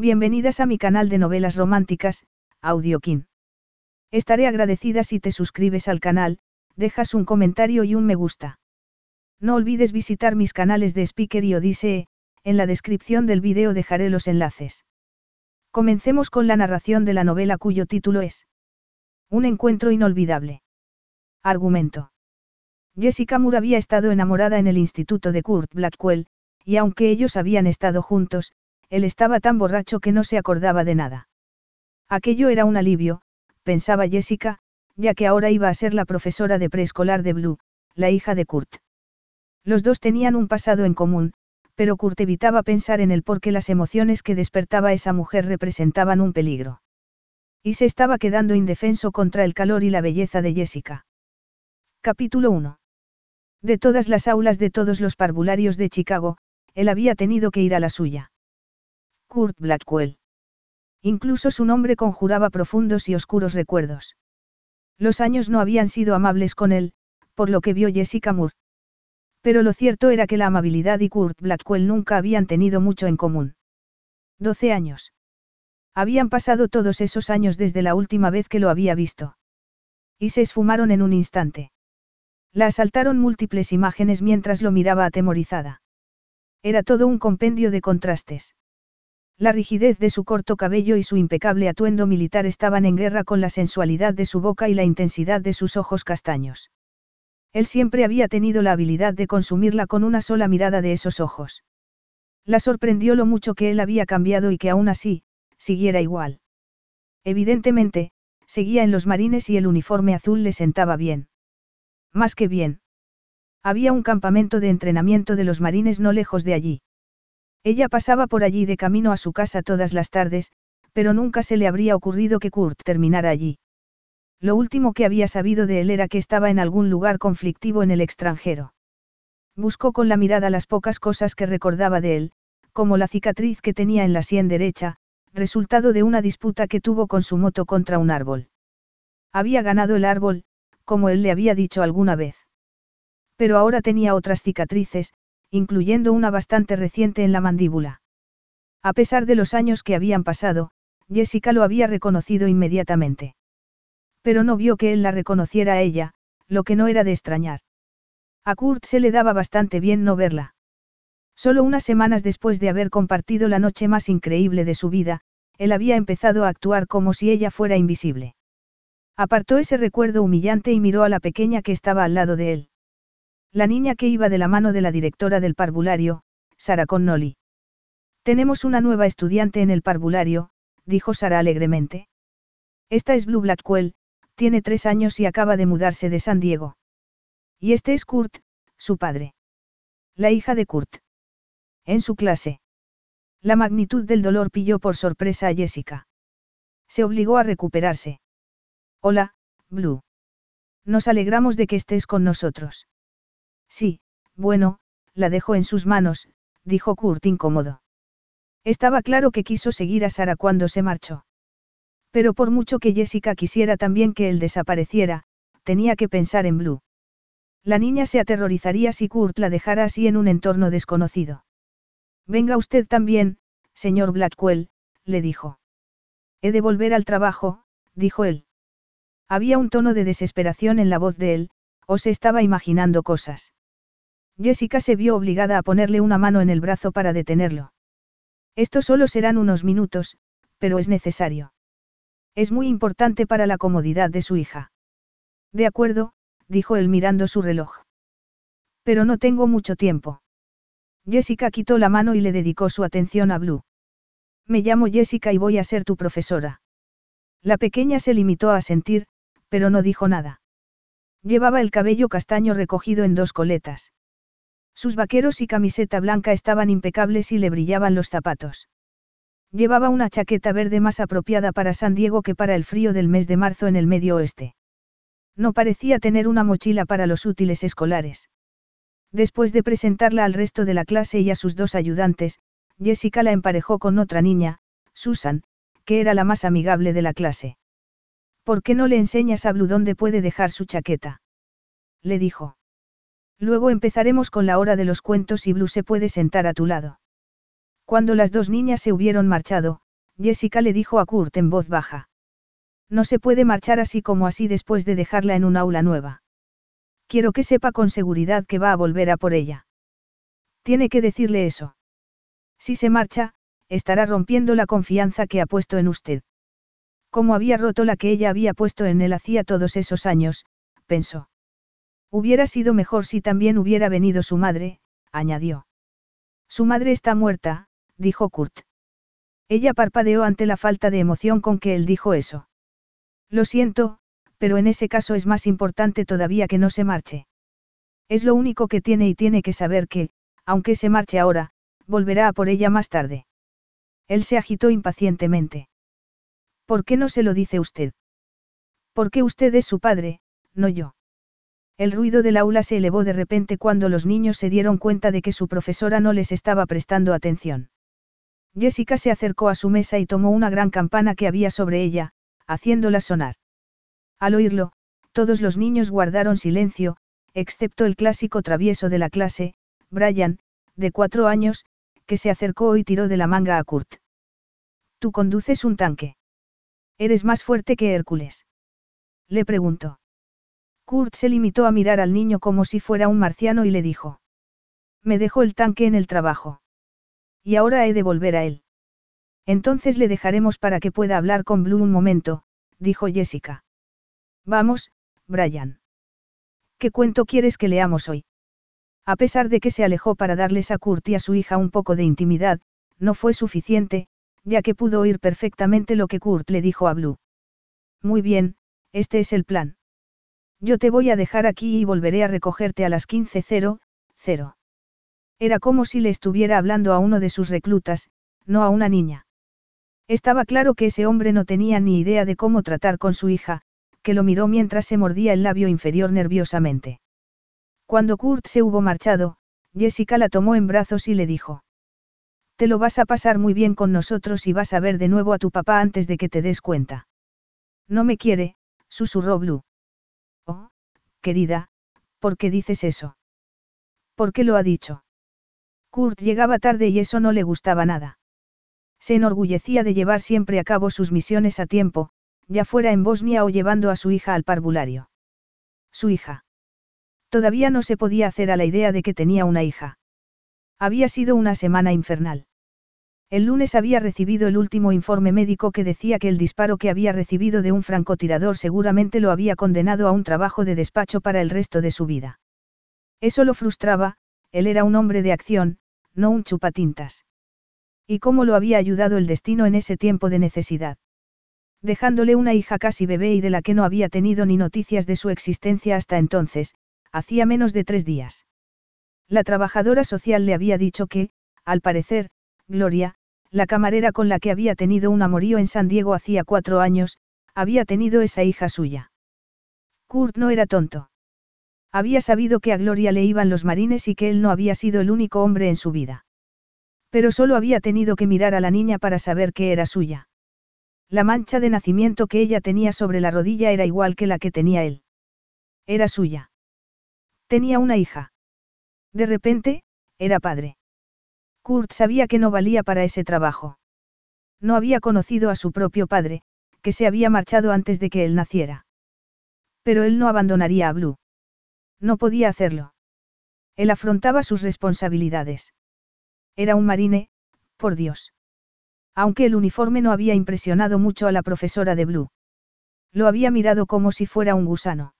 Bienvenidas a mi canal de novelas románticas, Audiokin. Estaré agradecida si te suscribes al canal, dejas un comentario y un me gusta. No olvides visitar mis canales de Speaker y Odyssey, en la descripción del vídeo dejaré los enlaces. Comencemos con la narración de la novela cuyo título es Un encuentro inolvidable. Argumento. Jessica Moore había estado enamorada en el instituto de Kurt Blackwell, y aunque ellos habían estado juntos, él estaba tan borracho que no se acordaba de nada. Aquello era un alivio, pensaba Jessica, ya que ahora iba a ser la profesora de preescolar de Blue, la hija de Kurt. Los dos tenían un pasado en común, pero Kurt evitaba pensar en él porque las emociones que despertaba esa mujer representaban un peligro. Y se estaba quedando indefenso contra el calor y la belleza de Jessica. Capítulo 1. De todas las aulas de todos los parvularios de Chicago, él había tenido que ir a la suya. Kurt Blackwell. Incluso su nombre conjuraba profundos y oscuros recuerdos. Los años no habían sido amables con él, por lo que vio Jessica Moore. Pero lo cierto era que la amabilidad y Kurt Blackwell nunca habían tenido mucho en común. Doce años. Habían pasado todos esos años desde la última vez que lo había visto. Y se esfumaron en un instante. La asaltaron múltiples imágenes mientras lo miraba atemorizada. Era todo un compendio de contrastes. La rigidez de su corto cabello y su impecable atuendo militar estaban en guerra con la sensualidad de su boca y la intensidad de sus ojos castaños. Él siempre había tenido la habilidad de consumirla con una sola mirada de esos ojos. La sorprendió lo mucho que él había cambiado y que aún así, siguiera igual. Evidentemente, seguía en los marines y el uniforme azul le sentaba bien. Más que bien. Había un campamento de entrenamiento de los marines no lejos de allí. Ella pasaba por allí de camino a su casa todas las tardes, pero nunca se le habría ocurrido que Kurt terminara allí. Lo último que había sabido de él era que estaba en algún lugar conflictivo en el extranjero. Buscó con la mirada las pocas cosas que recordaba de él, como la cicatriz que tenía en la sien derecha, resultado de una disputa que tuvo con su moto contra un árbol. Había ganado el árbol, como él le había dicho alguna vez. Pero ahora tenía otras cicatrices, incluyendo una bastante reciente en la mandíbula. A pesar de los años que habían pasado, Jessica lo había reconocido inmediatamente. Pero no vio que él la reconociera a ella, lo que no era de extrañar. A Kurt se le daba bastante bien no verla. Solo unas semanas después de haber compartido la noche más increíble de su vida, él había empezado a actuar como si ella fuera invisible. Apartó ese recuerdo humillante y miró a la pequeña que estaba al lado de él. La niña que iba de la mano de la directora del parvulario, Sara Connolly. Tenemos una nueva estudiante en el parvulario, dijo Sara alegremente. Esta es Blue Blackwell, tiene tres años y acaba de mudarse de San Diego. Y este es Kurt, su padre. La hija de Kurt. En su clase. La magnitud del dolor pilló por sorpresa a Jessica. Se obligó a recuperarse. Hola, Blue. Nos alegramos de que estés con nosotros. Sí, bueno, la dejo en sus manos, dijo Kurt incómodo. Estaba claro que quiso seguir a Sara cuando se marchó. Pero por mucho que Jessica quisiera también que él desapareciera, tenía que pensar en Blue. La niña se aterrorizaría si Kurt la dejara así en un entorno desconocido. Venga usted también, señor Blackwell, le dijo. He de volver al trabajo, dijo él. Había un tono de desesperación en la voz de él, o se estaba imaginando cosas. Jessica se vio obligada a ponerle una mano en el brazo para detenerlo. Esto solo serán unos minutos, pero es necesario. Es muy importante para la comodidad de su hija. De acuerdo, dijo él mirando su reloj. Pero no tengo mucho tiempo. Jessica quitó la mano y le dedicó su atención a Blue. Me llamo Jessica y voy a ser tu profesora. La pequeña se limitó a sentir, pero no dijo nada. Llevaba el cabello castaño recogido en dos coletas. Sus vaqueros y camiseta blanca estaban impecables y le brillaban los zapatos. Llevaba una chaqueta verde más apropiada para San Diego que para el frío del mes de marzo en el medio oeste. No parecía tener una mochila para los útiles escolares. Después de presentarla al resto de la clase y a sus dos ayudantes, Jessica la emparejó con otra niña, Susan, que era la más amigable de la clase. ¿Por qué no le enseñas a Blue dónde puede dejar su chaqueta? Le dijo. Luego empezaremos con la hora de los cuentos y Blue se puede sentar a tu lado. Cuando las dos niñas se hubieron marchado, Jessica le dijo a Kurt en voz baja. No se puede marchar así como así después de dejarla en un aula nueva. Quiero que sepa con seguridad que va a volver a por ella. Tiene que decirle eso. Si se marcha, estará rompiendo la confianza que ha puesto en usted. Como había roto la que ella había puesto en él hacía todos esos años, pensó. Hubiera sido mejor si también hubiera venido su madre, añadió. Su madre está muerta, dijo Kurt. Ella parpadeó ante la falta de emoción con que él dijo eso. Lo siento, pero en ese caso es más importante todavía que no se marche. Es lo único que tiene y tiene que saber que, aunque se marche ahora, volverá a por ella más tarde. Él se agitó impacientemente. ¿Por qué no se lo dice usted? Porque usted es su padre, no yo. El ruido del aula se elevó de repente cuando los niños se dieron cuenta de que su profesora no les estaba prestando atención. Jessica se acercó a su mesa y tomó una gran campana que había sobre ella, haciéndola sonar. Al oírlo, todos los niños guardaron silencio, excepto el clásico travieso de la clase, Brian, de cuatro años, que se acercó y tiró de la manga a Kurt. Tú conduces un tanque. ¿Eres más fuerte que Hércules? Le preguntó. Kurt se limitó a mirar al niño como si fuera un marciano y le dijo. Me dejó el tanque en el trabajo. Y ahora he de volver a él. Entonces le dejaremos para que pueda hablar con Blue un momento, dijo Jessica. Vamos, Brian. ¿Qué cuento quieres que leamos hoy? A pesar de que se alejó para darles a Kurt y a su hija un poco de intimidad, no fue suficiente, ya que pudo oír perfectamente lo que Kurt le dijo a Blue. Muy bien, este es el plan. Yo te voy a dejar aquí y volveré a recogerte a las 15.00. Era como si le estuviera hablando a uno de sus reclutas, no a una niña. Estaba claro que ese hombre no tenía ni idea de cómo tratar con su hija, que lo miró mientras se mordía el labio inferior nerviosamente. Cuando Kurt se hubo marchado, Jessica la tomó en brazos y le dijo. Te lo vas a pasar muy bien con nosotros y vas a ver de nuevo a tu papá antes de que te des cuenta. No me quiere, susurró Blue. Oh, querida, ¿por qué dices eso? ¿Por qué lo ha dicho? Kurt llegaba tarde y eso no le gustaba nada. Se enorgullecía de llevar siempre a cabo sus misiones a tiempo, ya fuera en Bosnia o llevando a su hija al parvulario. Su hija. Todavía no se podía hacer a la idea de que tenía una hija. Había sido una semana infernal. El lunes había recibido el último informe médico que decía que el disparo que había recibido de un francotirador seguramente lo había condenado a un trabajo de despacho para el resto de su vida. Eso lo frustraba, él era un hombre de acción, no un chupatintas. ¿Y cómo lo había ayudado el destino en ese tiempo de necesidad? Dejándole una hija casi bebé y de la que no había tenido ni noticias de su existencia hasta entonces, hacía menos de tres días. La trabajadora social le había dicho que, al parecer, Gloria, la camarera con la que había tenido un amorío en San Diego hacía cuatro años, había tenido esa hija suya. Kurt no era tonto. Había sabido que a Gloria le iban los marines y que él no había sido el único hombre en su vida. Pero solo había tenido que mirar a la niña para saber que era suya. La mancha de nacimiento que ella tenía sobre la rodilla era igual que la que tenía él. Era suya. Tenía una hija. De repente, era padre. Kurt sabía que no valía para ese trabajo. No había conocido a su propio padre, que se había marchado antes de que él naciera. Pero él no abandonaría a Blue. No podía hacerlo. Él afrontaba sus responsabilidades. Era un marine, por Dios. Aunque el uniforme no había impresionado mucho a la profesora de Blue. Lo había mirado como si fuera un gusano.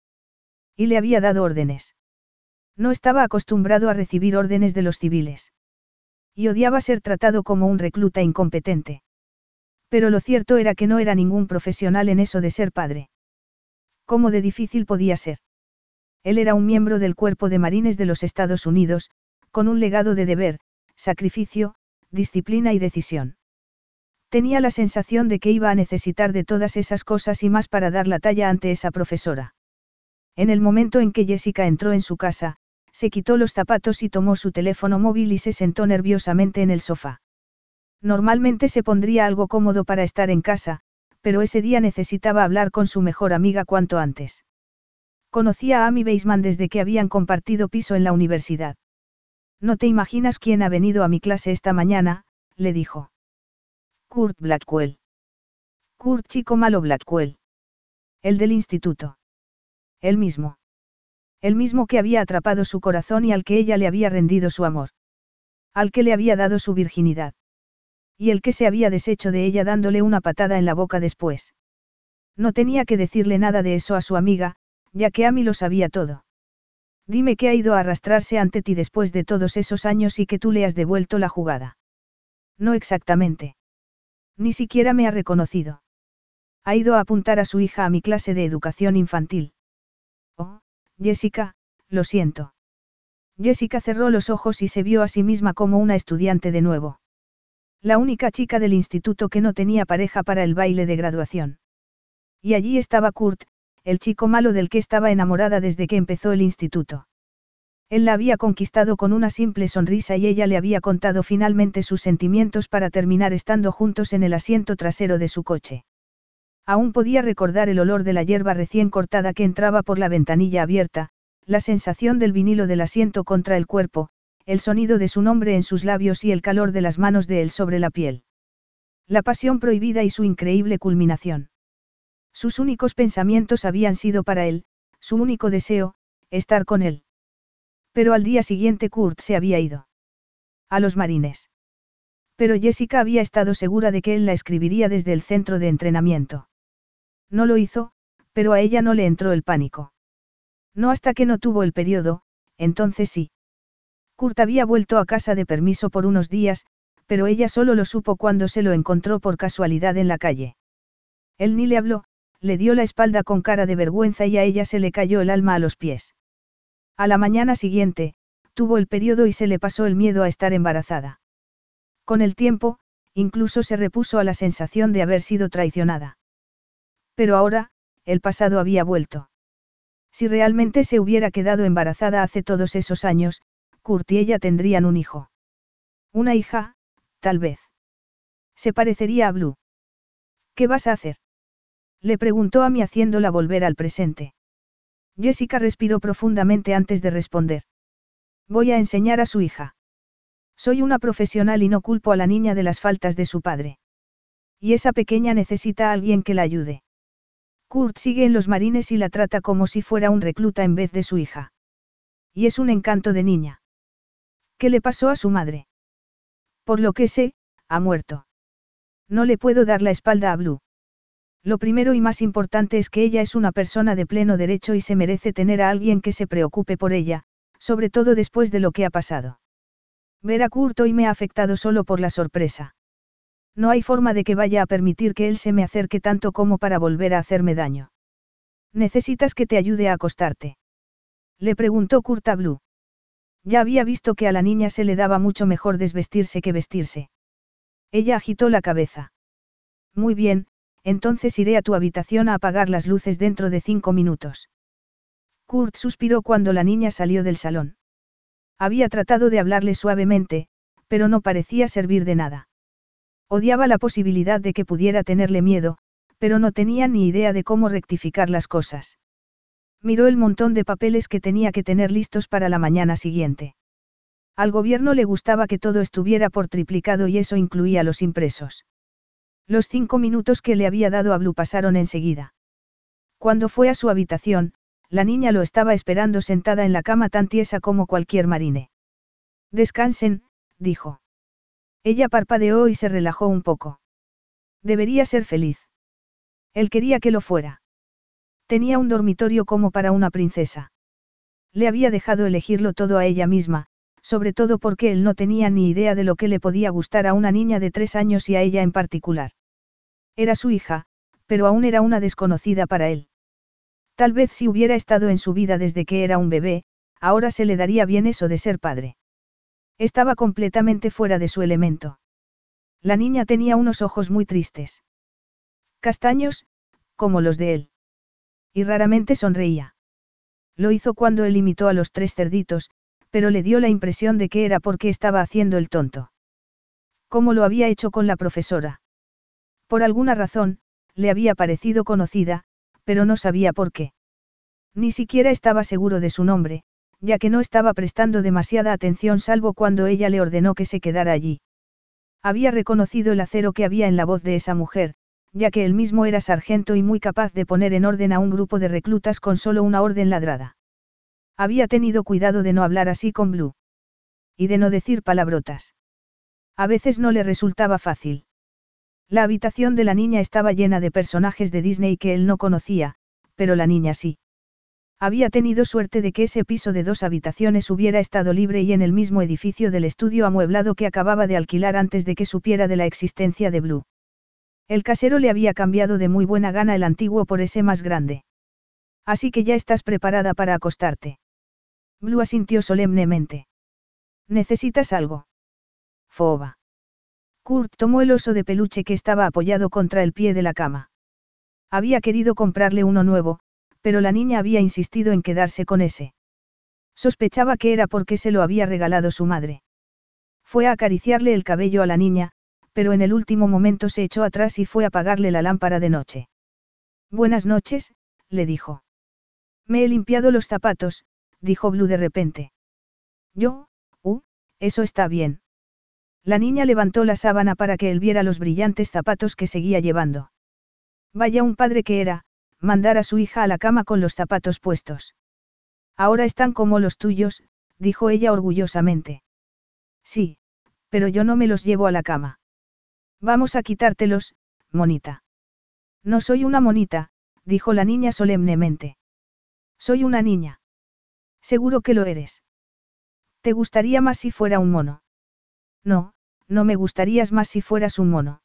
Y le había dado órdenes. No estaba acostumbrado a recibir órdenes de los civiles. Y odiaba ser tratado como un recluta incompetente. Pero lo cierto era que no era ningún profesional en eso de ser padre. ¿Cómo de difícil podía ser? Él era un miembro del cuerpo de marines de los Estados Unidos, con un legado de deber, sacrificio, disciplina y decisión. Tenía la sensación de que iba a necesitar de todas esas cosas y más para dar la talla ante esa profesora. En el momento en que Jessica entró en su casa, se quitó los zapatos y tomó su teléfono móvil y se sentó nerviosamente en el sofá. Normalmente se pondría algo cómodo para estar en casa, pero ese día necesitaba hablar con su mejor amiga cuanto antes. Conocía a Amy Baseman desde que habían compartido piso en la universidad. No te imaginas quién ha venido a mi clase esta mañana, le dijo. Kurt Blackwell. Kurt chico malo Blackwell. El del instituto. El mismo. El mismo que había atrapado su corazón y al que ella le había rendido su amor. Al que le había dado su virginidad. Y el que se había deshecho de ella dándole una patada en la boca después. No tenía que decirle nada de eso a su amiga, ya que Amy lo sabía todo. Dime que ha ido a arrastrarse ante ti después de todos esos años y que tú le has devuelto la jugada. No exactamente. Ni siquiera me ha reconocido. Ha ido a apuntar a su hija a mi clase de educación infantil. Jessica, lo siento. Jessica cerró los ojos y se vio a sí misma como una estudiante de nuevo. La única chica del instituto que no tenía pareja para el baile de graduación. Y allí estaba Kurt, el chico malo del que estaba enamorada desde que empezó el instituto. Él la había conquistado con una simple sonrisa y ella le había contado finalmente sus sentimientos para terminar estando juntos en el asiento trasero de su coche. Aún podía recordar el olor de la hierba recién cortada que entraba por la ventanilla abierta, la sensación del vinilo del asiento contra el cuerpo, el sonido de su nombre en sus labios y el calor de las manos de él sobre la piel. La pasión prohibida y su increíble culminación. Sus únicos pensamientos habían sido para él, su único deseo, estar con él. Pero al día siguiente Kurt se había ido. A los marines. Pero Jessica había estado segura de que él la escribiría desde el centro de entrenamiento. No lo hizo, pero a ella no le entró el pánico. No hasta que no tuvo el periodo, entonces sí. Kurt había vuelto a casa de permiso por unos días, pero ella solo lo supo cuando se lo encontró por casualidad en la calle. Él ni le habló, le dio la espalda con cara de vergüenza y a ella se le cayó el alma a los pies. A la mañana siguiente, tuvo el periodo y se le pasó el miedo a estar embarazada. Con el tiempo, incluso se repuso a la sensación de haber sido traicionada. Pero ahora, el pasado había vuelto. Si realmente se hubiera quedado embarazada hace todos esos años, Kurt y ella tendrían un hijo. Una hija, tal vez. Se parecería a Blue. ¿Qué vas a hacer? Le preguntó a mí haciéndola volver al presente. Jessica respiró profundamente antes de responder. Voy a enseñar a su hija. Soy una profesional y no culpo a la niña de las faltas de su padre. Y esa pequeña necesita a alguien que la ayude. Kurt sigue en los marines y la trata como si fuera un recluta en vez de su hija. Y es un encanto de niña. ¿Qué le pasó a su madre? Por lo que sé, ha muerto. No le puedo dar la espalda a Blue. Lo primero y más importante es que ella es una persona de pleno derecho y se merece tener a alguien que se preocupe por ella, sobre todo después de lo que ha pasado. Ver a Kurt hoy me ha afectado solo por la sorpresa. No hay forma de que vaya a permitir que él se me acerque tanto como para volver a hacerme daño. ¿Necesitas que te ayude a acostarte? Le preguntó Blue. Ya había visto que a la niña se le daba mucho mejor desvestirse que vestirse. Ella agitó la cabeza. Muy bien, entonces iré a tu habitación a apagar las luces dentro de cinco minutos. Kurt suspiró cuando la niña salió del salón. Había tratado de hablarle suavemente, pero no parecía servir de nada. Odiaba la posibilidad de que pudiera tenerle miedo, pero no tenía ni idea de cómo rectificar las cosas. Miró el montón de papeles que tenía que tener listos para la mañana siguiente. Al gobierno le gustaba que todo estuviera por triplicado y eso incluía los impresos. Los cinco minutos que le había dado a Blue pasaron enseguida. Cuando fue a su habitación, la niña lo estaba esperando sentada en la cama tan tiesa como cualquier marine. Descansen, dijo. Ella parpadeó y se relajó un poco. Debería ser feliz. Él quería que lo fuera. Tenía un dormitorio como para una princesa. Le había dejado elegirlo todo a ella misma, sobre todo porque él no tenía ni idea de lo que le podía gustar a una niña de tres años y a ella en particular. Era su hija, pero aún era una desconocida para él. Tal vez si hubiera estado en su vida desde que era un bebé, ahora se le daría bien eso de ser padre. Estaba completamente fuera de su elemento. La niña tenía unos ojos muy tristes. Castaños, como los de él. Y raramente sonreía. Lo hizo cuando él imitó a los tres cerditos, pero le dio la impresión de que era porque estaba haciendo el tonto. Como lo había hecho con la profesora. Por alguna razón, le había parecido conocida, pero no sabía por qué. Ni siquiera estaba seguro de su nombre, ya que no estaba prestando demasiada atención salvo cuando ella le ordenó que se quedara allí. Había reconocido el acero que había en la voz de esa mujer, ya que él mismo era sargento y muy capaz de poner en orden a un grupo de reclutas con solo una orden ladrada. Había tenido cuidado de no hablar así con Blue. Y de no decir palabrotas. A veces no le resultaba fácil. La habitación de la niña estaba llena de personajes de Disney que él no conocía, pero la niña sí. Había tenido suerte de que ese piso de dos habitaciones hubiera estado libre y en el mismo edificio del estudio amueblado que acababa de alquilar antes de que supiera de la existencia de Blue. El casero le había cambiado de muy buena gana el antiguo por ese más grande. Así que ya estás preparada para acostarte. Blue asintió solemnemente. ¿Necesitas algo? Foba. Kurt tomó el oso de peluche que estaba apoyado contra el pie de la cama. Había querido comprarle uno nuevo, pero la niña había insistido en quedarse con ese. Sospechaba que era porque se lo había regalado su madre. Fue a acariciarle el cabello a la niña, pero en el último momento se echó atrás y fue a apagarle la lámpara de noche. Buenas noches, le dijo. Me he limpiado los zapatos, dijo Blue de repente. Yo, uh, eso está bien. La niña levantó la sábana para que él viera los brillantes zapatos que seguía llevando. Vaya un padre que era, mandar a su hija a la cama con los zapatos puestos. Ahora están como los tuyos, dijo ella orgullosamente. Sí, pero yo no me los llevo a la cama. Vamos a quitártelos, monita. No soy una monita, dijo la niña solemnemente. Soy una niña. Seguro que lo eres. ¿Te gustaría más si fuera un mono? No, no me gustarías más si fueras un mono.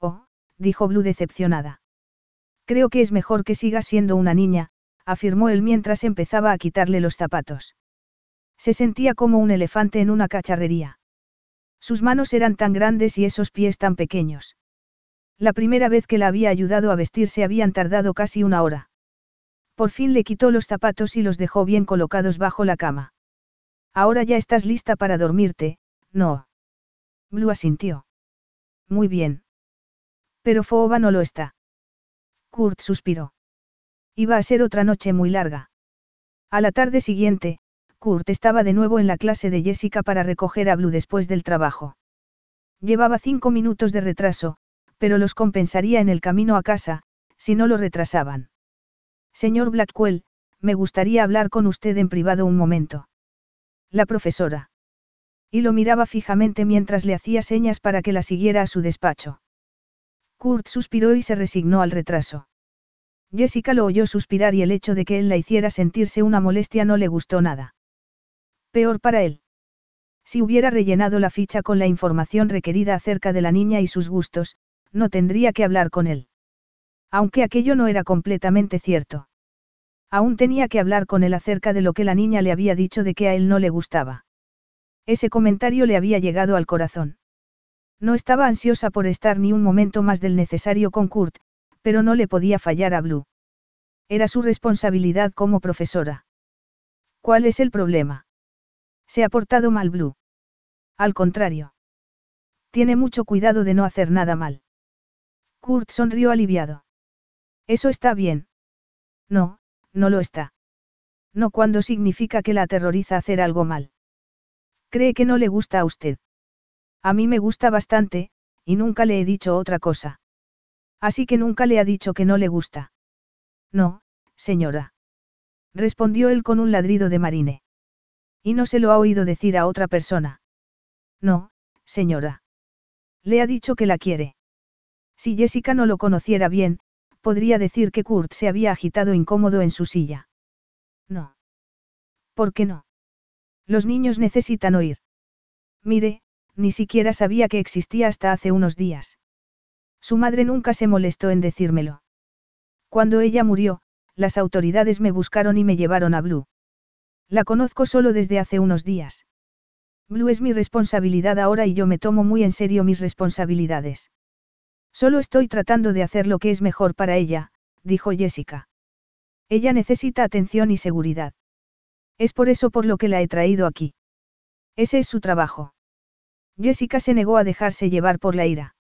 Oh, dijo Blue decepcionada. Creo que es mejor que sigas siendo una niña, afirmó él mientras empezaba a quitarle los zapatos. Se sentía como un elefante en una cacharrería. Sus manos eran tan grandes y esos pies tan pequeños. La primera vez que la había ayudado a vestirse habían tardado casi una hora. Por fin le quitó los zapatos y los dejó bien colocados bajo la cama. Ahora ya estás lista para dormirte, no. Blue asintió. Muy bien. Pero Fooba no lo está. Kurt suspiró. Iba a ser otra noche muy larga. A la tarde siguiente, Kurt estaba de nuevo en la clase de Jessica para recoger a Blue después del trabajo. Llevaba cinco minutos de retraso, pero los compensaría en el camino a casa, si no lo retrasaban. Señor Blackwell, me gustaría hablar con usted en privado un momento. La profesora. Y lo miraba fijamente mientras le hacía señas para que la siguiera a su despacho. Kurt suspiró y se resignó al retraso. Jessica lo oyó suspirar y el hecho de que él la hiciera sentirse una molestia no le gustó nada. Peor para él. Si hubiera rellenado la ficha con la información requerida acerca de la niña y sus gustos, no tendría que hablar con él. Aunque aquello no era completamente cierto. Aún tenía que hablar con él acerca de lo que la niña le había dicho de que a él no le gustaba. Ese comentario le había llegado al corazón. No estaba ansiosa por estar ni un momento más del necesario con Kurt, pero no le podía fallar a Blue. Era su responsabilidad como profesora. ¿Cuál es el problema? Se ha portado mal Blue. Al contrario. Tiene mucho cuidado de no hacer nada mal. Kurt sonrió aliviado. Eso está bien. No, no lo está. No cuando significa que la aterroriza hacer algo mal. Cree que no le gusta a usted. A mí me gusta bastante, y nunca le he dicho otra cosa. Así que nunca le ha dicho que no le gusta. No, señora. Respondió él con un ladrido de marine. Y no se lo ha oído decir a otra persona. No, señora. Le ha dicho que la quiere. Si Jessica no lo conociera bien, podría decir que Kurt se había agitado incómodo en su silla. No. ¿Por qué no? Los niños necesitan oír. Mire, ni siquiera sabía que existía hasta hace unos días. Su madre nunca se molestó en decírmelo. Cuando ella murió, las autoridades me buscaron y me llevaron a Blue. La conozco solo desde hace unos días. Blue es mi responsabilidad ahora y yo me tomo muy en serio mis responsabilidades. Solo estoy tratando de hacer lo que es mejor para ella, dijo Jessica. Ella necesita atención y seguridad. Es por eso por lo que la he traído aquí. Ese es su trabajo. Jessica se negó a dejarse llevar por la ira.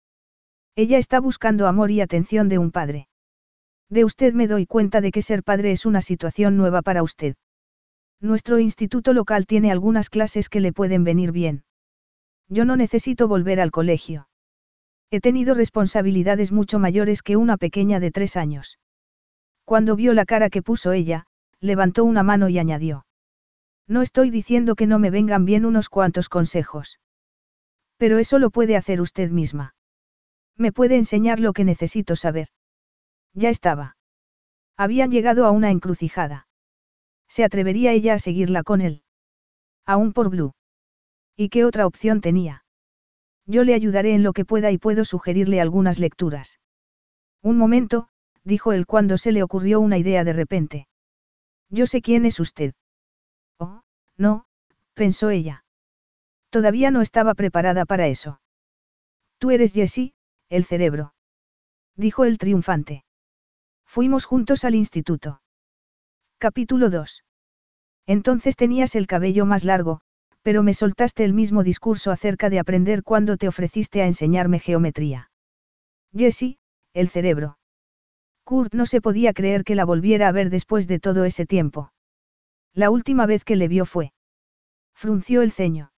Ella está buscando amor y atención de un padre. De usted me doy cuenta de que ser padre es una situación nueva para usted. Nuestro instituto local tiene algunas clases que le pueden venir bien. Yo no necesito volver al colegio. He tenido responsabilidades mucho mayores que una pequeña de tres años. Cuando vio la cara que puso ella, levantó una mano y añadió. No estoy diciendo que no me vengan bien unos cuantos consejos. Pero eso lo puede hacer usted misma. Me puede enseñar lo que necesito saber. Ya estaba. Habían llegado a una encrucijada. ¿Se atrevería ella a seguirla con él? Aún por Blue. ¿Y qué otra opción tenía? Yo le ayudaré en lo que pueda y puedo sugerirle algunas lecturas. Un momento, dijo él cuando se le ocurrió una idea de repente. Yo sé quién es usted. Oh, no, pensó ella. Todavía no estaba preparada para eso. Tú eres Jessie, el cerebro. Dijo el triunfante. Fuimos juntos al instituto. Capítulo 2. Entonces tenías el cabello más largo, pero me soltaste el mismo discurso acerca de aprender cuando te ofreciste a enseñarme geometría. Jessie, el cerebro. Kurt no se podía creer que la volviera a ver después de todo ese tiempo. La última vez que le vio fue. Frunció el ceño.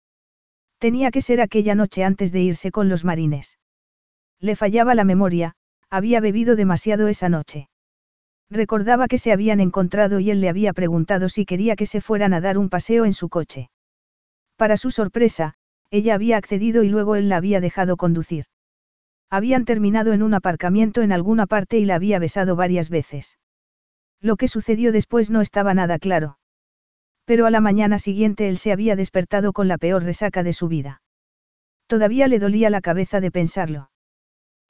Tenía que ser aquella noche antes de irse con los marines. Le fallaba la memoria, había bebido demasiado esa noche. Recordaba que se habían encontrado y él le había preguntado si quería que se fueran a dar un paseo en su coche. Para su sorpresa, ella había accedido y luego él la había dejado conducir. Habían terminado en un aparcamiento en alguna parte y la había besado varias veces. Lo que sucedió después no estaba nada claro. Pero a la mañana siguiente él se había despertado con la peor resaca de su vida. Todavía le dolía la cabeza de pensarlo.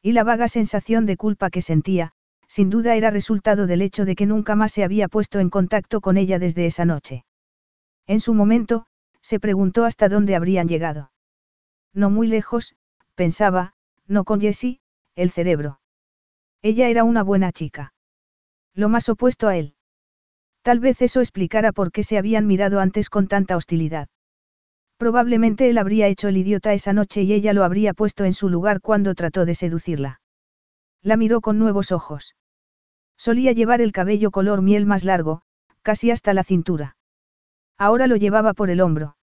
Y la vaga sensación de culpa que sentía, sin duda era resultado del hecho de que nunca más se había puesto en contacto con ella desde esa noche. En su momento, se preguntó hasta dónde habrían llegado. No muy lejos, pensaba, no con Jessie, el cerebro. Ella era una buena chica. Lo más opuesto a él. Tal vez eso explicara por qué se habían mirado antes con tanta hostilidad. Probablemente él habría hecho el idiota esa noche y ella lo habría puesto en su lugar cuando trató de seducirla. La miró con nuevos ojos. Solía llevar el cabello color miel más largo, casi hasta la cintura. Ahora lo llevaba por el hombro.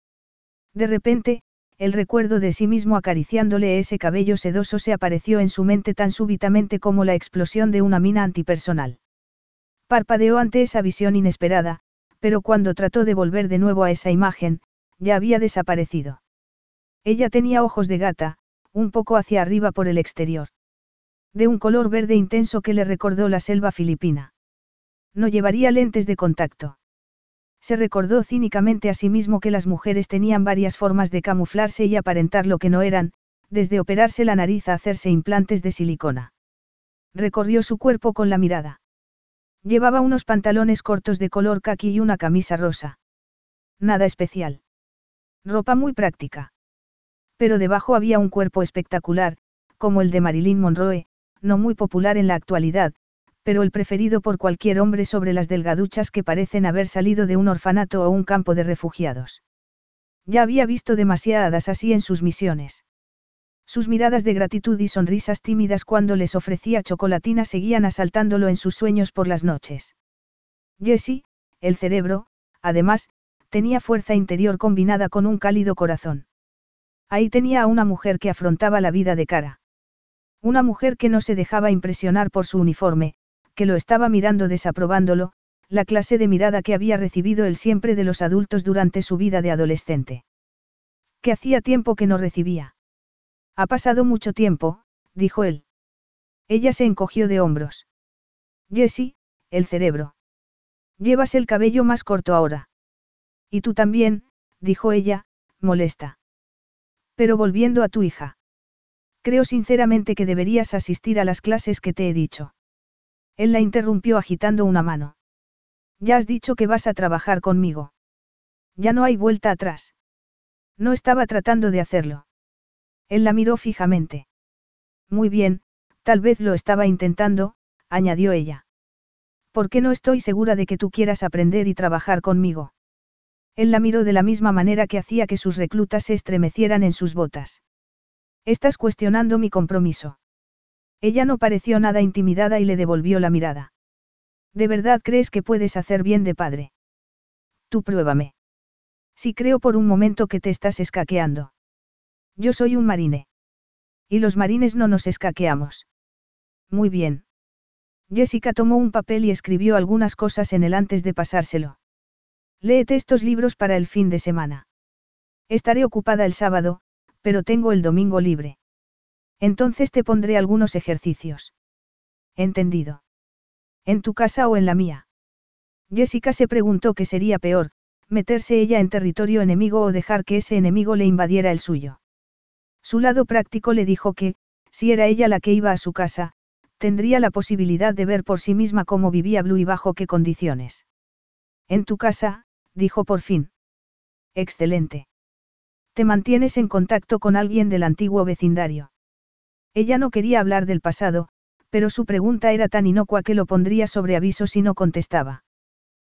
De repente, el recuerdo de sí mismo acariciándole ese cabello sedoso se apareció en su mente tan súbitamente como la explosión de una mina antipersonal. Parpadeó ante esa visión inesperada, pero cuando trató de volver de nuevo a esa imagen, ya había desaparecido. Ella tenía ojos de gata, un poco hacia arriba por el exterior. De un color verde intenso que le recordó la selva filipina. No llevaría lentes de contacto. Se recordó cínicamente a sí mismo que las mujeres tenían varias formas de camuflarse y aparentar lo que no eran, desde operarse la nariz a hacerse implantes de silicona. Recorrió su cuerpo con la mirada. Llevaba unos pantalones cortos de color caqui y una camisa rosa. Nada especial. Ropa muy práctica. Pero debajo había un cuerpo espectacular, como el de Marilyn Monroe, no muy popular en la actualidad, pero el preferido por cualquier hombre sobre las delgaduchas que parecen haber salido de un orfanato o un campo de refugiados. Ya había visto demasiadas así en sus misiones. Sus miradas de gratitud y sonrisas tímidas cuando les ofrecía chocolatina seguían asaltándolo en sus sueños por las noches. Jessie, el cerebro, además, tenía fuerza interior combinada con un cálido corazón. Ahí tenía a una mujer que afrontaba la vida de cara. Una mujer que no se dejaba impresionar por su uniforme, que lo estaba mirando desaprobándolo, la clase de mirada que había recibido él siempre de los adultos durante su vida de adolescente. Que hacía tiempo que no recibía. Ha pasado mucho tiempo, dijo él. Ella se encogió de hombros. Jessie, el cerebro. Llevas el cabello más corto ahora. Y tú también, dijo ella, molesta. Pero volviendo a tu hija. Creo sinceramente que deberías asistir a las clases que te he dicho. Él la interrumpió agitando una mano. Ya has dicho que vas a trabajar conmigo. Ya no hay vuelta atrás. No estaba tratando de hacerlo. Él la miró fijamente. Muy bien, tal vez lo estaba intentando, añadió ella. ¿Por qué no estoy segura de que tú quieras aprender y trabajar conmigo? Él la miró de la misma manera que hacía que sus reclutas se estremecieran en sus botas. Estás cuestionando mi compromiso. Ella no pareció nada intimidada y le devolvió la mirada. ¿De verdad crees que puedes hacer bien de padre? Tú pruébame. Si creo por un momento que te estás escaqueando. Yo soy un marine. Y los marines no nos escaqueamos. Muy bien. Jessica tomó un papel y escribió algunas cosas en él antes de pasárselo. Léete estos libros para el fin de semana. Estaré ocupada el sábado, pero tengo el domingo libre. Entonces te pondré algunos ejercicios. Entendido. ¿En tu casa o en la mía? Jessica se preguntó qué sería peor, meterse ella en territorio enemigo o dejar que ese enemigo le invadiera el suyo. Su lado práctico le dijo que, si era ella la que iba a su casa, tendría la posibilidad de ver por sí misma cómo vivía Blue y bajo qué condiciones. En tu casa, dijo por fin. Excelente. Te mantienes en contacto con alguien del antiguo vecindario. Ella no quería hablar del pasado, pero su pregunta era tan inocua que lo pondría sobre aviso si no contestaba.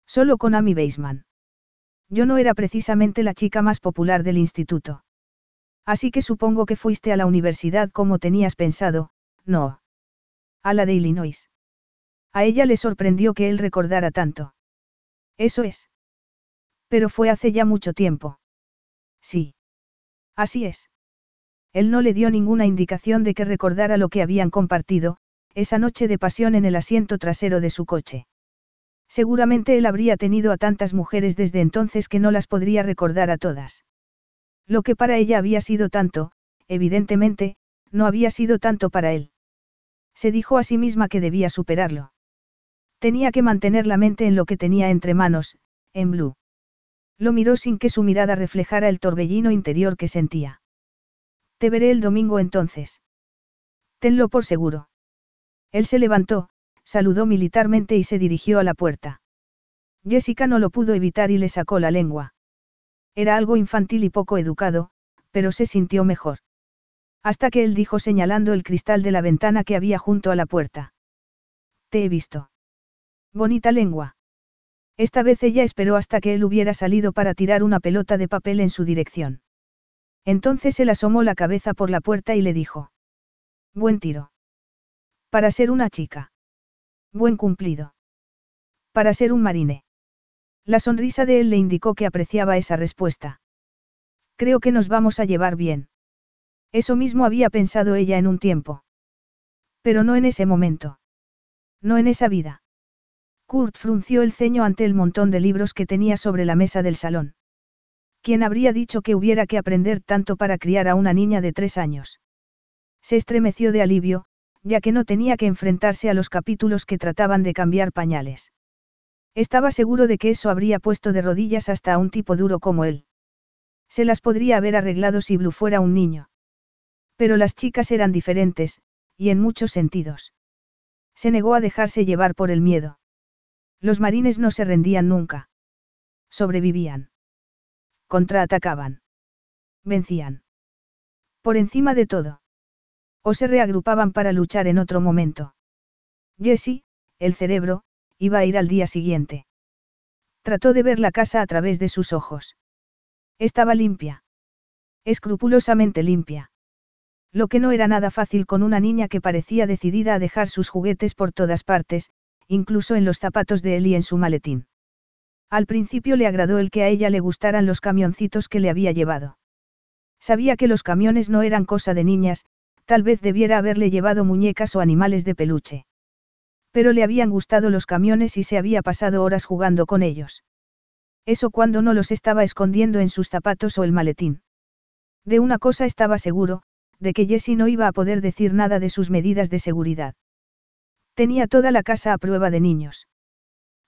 Solo con Amy Baseman. Yo no era precisamente la chica más popular del instituto. Así que supongo que fuiste a la universidad como tenías pensado, no. A la de Illinois. A ella le sorprendió que él recordara tanto. Eso es. Pero fue hace ya mucho tiempo. Sí. Así es. Él no le dio ninguna indicación de que recordara lo que habían compartido, esa noche de pasión en el asiento trasero de su coche. Seguramente él habría tenido a tantas mujeres desde entonces que no las podría recordar a todas. Lo que para ella había sido tanto, evidentemente, no había sido tanto para él. Se dijo a sí misma que debía superarlo. Tenía que mantener la mente en lo que tenía entre manos, en Blue. Lo miró sin que su mirada reflejara el torbellino interior que sentía. Te veré el domingo entonces. Tenlo por seguro. Él se levantó, saludó militarmente y se dirigió a la puerta. Jessica no lo pudo evitar y le sacó la lengua. Era algo infantil y poco educado, pero se sintió mejor. Hasta que él dijo señalando el cristal de la ventana que había junto a la puerta. Te he visto. Bonita lengua. Esta vez ella esperó hasta que él hubiera salido para tirar una pelota de papel en su dirección. Entonces él asomó la cabeza por la puerta y le dijo. Buen tiro. Para ser una chica. Buen cumplido. Para ser un marine. La sonrisa de él le indicó que apreciaba esa respuesta. Creo que nos vamos a llevar bien. Eso mismo había pensado ella en un tiempo. Pero no en ese momento. No en esa vida. Kurt frunció el ceño ante el montón de libros que tenía sobre la mesa del salón. ¿Quién habría dicho que hubiera que aprender tanto para criar a una niña de tres años? Se estremeció de alivio, ya que no tenía que enfrentarse a los capítulos que trataban de cambiar pañales. Estaba seguro de que eso habría puesto de rodillas hasta a un tipo duro como él. Se las podría haber arreglado si Blue fuera un niño. Pero las chicas eran diferentes, y en muchos sentidos. Se negó a dejarse llevar por el miedo. Los marines no se rendían nunca. Sobrevivían. Contraatacaban. Vencían. Por encima de todo. O se reagrupaban para luchar en otro momento. Jesse, el cerebro, iba a ir al día siguiente. Trató de ver la casa a través de sus ojos. Estaba limpia. Escrupulosamente limpia. Lo que no era nada fácil con una niña que parecía decidida a dejar sus juguetes por todas partes, incluso en los zapatos de él y en su maletín. Al principio le agradó el que a ella le gustaran los camioncitos que le había llevado. Sabía que los camiones no eran cosa de niñas, tal vez debiera haberle llevado muñecas o animales de peluche. Pero le habían gustado los camiones y se había pasado horas jugando con ellos. Eso cuando no los estaba escondiendo en sus zapatos o el maletín. De una cosa estaba seguro, de que Jessie no iba a poder decir nada de sus medidas de seguridad. Tenía toda la casa a prueba de niños.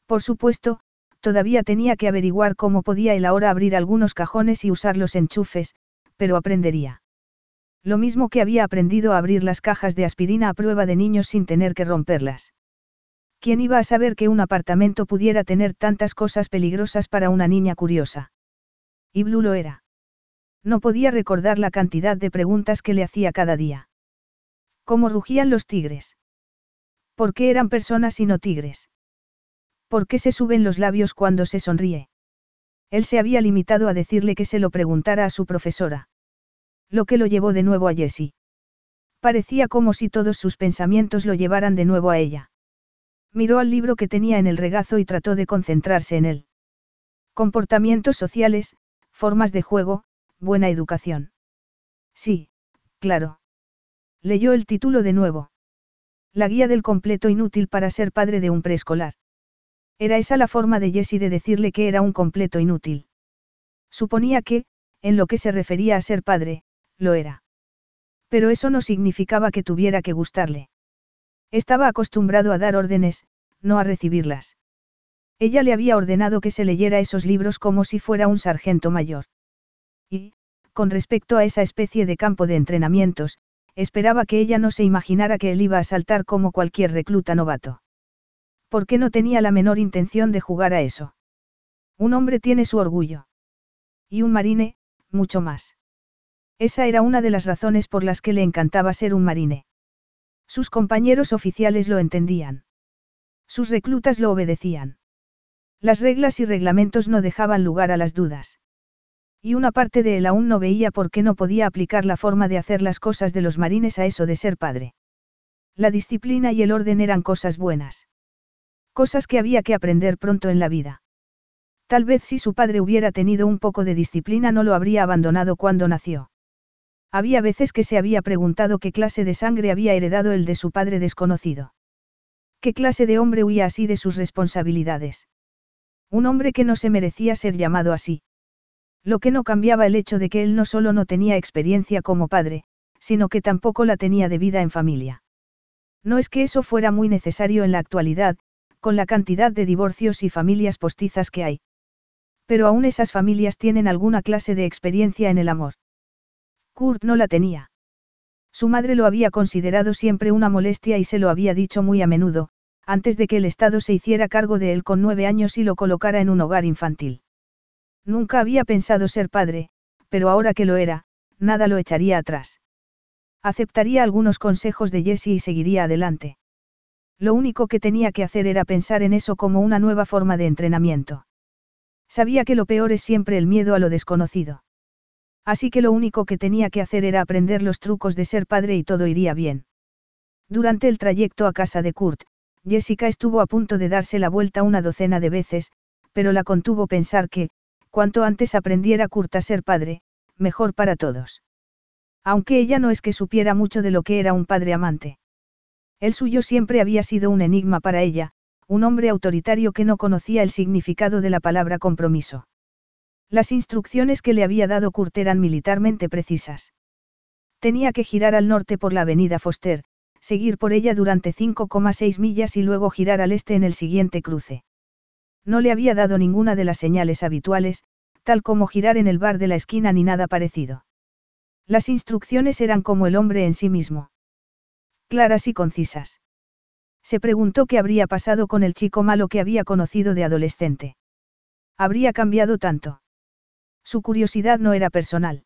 Por supuesto, todavía tenía que averiguar cómo podía él ahora abrir algunos cajones y usar los enchufes, pero aprendería. Lo mismo que había aprendido a abrir las cajas de aspirina a prueba de niños sin tener que romperlas. ¿Quién iba a saber que un apartamento pudiera tener tantas cosas peligrosas para una niña curiosa? Y Blue lo era. No podía recordar la cantidad de preguntas que le hacía cada día. ¿Cómo rugían los tigres? ¿Por qué eran personas y no tigres? ¿Por qué se suben los labios cuando se sonríe? Él se había limitado a decirle que se lo preguntara a su profesora. Lo que lo llevó de nuevo a Jessie. Parecía como si todos sus pensamientos lo llevaran de nuevo a ella. Miró al libro que tenía en el regazo y trató de concentrarse en él. Comportamientos sociales, formas de juego, buena educación. Sí, claro. Leyó el título de nuevo. La guía del completo inútil para ser padre de un preescolar. Era esa la forma de Jessie de decirle que era un completo inútil. Suponía que, en lo que se refería a ser padre, lo era. Pero eso no significaba que tuviera que gustarle. Estaba acostumbrado a dar órdenes, no a recibirlas. Ella le había ordenado que se leyera esos libros como si fuera un sargento mayor. Y, con respecto a esa especie de campo de entrenamientos, esperaba que ella no se imaginara que él iba a saltar como cualquier recluta novato. Porque no tenía la menor intención de jugar a eso. Un hombre tiene su orgullo. Y un marine, mucho más. Esa era una de las razones por las que le encantaba ser un marine. Sus compañeros oficiales lo entendían. Sus reclutas lo obedecían. Las reglas y reglamentos no dejaban lugar a las dudas. Y una parte de él aún no veía por qué no podía aplicar la forma de hacer las cosas de los marines a eso de ser padre. La disciplina y el orden eran cosas buenas. Cosas que había que aprender pronto en la vida. Tal vez si su padre hubiera tenido un poco de disciplina no lo habría abandonado cuando nació. Había veces que se había preguntado qué clase de sangre había heredado el de su padre desconocido. ¿Qué clase de hombre huía así de sus responsabilidades? Un hombre que no se merecía ser llamado así. Lo que no cambiaba el hecho de que él no solo no tenía experiencia como padre, sino que tampoco la tenía de vida en familia. No es que eso fuera muy necesario en la actualidad, con la cantidad de divorcios y familias postizas que hay. Pero aún esas familias tienen alguna clase de experiencia en el amor. Kurt no la tenía. Su madre lo había considerado siempre una molestia y se lo había dicho muy a menudo, antes de que el Estado se hiciera cargo de él con nueve años y lo colocara en un hogar infantil. Nunca había pensado ser padre, pero ahora que lo era, nada lo echaría atrás. Aceptaría algunos consejos de Jessie y seguiría adelante. Lo único que tenía que hacer era pensar en eso como una nueva forma de entrenamiento. Sabía que lo peor es siempre el miedo a lo desconocido. Así que lo único que tenía que hacer era aprender los trucos de ser padre y todo iría bien. Durante el trayecto a casa de Kurt, Jessica estuvo a punto de darse la vuelta una docena de veces, pero la contuvo pensar que, Cuanto antes aprendiera Kurt a ser padre, mejor para todos. Aunque ella no es que supiera mucho de lo que era un padre amante. El suyo siempre había sido un enigma para ella, un hombre autoritario que no conocía el significado de la palabra compromiso. Las instrucciones que le había dado Kurt eran militarmente precisas. Tenía que girar al norte por la avenida Foster, seguir por ella durante 5,6 millas y luego girar al este en el siguiente cruce. No le había dado ninguna de las señales habituales, tal como girar en el bar de la esquina ni nada parecido. Las instrucciones eran como el hombre en sí mismo. Claras y concisas. Se preguntó qué habría pasado con el chico malo que había conocido de adolescente. Habría cambiado tanto. Su curiosidad no era personal.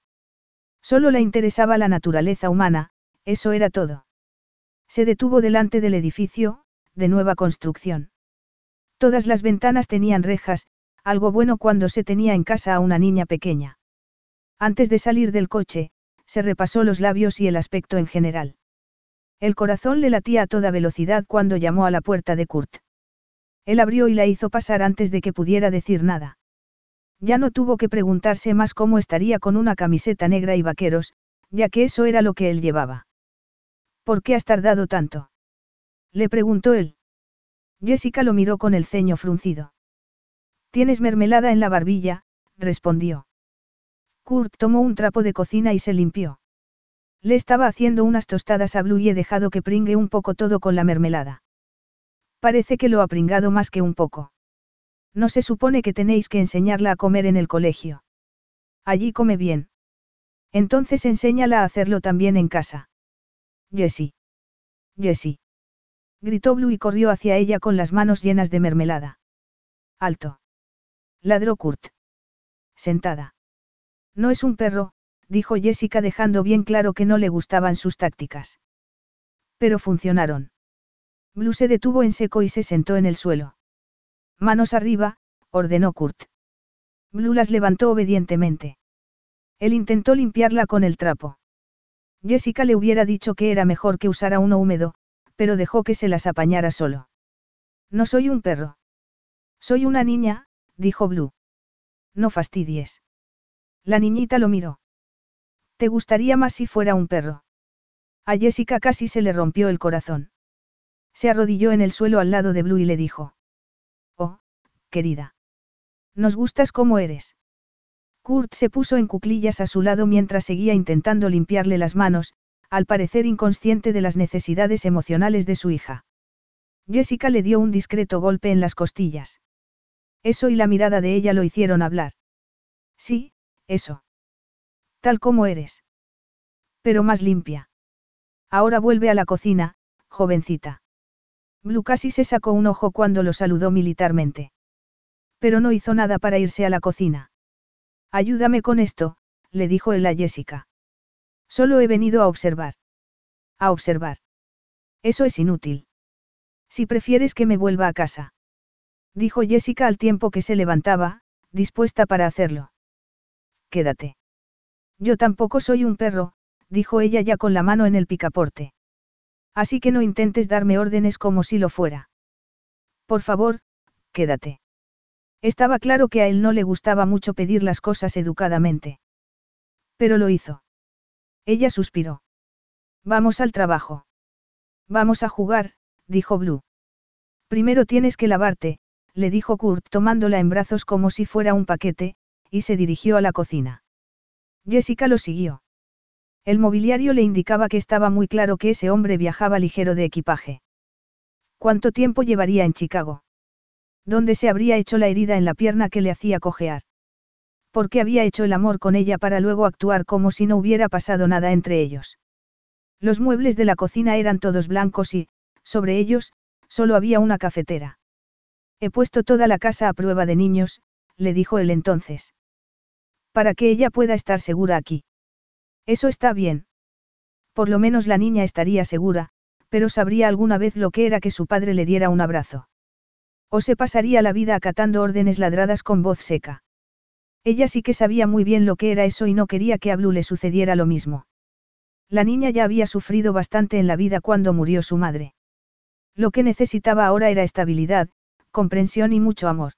Solo le interesaba la naturaleza humana, eso era todo. Se detuvo delante del edificio, de nueva construcción. Todas las ventanas tenían rejas, algo bueno cuando se tenía en casa a una niña pequeña. Antes de salir del coche, se repasó los labios y el aspecto en general. El corazón le latía a toda velocidad cuando llamó a la puerta de Kurt. Él abrió y la hizo pasar antes de que pudiera decir nada. Ya no tuvo que preguntarse más cómo estaría con una camiseta negra y vaqueros, ya que eso era lo que él llevaba. ¿Por qué has tardado tanto? Le preguntó él. Jessica lo miró con el ceño fruncido. Tienes mermelada en la barbilla, respondió. Kurt tomó un trapo de cocina y se limpió. Le estaba haciendo unas tostadas a Blue y he dejado que pringue un poco todo con la mermelada. Parece que lo ha pringado más que un poco. No se supone que tenéis que enseñarla a comer en el colegio. Allí come bien. Entonces enséñala a hacerlo también en casa. Jessie. Jessie gritó Blue y corrió hacia ella con las manos llenas de mermelada. Alto. Ladró Kurt. Sentada. No es un perro, dijo Jessica dejando bien claro que no le gustaban sus tácticas. Pero funcionaron. Blue se detuvo en seco y se sentó en el suelo. Manos arriba, ordenó Kurt. Blue las levantó obedientemente. Él intentó limpiarla con el trapo. Jessica le hubiera dicho que era mejor que usara uno húmedo, pero dejó que se las apañara solo. No soy un perro. Soy una niña, dijo Blue. No fastidies. La niñita lo miró. ¿Te gustaría más si fuera un perro? A Jessica casi se le rompió el corazón. Se arrodilló en el suelo al lado de Blue y le dijo. Querida. Nos gustas como eres. Kurt se puso en cuclillas a su lado mientras seguía intentando limpiarle las manos, al parecer inconsciente de las necesidades emocionales de su hija. Jessica le dio un discreto golpe en las costillas. Eso y la mirada de ella lo hicieron hablar. Sí, eso. Tal como eres. Pero más limpia. Ahora vuelve a la cocina, jovencita. Blue casi se sacó un ojo cuando lo saludó militarmente. Pero no hizo nada para irse a la cocina. Ayúdame con esto, le dijo él a Jessica. Solo he venido a observar. A observar. Eso es inútil. Si prefieres que me vuelva a casa. Dijo Jessica al tiempo que se levantaba, dispuesta para hacerlo. Quédate. Yo tampoco soy un perro, dijo ella ya con la mano en el picaporte. Así que no intentes darme órdenes como si lo fuera. Por favor, quédate. Estaba claro que a él no le gustaba mucho pedir las cosas educadamente. Pero lo hizo. Ella suspiró. Vamos al trabajo. Vamos a jugar, dijo Blue. Primero tienes que lavarte, le dijo Kurt tomándola en brazos como si fuera un paquete, y se dirigió a la cocina. Jessica lo siguió. El mobiliario le indicaba que estaba muy claro que ese hombre viajaba ligero de equipaje. ¿Cuánto tiempo llevaría en Chicago? ¿Dónde se habría hecho la herida en la pierna que le hacía cojear? ¿Por qué había hecho el amor con ella para luego actuar como si no hubiera pasado nada entre ellos? Los muebles de la cocina eran todos blancos y, sobre ellos, solo había una cafetera. He puesto toda la casa a prueba de niños, le dijo él entonces. Para que ella pueda estar segura aquí. Eso está bien. Por lo menos la niña estaría segura, pero sabría alguna vez lo que era que su padre le diera un abrazo. O se pasaría la vida acatando órdenes ladradas con voz seca. Ella sí que sabía muy bien lo que era eso y no quería que a Blue le sucediera lo mismo. La niña ya había sufrido bastante en la vida cuando murió su madre. Lo que necesitaba ahora era estabilidad, comprensión y mucho amor.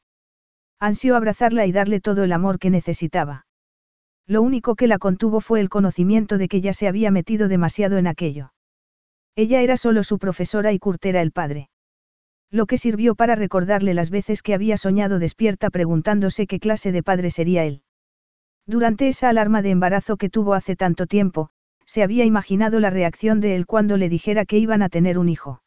Ansió abrazarla y darle todo el amor que necesitaba. Lo único que la contuvo fue el conocimiento de que ya se había metido demasiado en aquello. Ella era solo su profesora y Kurt era el padre. Lo que sirvió para recordarle las veces que había soñado despierta preguntándose qué clase de padre sería él. Durante esa alarma de embarazo que tuvo hace tanto tiempo, se había imaginado la reacción de él cuando le dijera que iban a tener un hijo.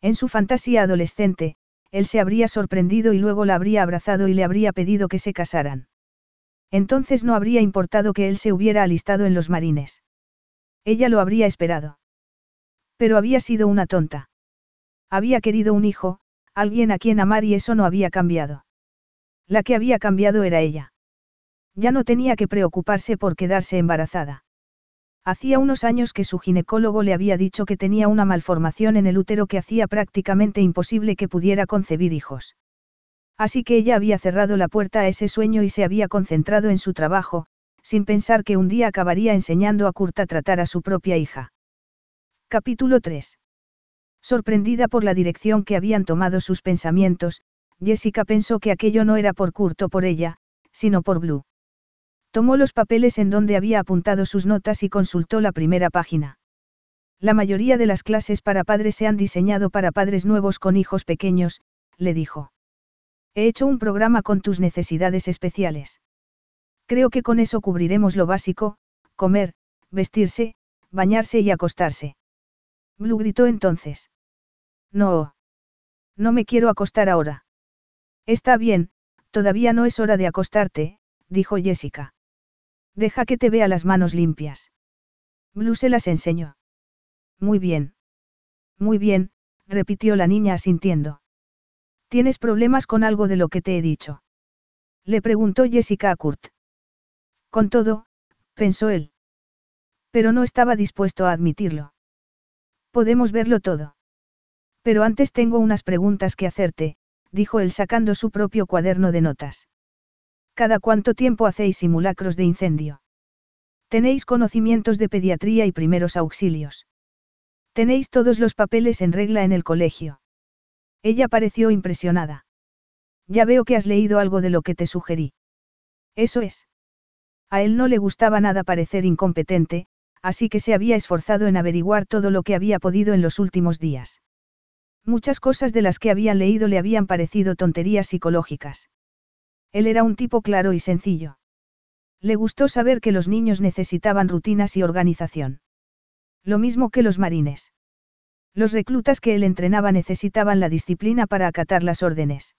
En su fantasía adolescente, él se habría sorprendido y luego la habría abrazado y le habría pedido que se casaran. Entonces no habría importado que él se hubiera alistado en los marines. Ella lo habría esperado. Pero había sido una tonta. Había querido un hijo, alguien a quien amar y eso no había cambiado. La que había cambiado era ella. Ya no tenía que preocuparse por quedarse embarazada. Hacía unos años que su ginecólogo le había dicho que tenía una malformación en el útero que hacía prácticamente imposible que pudiera concebir hijos. Así que ella había cerrado la puerta a ese sueño y se había concentrado en su trabajo, sin pensar que un día acabaría enseñando a Kurt a tratar a su propia hija. Capítulo 3. Sorprendida por la dirección que habían tomado sus pensamientos, Jessica pensó que aquello no era por Kurt o por ella, sino por Blue. Tomó los papeles en donde había apuntado sus notas y consultó la primera página. La mayoría de las clases para padres se han diseñado para padres nuevos con hijos pequeños, le dijo. He hecho un programa con tus necesidades especiales. Creo que con eso cubriremos lo básico, comer, vestirse, bañarse y acostarse. Blue gritó entonces. No. No me quiero acostar ahora. Está bien, todavía no es hora de acostarte, dijo Jessica. Deja que te vea las manos limpias. Blue se las enseñó. Muy bien. Muy bien, repitió la niña asintiendo. ¿Tienes problemas con algo de lo que te he dicho? Le preguntó Jessica a Kurt. Con todo, pensó él. Pero no estaba dispuesto a admitirlo. Podemos verlo todo. Pero antes tengo unas preguntas que hacerte, dijo él sacando su propio cuaderno de notas. ¿Cada cuánto tiempo hacéis simulacros de incendio? Tenéis conocimientos de pediatría y primeros auxilios. Tenéis todos los papeles en regla en el colegio. Ella pareció impresionada. Ya veo que has leído algo de lo que te sugerí. Eso es. A él no le gustaba nada parecer incompetente, así que se había esforzado en averiguar todo lo que había podido en los últimos días. Muchas cosas de las que habían leído le habían parecido tonterías psicológicas. Él era un tipo claro y sencillo. Le gustó saber que los niños necesitaban rutinas y organización. Lo mismo que los marines. Los reclutas que él entrenaba necesitaban la disciplina para acatar las órdenes.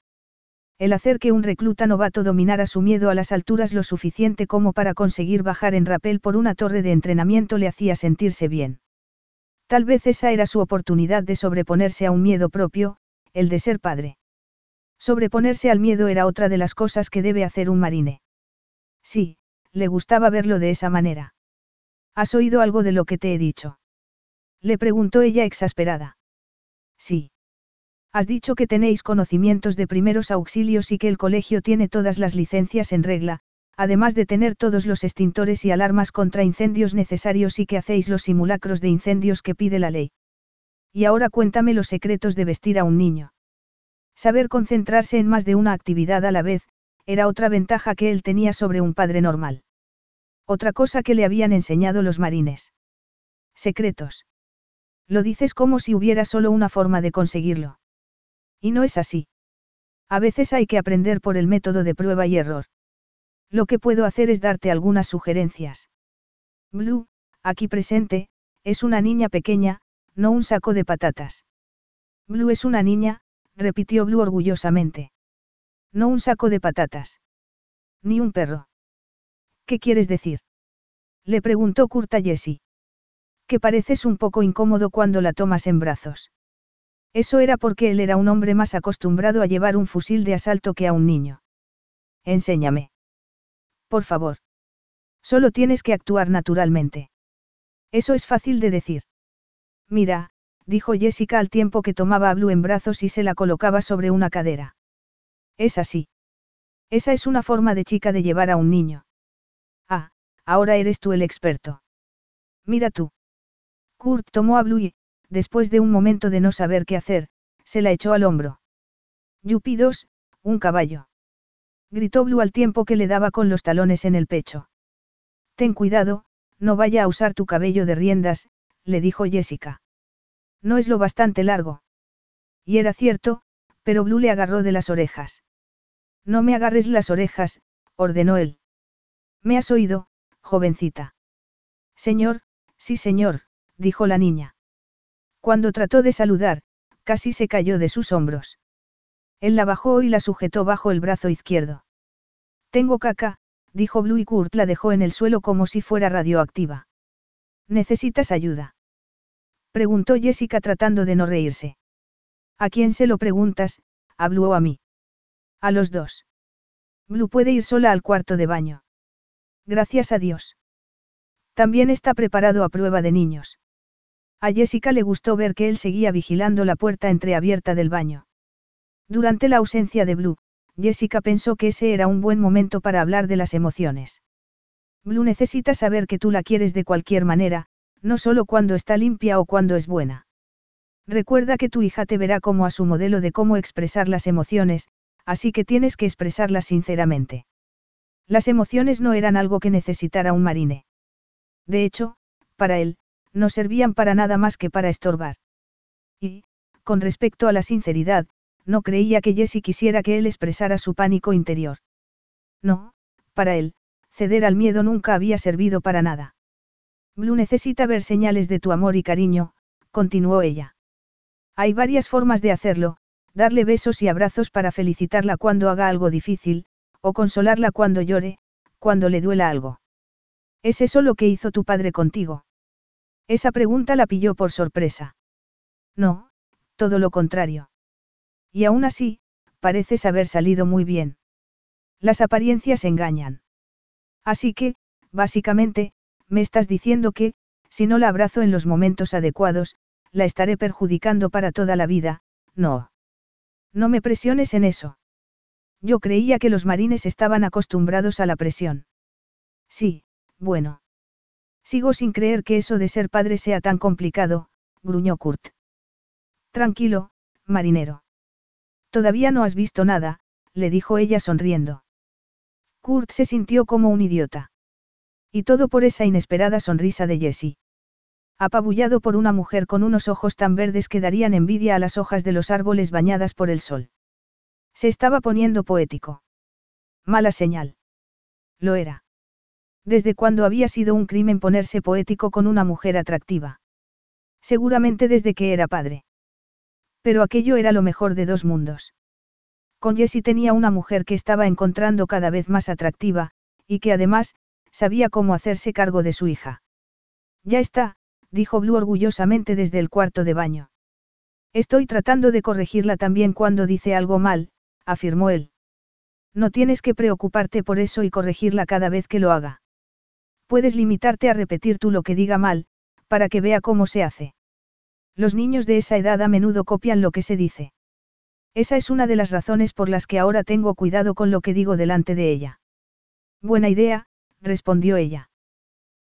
El hacer que un recluta novato dominara su miedo a las alturas lo suficiente como para conseguir bajar en rapel por una torre de entrenamiento le hacía sentirse bien. Tal vez esa era su oportunidad de sobreponerse a un miedo propio, el de ser padre. Sobreponerse al miedo era otra de las cosas que debe hacer un marine. Sí, le gustaba verlo de esa manera. ¿Has oído algo de lo que te he dicho? Le preguntó ella exasperada. Sí. Has dicho que tenéis conocimientos de primeros auxilios y que el colegio tiene todas las licencias en regla, además de tener todos los extintores y alarmas contra incendios necesarios y que hacéis los simulacros de incendios que pide la ley. Y ahora cuéntame los secretos de vestir a un niño. Saber concentrarse en más de una actividad a la vez, era otra ventaja que él tenía sobre un padre normal. Otra cosa que le habían enseñado los marines. Secretos. Lo dices como si hubiera solo una forma de conseguirlo. Y no es así. A veces hay que aprender por el método de prueba y error. Lo que puedo hacer es darte algunas sugerencias. Blue, aquí presente, es una niña pequeña, no un saco de patatas. Blue es una niña, repitió Blue orgullosamente. No un saco de patatas. Ni un perro. ¿Qué quieres decir? Le preguntó Kurt Jessie. Que pareces un poco incómodo cuando la tomas en brazos. Eso era porque él era un hombre más acostumbrado a llevar un fusil de asalto que a un niño. Enséñame. Por favor. Solo tienes que actuar naturalmente. Eso es fácil de decir. Mira, dijo Jessica al tiempo que tomaba a Blue en brazos y se la colocaba sobre una cadera. Es así. Esa es una forma de chica de llevar a un niño. Ah, ahora eres tú el experto. Mira tú. Kurt tomó a Blue y, después de un momento de no saber qué hacer, se la echó al hombro. Yupi un caballo. Gritó Blue al tiempo que le daba con los talones en el pecho. Ten cuidado, no vaya a usar tu cabello de riendas, le dijo Jessica. No es lo bastante largo. Y era cierto, pero Blue le agarró de las orejas. No me agarres las orejas, ordenó él. ¿Me has oído, jovencita? Señor, sí señor, dijo la niña. Cuando trató de saludar, casi se cayó de sus hombros. Él la bajó y la sujetó bajo el brazo izquierdo. Tengo caca, dijo Blue y Kurt la dejó en el suelo como si fuera radioactiva. ¿Necesitas ayuda? Preguntó Jessica tratando de no reírse. ¿A quién se lo preguntas, a Blue o a mí? A los dos. Blue puede ir sola al cuarto de baño. Gracias a Dios. También está preparado a prueba de niños. A Jessica le gustó ver que él seguía vigilando la puerta entreabierta del baño. Durante la ausencia de Blue, Jessica pensó que ese era un buen momento para hablar de las emociones. Blue necesita saber que tú la quieres de cualquier manera, no solo cuando está limpia o cuando es buena. Recuerda que tu hija te verá como a su modelo de cómo expresar las emociones, así que tienes que expresarlas sinceramente. Las emociones no eran algo que necesitara un marine. De hecho, para él, no servían para nada más que para estorbar. Y, con respecto a la sinceridad, no creía que Jessie quisiera que él expresara su pánico interior. No, para él, ceder al miedo nunca había servido para nada. Blue necesita ver señales de tu amor y cariño, continuó ella. Hay varias formas de hacerlo, darle besos y abrazos para felicitarla cuando haga algo difícil, o consolarla cuando llore, cuando le duela algo. ¿Es eso lo que hizo tu padre contigo? Esa pregunta la pilló por sorpresa. No, todo lo contrario. Y aún así, pareces haber salido muy bien. Las apariencias engañan. Así que, básicamente, me estás diciendo que, si no la abrazo en los momentos adecuados, la estaré perjudicando para toda la vida, no. No me presiones en eso. Yo creía que los marines estaban acostumbrados a la presión. Sí, bueno. Sigo sin creer que eso de ser padre sea tan complicado, gruñó Kurt. Tranquilo, marinero. Todavía no has visto nada, le dijo ella sonriendo. Kurt se sintió como un idiota. Y todo por esa inesperada sonrisa de Jessie. Apabullado por una mujer con unos ojos tan verdes que darían envidia a las hojas de los árboles bañadas por el sol. Se estaba poniendo poético. Mala señal. Lo era. Desde cuando había sido un crimen ponerse poético con una mujer atractiva. Seguramente desde que era padre. Pero aquello era lo mejor de dos mundos. Con Jessie tenía una mujer que estaba encontrando cada vez más atractiva, y que además, sabía cómo hacerse cargo de su hija. Ya está, dijo Blue orgullosamente desde el cuarto de baño. Estoy tratando de corregirla también cuando dice algo mal, afirmó él. No tienes que preocuparte por eso y corregirla cada vez que lo haga. Puedes limitarte a repetir tú lo que diga mal, para que vea cómo se hace. Los niños de esa edad a menudo copian lo que se dice. Esa es una de las razones por las que ahora tengo cuidado con lo que digo delante de ella. Buena idea, respondió ella.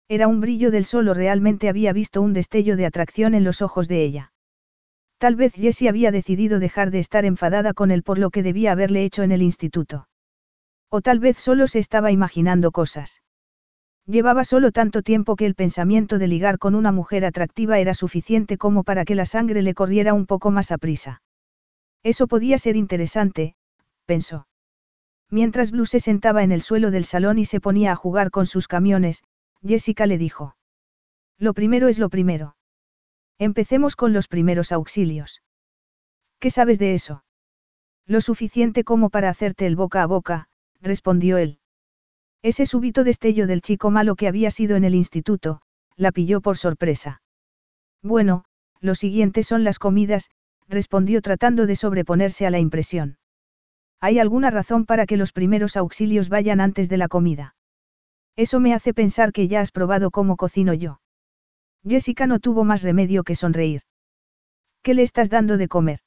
Era un brillo del sol o realmente había visto un destello de atracción en los ojos de ella. Tal vez Jessie había decidido dejar de estar enfadada con él por lo que debía haberle hecho en el instituto. O tal vez solo se estaba imaginando cosas. Llevaba solo tanto tiempo que el pensamiento de ligar con una mujer atractiva era suficiente como para que la sangre le corriera un poco más a prisa. Eso podía ser interesante, pensó. Mientras Blue se sentaba en el suelo del salón y se ponía a jugar con sus camiones, Jessica le dijo. Lo primero es lo primero. Empecemos con los primeros auxilios. ¿Qué sabes de eso? Lo suficiente como para hacerte el boca a boca, respondió él. Ese súbito destello del chico malo que había sido en el instituto, la pilló por sorpresa. Bueno, lo siguiente son las comidas, respondió tratando de sobreponerse a la impresión. ¿Hay alguna razón para que los primeros auxilios vayan antes de la comida? Eso me hace pensar que ya has probado cómo cocino yo. Jessica no tuvo más remedio que sonreír. ¿Qué le estás dando de comer?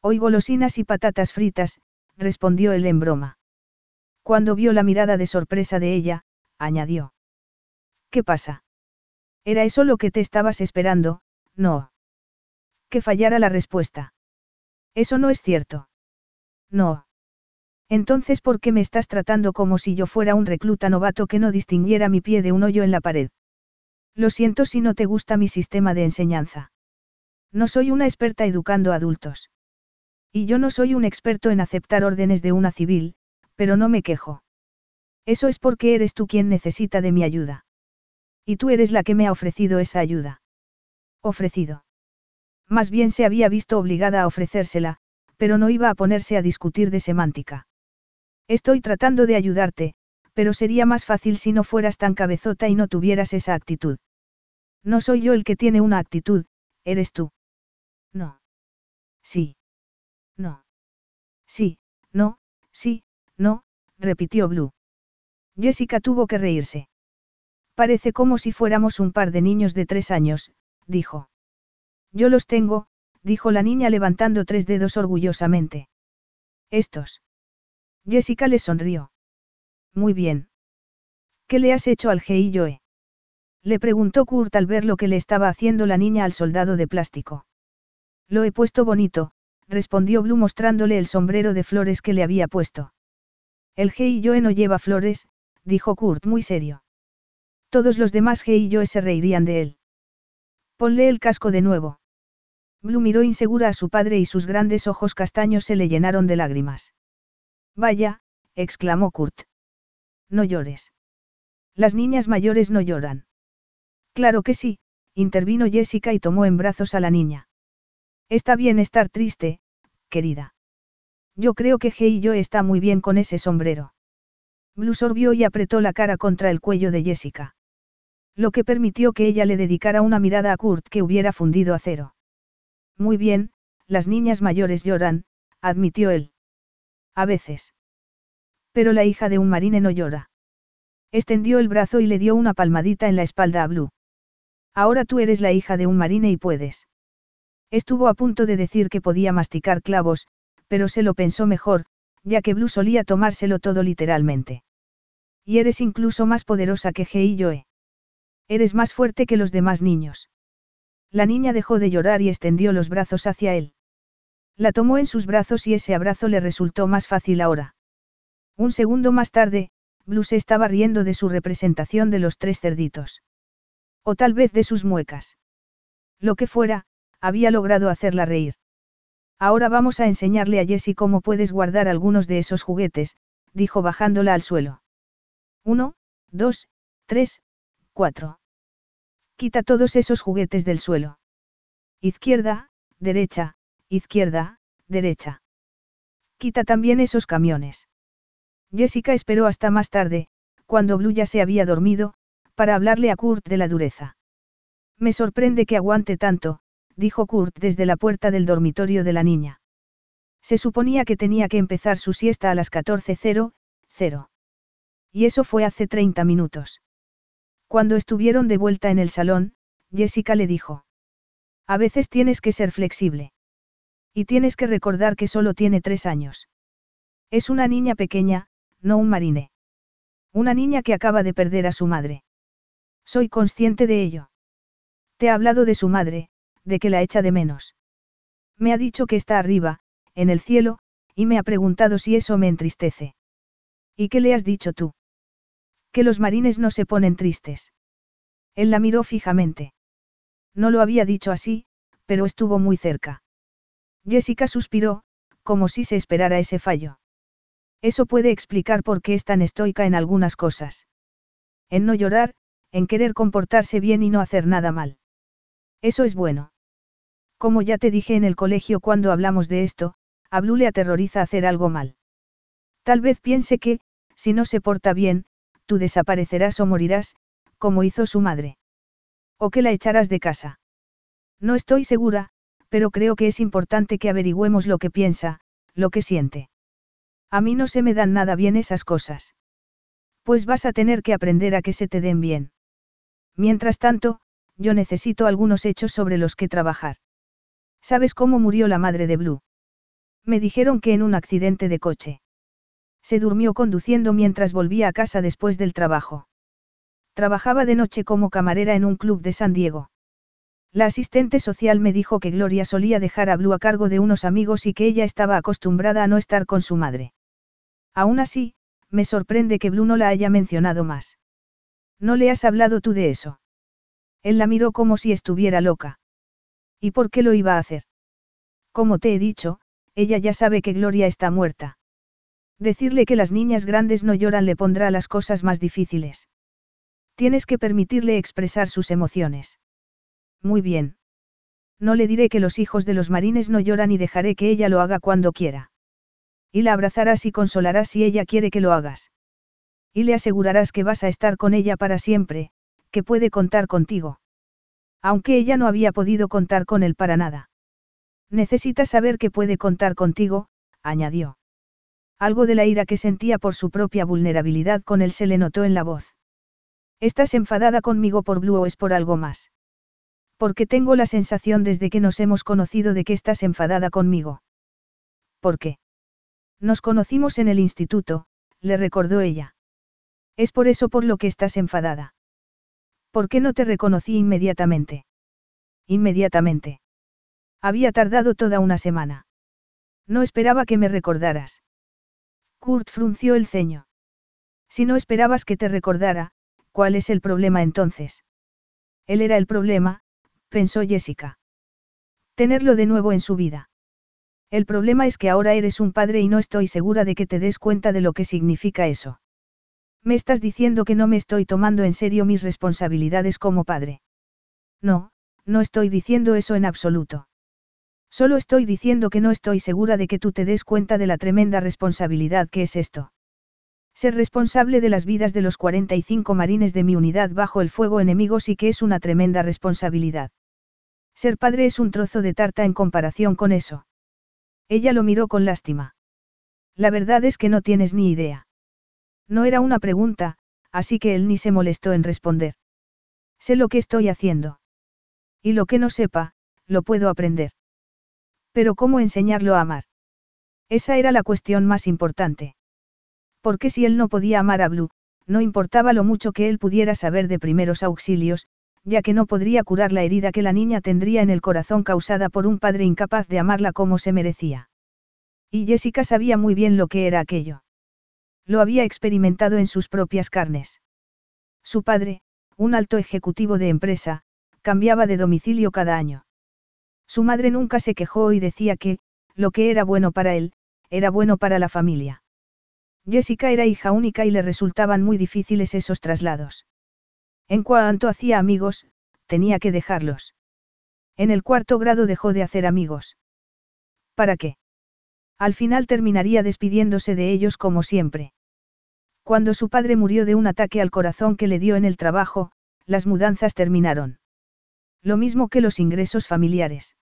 Hoy golosinas y patatas fritas, respondió él en broma. Cuando vio la mirada de sorpresa de ella, añadió. ¿Qué pasa? ¿Era eso lo que te estabas esperando? No. Que fallara la respuesta. Eso no es cierto. No. Entonces, ¿por qué me estás tratando como si yo fuera un recluta novato que no distinguiera mi pie de un hoyo en la pared? Lo siento si no te gusta mi sistema de enseñanza. No soy una experta educando adultos. Y yo no soy un experto en aceptar órdenes de una civil, pero no me quejo. Eso es porque eres tú quien necesita de mi ayuda. Y tú eres la que me ha ofrecido esa ayuda. Ofrecido. Más bien se había visto obligada a ofrecérsela, pero no iba a ponerse a discutir de semántica. Estoy tratando de ayudarte, pero sería más fácil si no fueras tan cabezota y no tuvieras esa actitud. No soy yo el que tiene una actitud, eres tú. No. Sí. No. Sí, no, sí, no, repitió Blue. Jessica tuvo que reírse. Parece como si fuéramos un par de niños de tres años, dijo. Yo los tengo, dijo la niña levantando tres dedos orgullosamente. Estos. Jessica le sonrió. Muy bien. ¿Qué le has hecho al G.I. Joe? Le preguntó Kurt al ver lo que le estaba haciendo la niña al soldado de plástico. Lo he puesto bonito, respondió Blue mostrándole el sombrero de flores que le había puesto. El G y Joe no lleva flores, dijo Kurt muy serio. Todos los demás G y Joe se reirían de él. Ponle el casco de nuevo. Blue miró insegura a su padre y sus grandes ojos castaños se le llenaron de lágrimas. Vaya, exclamó Kurt. No llores. Las niñas mayores no lloran. Claro que sí, intervino Jessica y tomó en brazos a la niña. Está bien estar triste, querida. Yo creo que G y yo está muy bien con ese sombrero. Blue sorbió y apretó la cara contra el cuello de Jessica. Lo que permitió que ella le dedicara una mirada a Kurt que hubiera fundido acero. Muy bien, las niñas mayores lloran, admitió él. A veces. Pero la hija de un marine no llora. Extendió el brazo y le dio una palmadita en la espalda a Blue. Ahora tú eres la hija de un marine y puedes. Estuvo a punto de decir que podía masticar clavos, pero se lo pensó mejor, ya que Blue solía tomárselo todo literalmente. Y eres incluso más poderosa que G y Joe. Eres más fuerte que los demás niños. La niña dejó de llorar y extendió los brazos hacia él. La tomó en sus brazos y ese abrazo le resultó más fácil ahora. Un segundo más tarde, Blue se estaba riendo de su representación de los tres cerditos. O tal vez de sus muecas. Lo que fuera, había logrado hacerla reír. Ahora vamos a enseñarle a Jessie cómo puedes guardar algunos de esos juguetes, dijo bajándola al suelo. Uno, dos, tres, cuatro. Quita todos esos juguetes del suelo. Izquierda, derecha, izquierda, derecha. Quita también esos camiones. Jessica esperó hasta más tarde, cuando Blue ya se había dormido, para hablarle a Kurt de la dureza. Me sorprende que aguante tanto, dijo Kurt desde la puerta del dormitorio de la niña. Se suponía que tenía que empezar su siesta a las 14.00. Y eso fue hace 30 minutos. Cuando estuvieron de vuelta en el salón, Jessica le dijo. A veces tienes que ser flexible. Y tienes que recordar que solo tiene tres años. Es una niña pequeña, no un marine. Una niña que acaba de perder a su madre. Soy consciente de ello. Te ha hablado de su madre, de que la echa de menos. Me ha dicho que está arriba, en el cielo, y me ha preguntado si eso me entristece. ¿Y qué le has dicho tú? Que los marines no se ponen tristes. Él la miró fijamente. No lo había dicho así, pero estuvo muy cerca. Jessica suspiró, como si se esperara ese fallo. Eso puede explicar por qué es tan estoica en algunas cosas. En no llorar, en querer comportarse bien y no hacer nada mal. Eso es bueno. Como ya te dije en el colegio cuando hablamos de esto, a le aterroriza hacer algo mal. Tal vez piense que, si no se porta bien, tú desaparecerás o morirás, como hizo su madre. O que la echarás de casa. No estoy segura, pero creo que es importante que averigüemos lo que piensa, lo que siente. A mí no se me dan nada bien esas cosas. Pues vas a tener que aprender a que se te den bien. Mientras tanto, yo necesito algunos hechos sobre los que trabajar. ¿Sabes cómo murió la madre de Blue? Me dijeron que en un accidente de coche. Se durmió conduciendo mientras volvía a casa después del trabajo. Trabajaba de noche como camarera en un club de San Diego. La asistente social me dijo que Gloria solía dejar a Blue a cargo de unos amigos y que ella estaba acostumbrada a no estar con su madre. Aún así, me sorprende que Blue no la haya mencionado más. ¿No le has hablado tú de eso? Él la miró como si estuviera loca. ¿Y por qué lo iba a hacer? Como te he dicho, ella ya sabe que Gloria está muerta. Decirle que las niñas grandes no lloran le pondrá las cosas más difíciles. Tienes que permitirle expresar sus emociones. Muy bien. No le diré que los hijos de los marines no lloran y dejaré que ella lo haga cuando quiera. Y la abrazarás y consolarás si ella quiere que lo hagas. Y le asegurarás que vas a estar con ella para siempre, que puede contar contigo. Aunque ella no había podido contar con él para nada. Necesitas saber que puede contar contigo, añadió. Algo de la ira que sentía por su propia vulnerabilidad con él se le notó en la voz. ¿Estás enfadada conmigo por Blue o es por algo más? Porque tengo la sensación desde que nos hemos conocido de que estás enfadada conmigo. ¿Por qué? Nos conocimos en el instituto, le recordó ella. Es por eso por lo que estás enfadada. ¿Por qué no te reconocí inmediatamente? Inmediatamente. Había tardado toda una semana. No esperaba que me recordaras. Kurt frunció el ceño. Si no esperabas que te recordara, ¿cuál es el problema entonces? Él era el problema, pensó Jessica. Tenerlo de nuevo en su vida. El problema es que ahora eres un padre y no estoy segura de que te des cuenta de lo que significa eso. Me estás diciendo que no me estoy tomando en serio mis responsabilidades como padre. No, no estoy diciendo eso en absoluto. Solo estoy diciendo que no estoy segura de que tú te des cuenta de la tremenda responsabilidad que es esto. Ser responsable de las vidas de los 45 marines de mi unidad bajo el fuego enemigo sí que es una tremenda responsabilidad. Ser padre es un trozo de tarta en comparación con eso. Ella lo miró con lástima. La verdad es que no tienes ni idea. No era una pregunta, así que él ni se molestó en responder. Sé lo que estoy haciendo. Y lo que no sepa, lo puedo aprender. Pero ¿cómo enseñarlo a amar? Esa era la cuestión más importante. Porque si él no podía amar a Blue, no importaba lo mucho que él pudiera saber de primeros auxilios, ya que no podría curar la herida que la niña tendría en el corazón causada por un padre incapaz de amarla como se merecía. Y Jessica sabía muy bien lo que era aquello. Lo había experimentado en sus propias carnes. Su padre, un alto ejecutivo de empresa, cambiaba de domicilio cada año. Su madre nunca se quejó y decía que, lo que era bueno para él, era bueno para la familia. Jessica era hija única y le resultaban muy difíciles esos traslados. En cuanto hacía amigos, tenía que dejarlos. En el cuarto grado dejó de hacer amigos. ¿Para qué? Al final terminaría despidiéndose de ellos como siempre. Cuando su padre murió de un ataque al corazón que le dio en el trabajo, las mudanzas terminaron. Lo mismo que los ingresos familiares.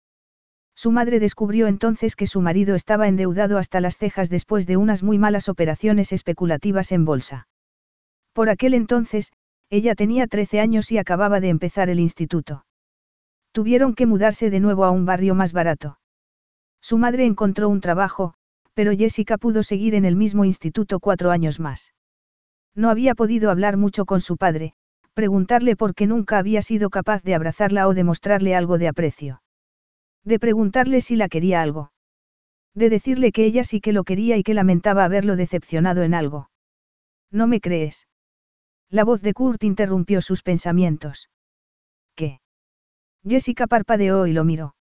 Su madre descubrió entonces que su marido estaba endeudado hasta las cejas después de unas muy malas operaciones especulativas en bolsa. Por aquel entonces, ella tenía 13 años y acababa de empezar el instituto. Tuvieron que mudarse de nuevo a un barrio más barato. Su madre encontró un trabajo, pero Jessica pudo seguir en el mismo instituto cuatro años más. No había podido hablar mucho con su padre, preguntarle por qué nunca había sido capaz de abrazarla o demostrarle algo de aprecio. De preguntarle si la quería algo. De decirle que ella sí que lo quería y que lamentaba haberlo decepcionado en algo. ¿No me crees? La voz de Kurt interrumpió sus pensamientos. ¿Qué? Jessica parpadeó y lo miró.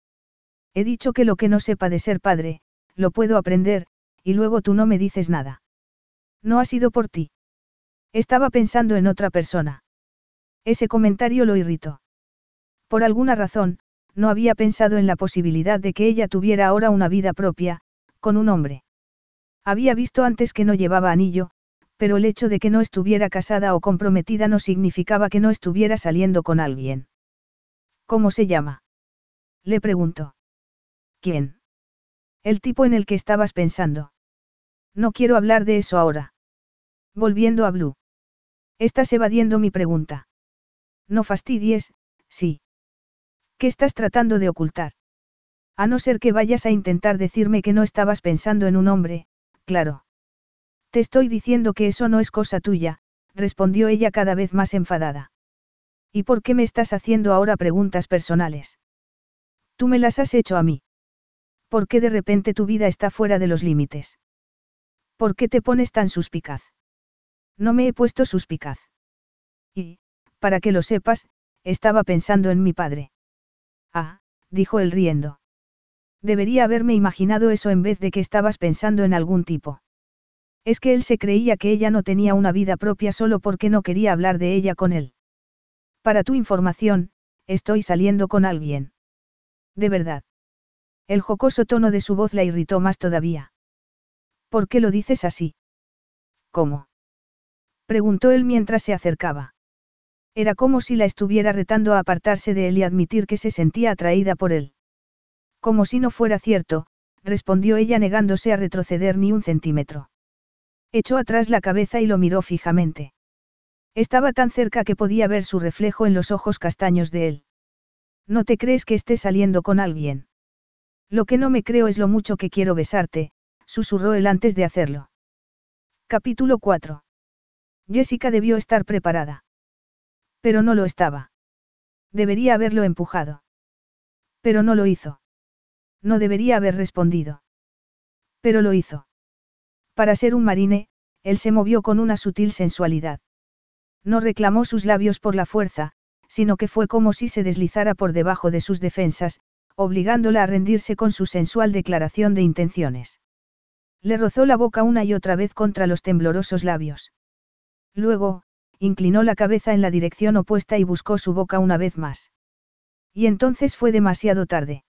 He dicho que lo que no sepa de ser padre, lo puedo aprender, y luego tú no me dices nada. No ha sido por ti. Estaba pensando en otra persona. Ese comentario lo irritó. Por alguna razón, no había pensado en la posibilidad de que ella tuviera ahora una vida propia, con un hombre. Había visto antes que no llevaba anillo, pero el hecho de que no estuviera casada o comprometida no significaba que no estuviera saliendo con alguien. ¿Cómo se llama? Le preguntó. ¿Quién? El tipo en el que estabas pensando. No quiero hablar de eso ahora. Volviendo a Blue. Estás evadiendo mi pregunta. No fastidies, sí. ¿Qué estás tratando de ocultar? A no ser que vayas a intentar decirme que no estabas pensando en un hombre, claro. Te estoy diciendo que eso no es cosa tuya, respondió ella cada vez más enfadada. ¿Y por qué me estás haciendo ahora preguntas personales? Tú me las has hecho a mí. ¿Por qué de repente tu vida está fuera de los límites? ¿Por qué te pones tan suspicaz? No me he puesto suspicaz. Y, para que lo sepas, estaba pensando en mi padre. Ah, dijo él riendo. Debería haberme imaginado eso en vez de que estabas pensando en algún tipo. Es que él se creía que ella no tenía una vida propia solo porque no quería hablar de ella con él. Para tu información, estoy saliendo con alguien. De verdad. El jocoso tono de su voz la irritó más todavía. ¿Por qué lo dices así? ¿Cómo? Preguntó él mientras se acercaba. Era como si la estuviera retando a apartarse de él y admitir que se sentía atraída por él. Como si no fuera cierto, respondió ella negándose a retroceder ni un centímetro. Echó atrás la cabeza y lo miró fijamente. Estaba tan cerca que podía ver su reflejo en los ojos castaños de él. ¿No te crees que esté saliendo con alguien? Lo que no me creo es lo mucho que quiero besarte, susurró él antes de hacerlo. Capítulo 4. Jessica debió estar preparada. Pero no lo estaba. Debería haberlo empujado. Pero no lo hizo. No debería haber respondido. Pero lo hizo. Para ser un marine, él se movió con una sutil sensualidad. No reclamó sus labios por la fuerza, sino que fue como si se deslizara por debajo de sus defensas, obligándola a rendirse con su sensual declaración de intenciones. Le rozó la boca una y otra vez contra los temblorosos labios. Luego, inclinó la cabeza en la dirección opuesta y buscó su boca una vez más. Y entonces fue demasiado tarde.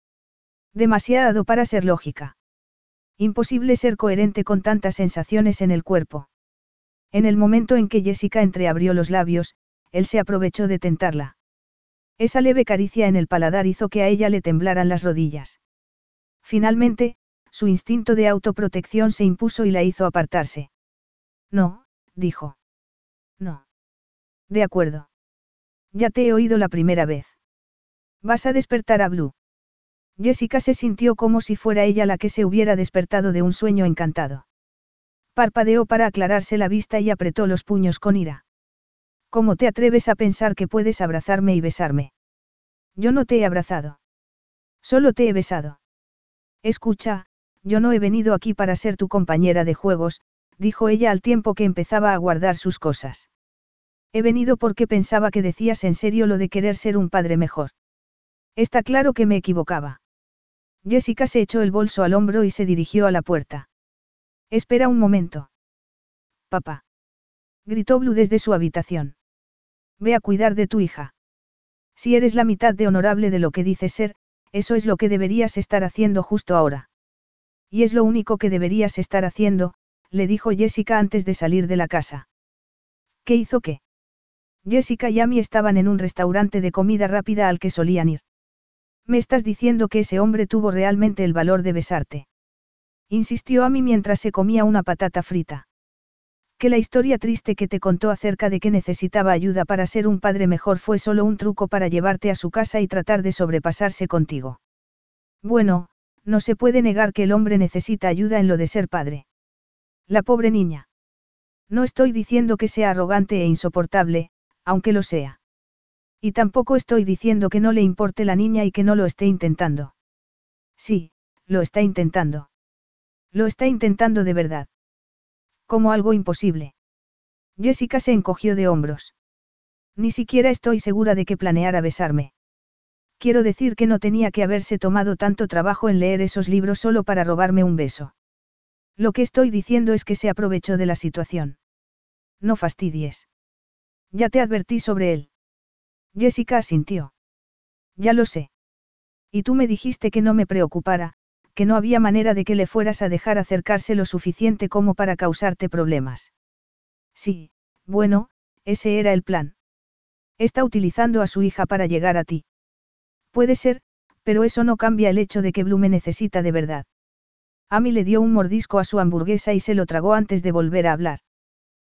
Demasiado para ser lógica. Imposible ser coherente con tantas sensaciones en el cuerpo. En el momento en que Jessica entreabrió los labios, él se aprovechó de tentarla. Esa leve caricia en el paladar hizo que a ella le temblaran las rodillas. Finalmente, su instinto de autoprotección se impuso y la hizo apartarse. No, dijo. No. De acuerdo. Ya te he oído la primera vez. Vas a despertar a Blue. Jessica se sintió como si fuera ella la que se hubiera despertado de un sueño encantado. Parpadeó para aclararse la vista y apretó los puños con ira. ¿Cómo te atreves a pensar que puedes abrazarme y besarme? Yo no te he abrazado. Solo te he besado. Escucha, yo no he venido aquí para ser tu compañera de juegos, dijo ella al tiempo que empezaba a guardar sus cosas. He venido porque pensaba que decías en serio lo de querer ser un padre mejor. Está claro que me equivocaba. Jessica se echó el bolso al hombro y se dirigió a la puerta. Espera un momento. Papá. Gritó Blue desde su habitación. Ve a cuidar de tu hija. Si eres la mitad de honorable de lo que dices ser, eso es lo que deberías estar haciendo justo ahora. Y es lo único que deberías estar haciendo, le dijo Jessica antes de salir de la casa. ¿Qué hizo qué? Jessica y Amy estaban en un restaurante de comida rápida al que solían ir. Me estás diciendo que ese hombre tuvo realmente el valor de besarte. Insistió Amy mientras se comía una patata frita. Que la historia triste que te contó acerca de que necesitaba ayuda para ser un padre mejor fue solo un truco para llevarte a su casa y tratar de sobrepasarse contigo. Bueno, no se puede negar que el hombre necesita ayuda en lo de ser padre. La pobre niña. No estoy diciendo que sea arrogante e insoportable, aunque lo sea. Y tampoco estoy diciendo que no le importe la niña y que no lo esté intentando. Sí, lo está intentando. Lo está intentando de verdad. Como algo imposible. Jessica se encogió de hombros. Ni siquiera estoy segura de que planeara besarme. Quiero decir que no tenía que haberse tomado tanto trabajo en leer esos libros solo para robarme un beso. Lo que estoy diciendo es que se aprovechó de la situación. No fastidies. Ya te advertí sobre él. Jessica asintió. Ya lo sé. Y tú me dijiste que no me preocupara, que no había manera de que le fueras a dejar acercarse lo suficiente como para causarte problemas. Sí, bueno, ese era el plan. Está utilizando a su hija para llegar a ti. Puede ser, pero eso no cambia el hecho de que Blume necesita de verdad. Amy le dio un mordisco a su hamburguesa y se lo tragó antes de volver a hablar.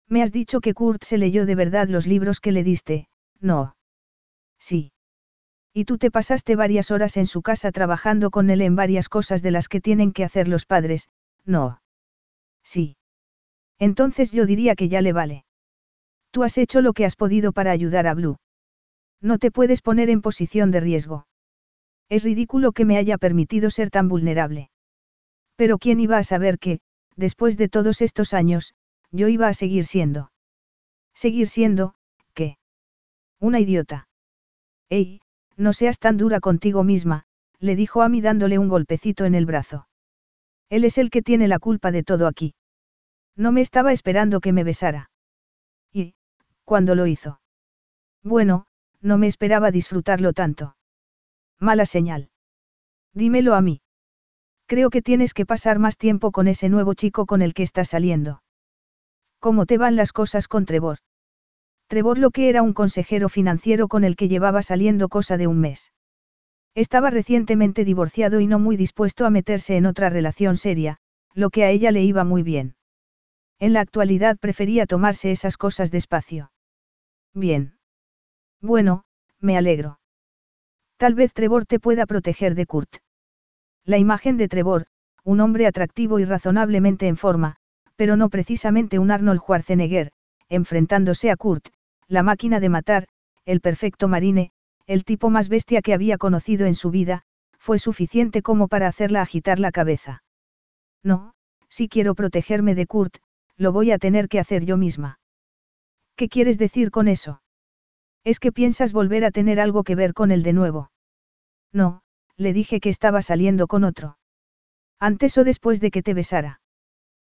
Me has dicho que Kurt se leyó de verdad los libros que le diste, no. Sí. Y tú te pasaste varias horas en su casa trabajando con él en varias cosas de las que tienen que hacer los padres, no. Sí. Entonces yo diría que ya le vale. Tú has hecho lo que has podido para ayudar a Blue. No te puedes poner en posición de riesgo. Es ridículo que me haya permitido ser tan vulnerable. Pero ¿quién iba a saber que, después de todos estos años, yo iba a seguir siendo? Seguir siendo, ¿qué? Una idiota. Ey, no seas tan dura contigo misma, le dijo a mí dándole un golpecito en el brazo. Él es el que tiene la culpa de todo aquí. No me estaba esperando que me besara. ¿Y, cuándo lo hizo? Bueno, no me esperaba disfrutarlo tanto. Mala señal. Dímelo a mí. Creo que tienes que pasar más tiempo con ese nuevo chico con el que estás saliendo. ¿Cómo te van las cosas con Trevor? Trevor lo que era un consejero financiero con el que llevaba saliendo cosa de un mes. Estaba recientemente divorciado y no muy dispuesto a meterse en otra relación seria, lo que a ella le iba muy bien. En la actualidad prefería tomarse esas cosas despacio. Bien. Bueno, me alegro. Tal vez Trevor te pueda proteger de Kurt. La imagen de Trevor, un hombre atractivo y razonablemente en forma, pero no precisamente un Arnold Schwarzenegger, enfrentándose a Kurt, la máquina de matar, el perfecto marine, el tipo más bestia que había conocido en su vida, fue suficiente como para hacerla agitar la cabeza. No, si quiero protegerme de Kurt, lo voy a tener que hacer yo misma. ¿Qué quieres decir con eso? ¿Es que piensas volver a tener algo que ver con él de nuevo? No, le dije que estaba saliendo con otro. Antes o después de que te besara.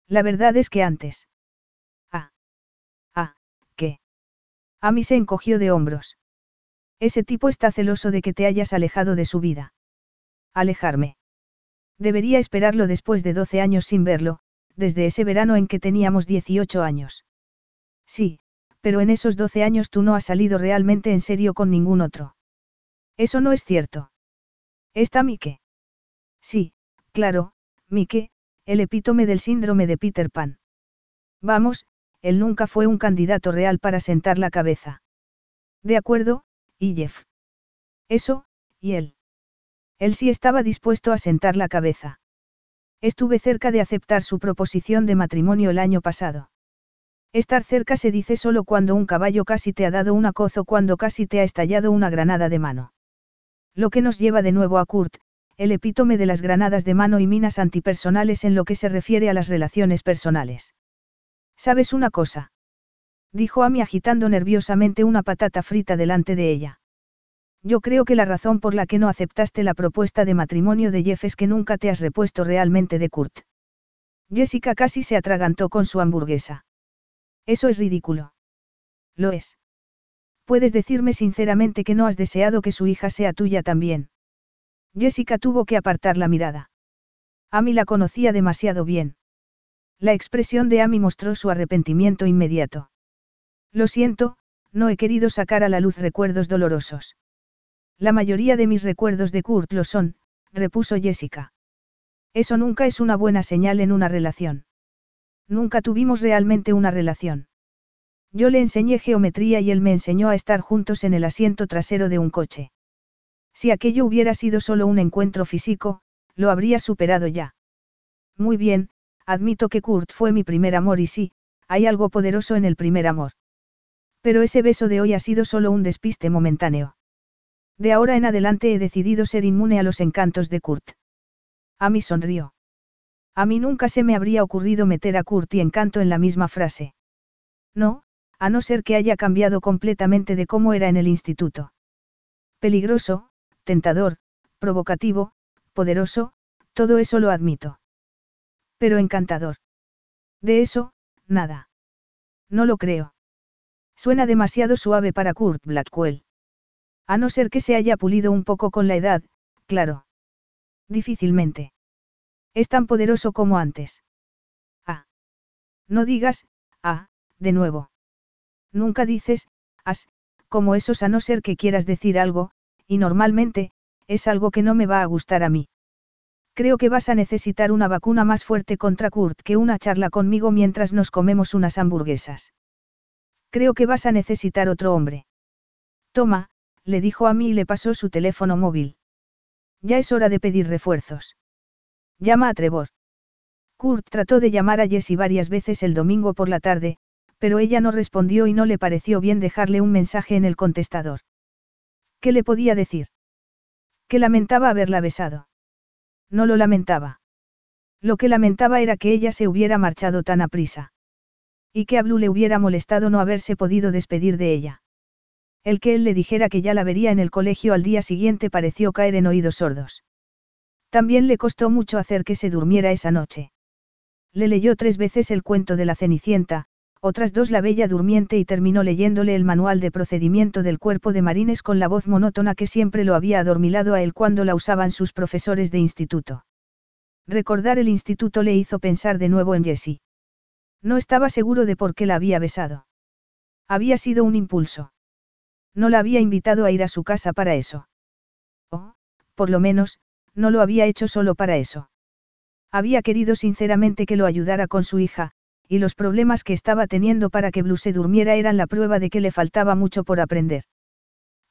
La verdad es que antes. Ah. Ah, ¿qué? Mí se encogió de hombros. Ese tipo está celoso de que te hayas alejado de su vida. Alejarme. Debería esperarlo después de 12 años sin verlo, desde ese verano en que teníamos 18 años. Sí, pero en esos 12 años tú no has salido realmente en serio con ningún otro. Eso no es cierto. ¿Está Mike? Sí, claro, Mike, el epítome del síndrome de Peter Pan. Vamos, él nunca fue un candidato real para sentar la cabeza. De acuerdo, y. Eso, y él. Él sí estaba dispuesto a sentar la cabeza. Estuve cerca de aceptar su proposición de matrimonio el año pasado. Estar cerca se dice solo cuando un caballo casi te ha dado un acozo cuando casi te ha estallado una granada de mano. Lo que nos lleva de nuevo a Kurt, el epítome de las granadas de mano y minas antipersonales en lo que se refiere a las relaciones personales. ¿Sabes una cosa? Dijo Amy agitando nerviosamente una patata frita delante de ella. Yo creo que la razón por la que no aceptaste la propuesta de matrimonio de Jeff es que nunca te has repuesto realmente de Kurt. Jessica casi se atragantó con su hamburguesa. Eso es ridículo. Lo es. Puedes decirme sinceramente que no has deseado que su hija sea tuya también. Jessica tuvo que apartar la mirada. Amy la conocía demasiado bien. La expresión de Amy mostró su arrepentimiento inmediato. Lo siento, no he querido sacar a la luz recuerdos dolorosos. La mayoría de mis recuerdos de Kurt lo son, repuso Jessica. Eso nunca es una buena señal en una relación. Nunca tuvimos realmente una relación. Yo le enseñé geometría y él me enseñó a estar juntos en el asiento trasero de un coche. Si aquello hubiera sido solo un encuentro físico, lo habría superado ya. Muy bien, admito que Kurt fue mi primer amor y sí, hay algo poderoso en el primer amor. Pero ese beso de hoy ha sido solo un despiste momentáneo. De ahora en adelante he decidido ser inmune a los encantos de Kurt. A mí sonrió. A mí nunca se me habría ocurrido meter a Kurt y encanto en la misma frase. No, a no ser que haya cambiado completamente de cómo era en el instituto. Peligroso, tentador, provocativo, poderoso, todo eso lo admito. Pero encantador. De eso, nada. No lo creo. Suena demasiado suave para Kurt Blackwell. A no ser que se haya pulido un poco con la edad, claro. Difícilmente. Es tan poderoso como antes. Ah. No digas, ah, de nuevo. Nunca dices, as, como esos a no ser que quieras decir algo, y normalmente, es algo que no me va a gustar a mí. Creo que vas a necesitar una vacuna más fuerte contra Kurt que una charla conmigo mientras nos comemos unas hamburguesas. Creo que vas a necesitar otro hombre. Toma, le dijo a mí y le pasó su teléfono móvil. Ya es hora de pedir refuerzos. Llama a Trevor. Kurt trató de llamar a Jessie varias veces el domingo por la tarde, pero ella no respondió y no le pareció bien dejarle un mensaje en el contestador. ¿Qué le podía decir? Que lamentaba haberla besado. No lo lamentaba. Lo que lamentaba era que ella se hubiera marchado tan aprisa. Y que a Blue le hubiera molestado no haberse podido despedir de ella. El que él le dijera que ya la vería en el colegio al día siguiente pareció caer en oídos sordos. También le costó mucho hacer que se durmiera esa noche. Le leyó tres veces el cuento de la Cenicienta, otras dos la Bella Durmiente y terminó leyéndole el manual de procedimiento del cuerpo de marines con la voz monótona que siempre lo había adormilado a él cuando la usaban sus profesores de instituto. Recordar el instituto le hizo pensar de nuevo en Jessie. No estaba seguro de por qué la había besado. Había sido un impulso. No la había invitado a ir a su casa para eso. O, por lo menos, no lo había hecho solo para eso. Había querido sinceramente que lo ayudara con su hija, y los problemas que estaba teniendo para que Blue se durmiera eran la prueba de que le faltaba mucho por aprender.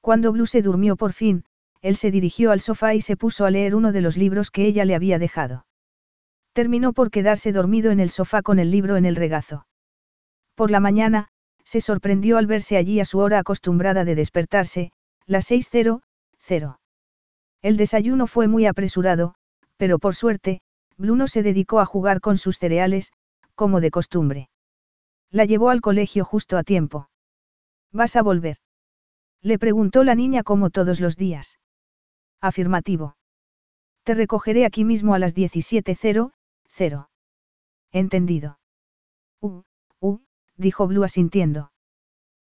Cuando Blue se durmió por fin, él se dirigió al sofá y se puso a leer uno de los libros que ella le había dejado. Terminó por quedarse dormido en el sofá con el libro en el regazo. Por la mañana, se sorprendió al verse allí a su hora acostumbrada de despertarse, las 6.00. El desayuno fue muy apresurado, pero por suerte, Bruno se dedicó a jugar con sus cereales, como de costumbre. La llevó al colegio justo a tiempo. ¿Vas a volver? Le preguntó la niña como todos los días. Afirmativo. Te recogeré aquí mismo a las 17.00. Entendido. Uh, uh, dijo Blue asintiendo.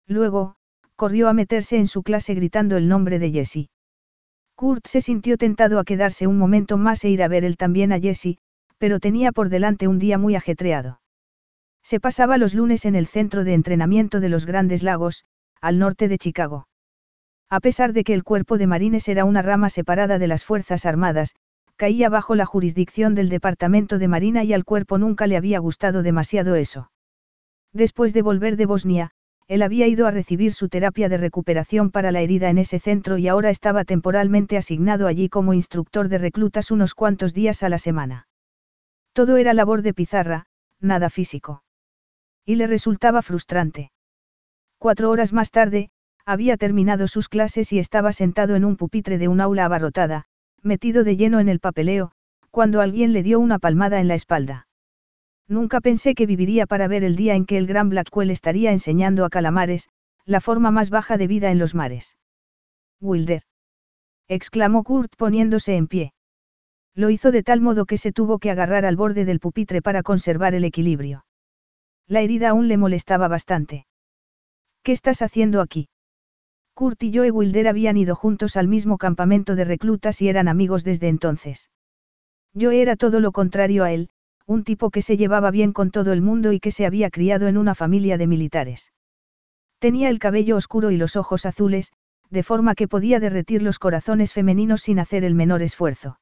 Luego, corrió a meterse en su clase gritando el nombre de Jessie. Kurt se sintió tentado a quedarse un momento más e ir a ver él también a Jessie, pero tenía por delante un día muy ajetreado. Se pasaba los lunes en el centro de entrenamiento de los Grandes Lagos, al norte de Chicago. A pesar de que el cuerpo de marines era una rama separada de las Fuerzas Armadas, caía bajo la jurisdicción del Departamento de Marina y al cuerpo nunca le había gustado demasiado eso. Después de volver de Bosnia, él había ido a recibir su terapia de recuperación para la herida en ese centro y ahora estaba temporalmente asignado allí como instructor de reclutas unos cuantos días a la semana. Todo era labor de pizarra, nada físico. Y le resultaba frustrante. Cuatro horas más tarde, había terminado sus clases y estaba sentado en un pupitre de un aula abarrotada, metido de lleno en el papeleo, cuando alguien le dio una palmada en la espalda. Nunca pensé que viviría para ver el día en que el gran Blackwell estaría enseñando a calamares, la forma más baja de vida en los mares. Wilder. exclamó Kurt poniéndose en pie. Lo hizo de tal modo que se tuvo que agarrar al borde del pupitre para conservar el equilibrio. La herida aún le molestaba bastante. ¿Qué estás haciendo aquí? Kurt y Joe Wilder habían ido juntos al mismo campamento de reclutas y eran amigos desde entonces. Yo era todo lo contrario a él, un tipo que se llevaba bien con todo el mundo y que se había criado en una familia de militares. Tenía el cabello oscuro y los ojos azules, de forma que podía derretir los corazones femeninos sin hacer el menor esfuerzo.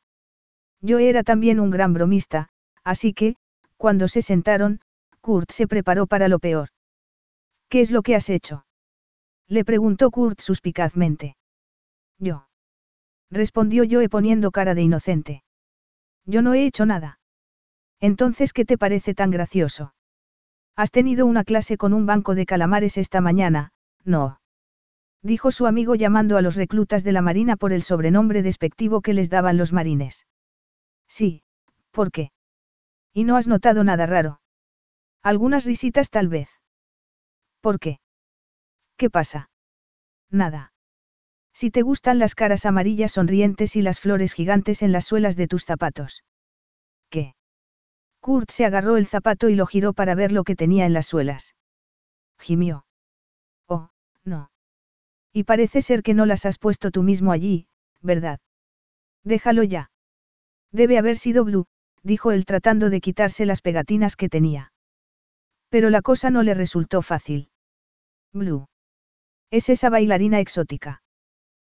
Yo era también un gran bromista, así que, cuando se sentaron, Kurt se preparó para lo peor. ¿Qué es lo que has hecho? Le preguntó Kurt suspicazmente. Yo. Respondió Joe poniendo cara de inocente. Yo no he hecho nada. Entonces, ¿qué te parece tan gracioso? Has tenido una clase con un banco de calamares esta mañana, no. Dijo su amigo llamando a los reclutas de la Marina por el sobrenombre despectivo que les daban los marines. Sí, ¿por qué? ¿Y no has notado nada raro? Algunas risitas tal vez. ¿Por qué? ¿Qué pasa? Nada. Si te gustan las caras amarillas sonrientes y las flores gigantes en las suelas de tus zapatos. ¿Qué? Kurt se agarró el zapato y lo giró para ver lo que tenía en las suelas. Gimió. Oh, no. Y parece ser que no las has puesto tú mismo allí, ¿verdad? Déjalo ya. Debe haber sido Blue, dijo él tratando de quitarse las pegatinas que tenía. Pero la cosa no le resultó fácil. Blue. Es esa bailarina exótica.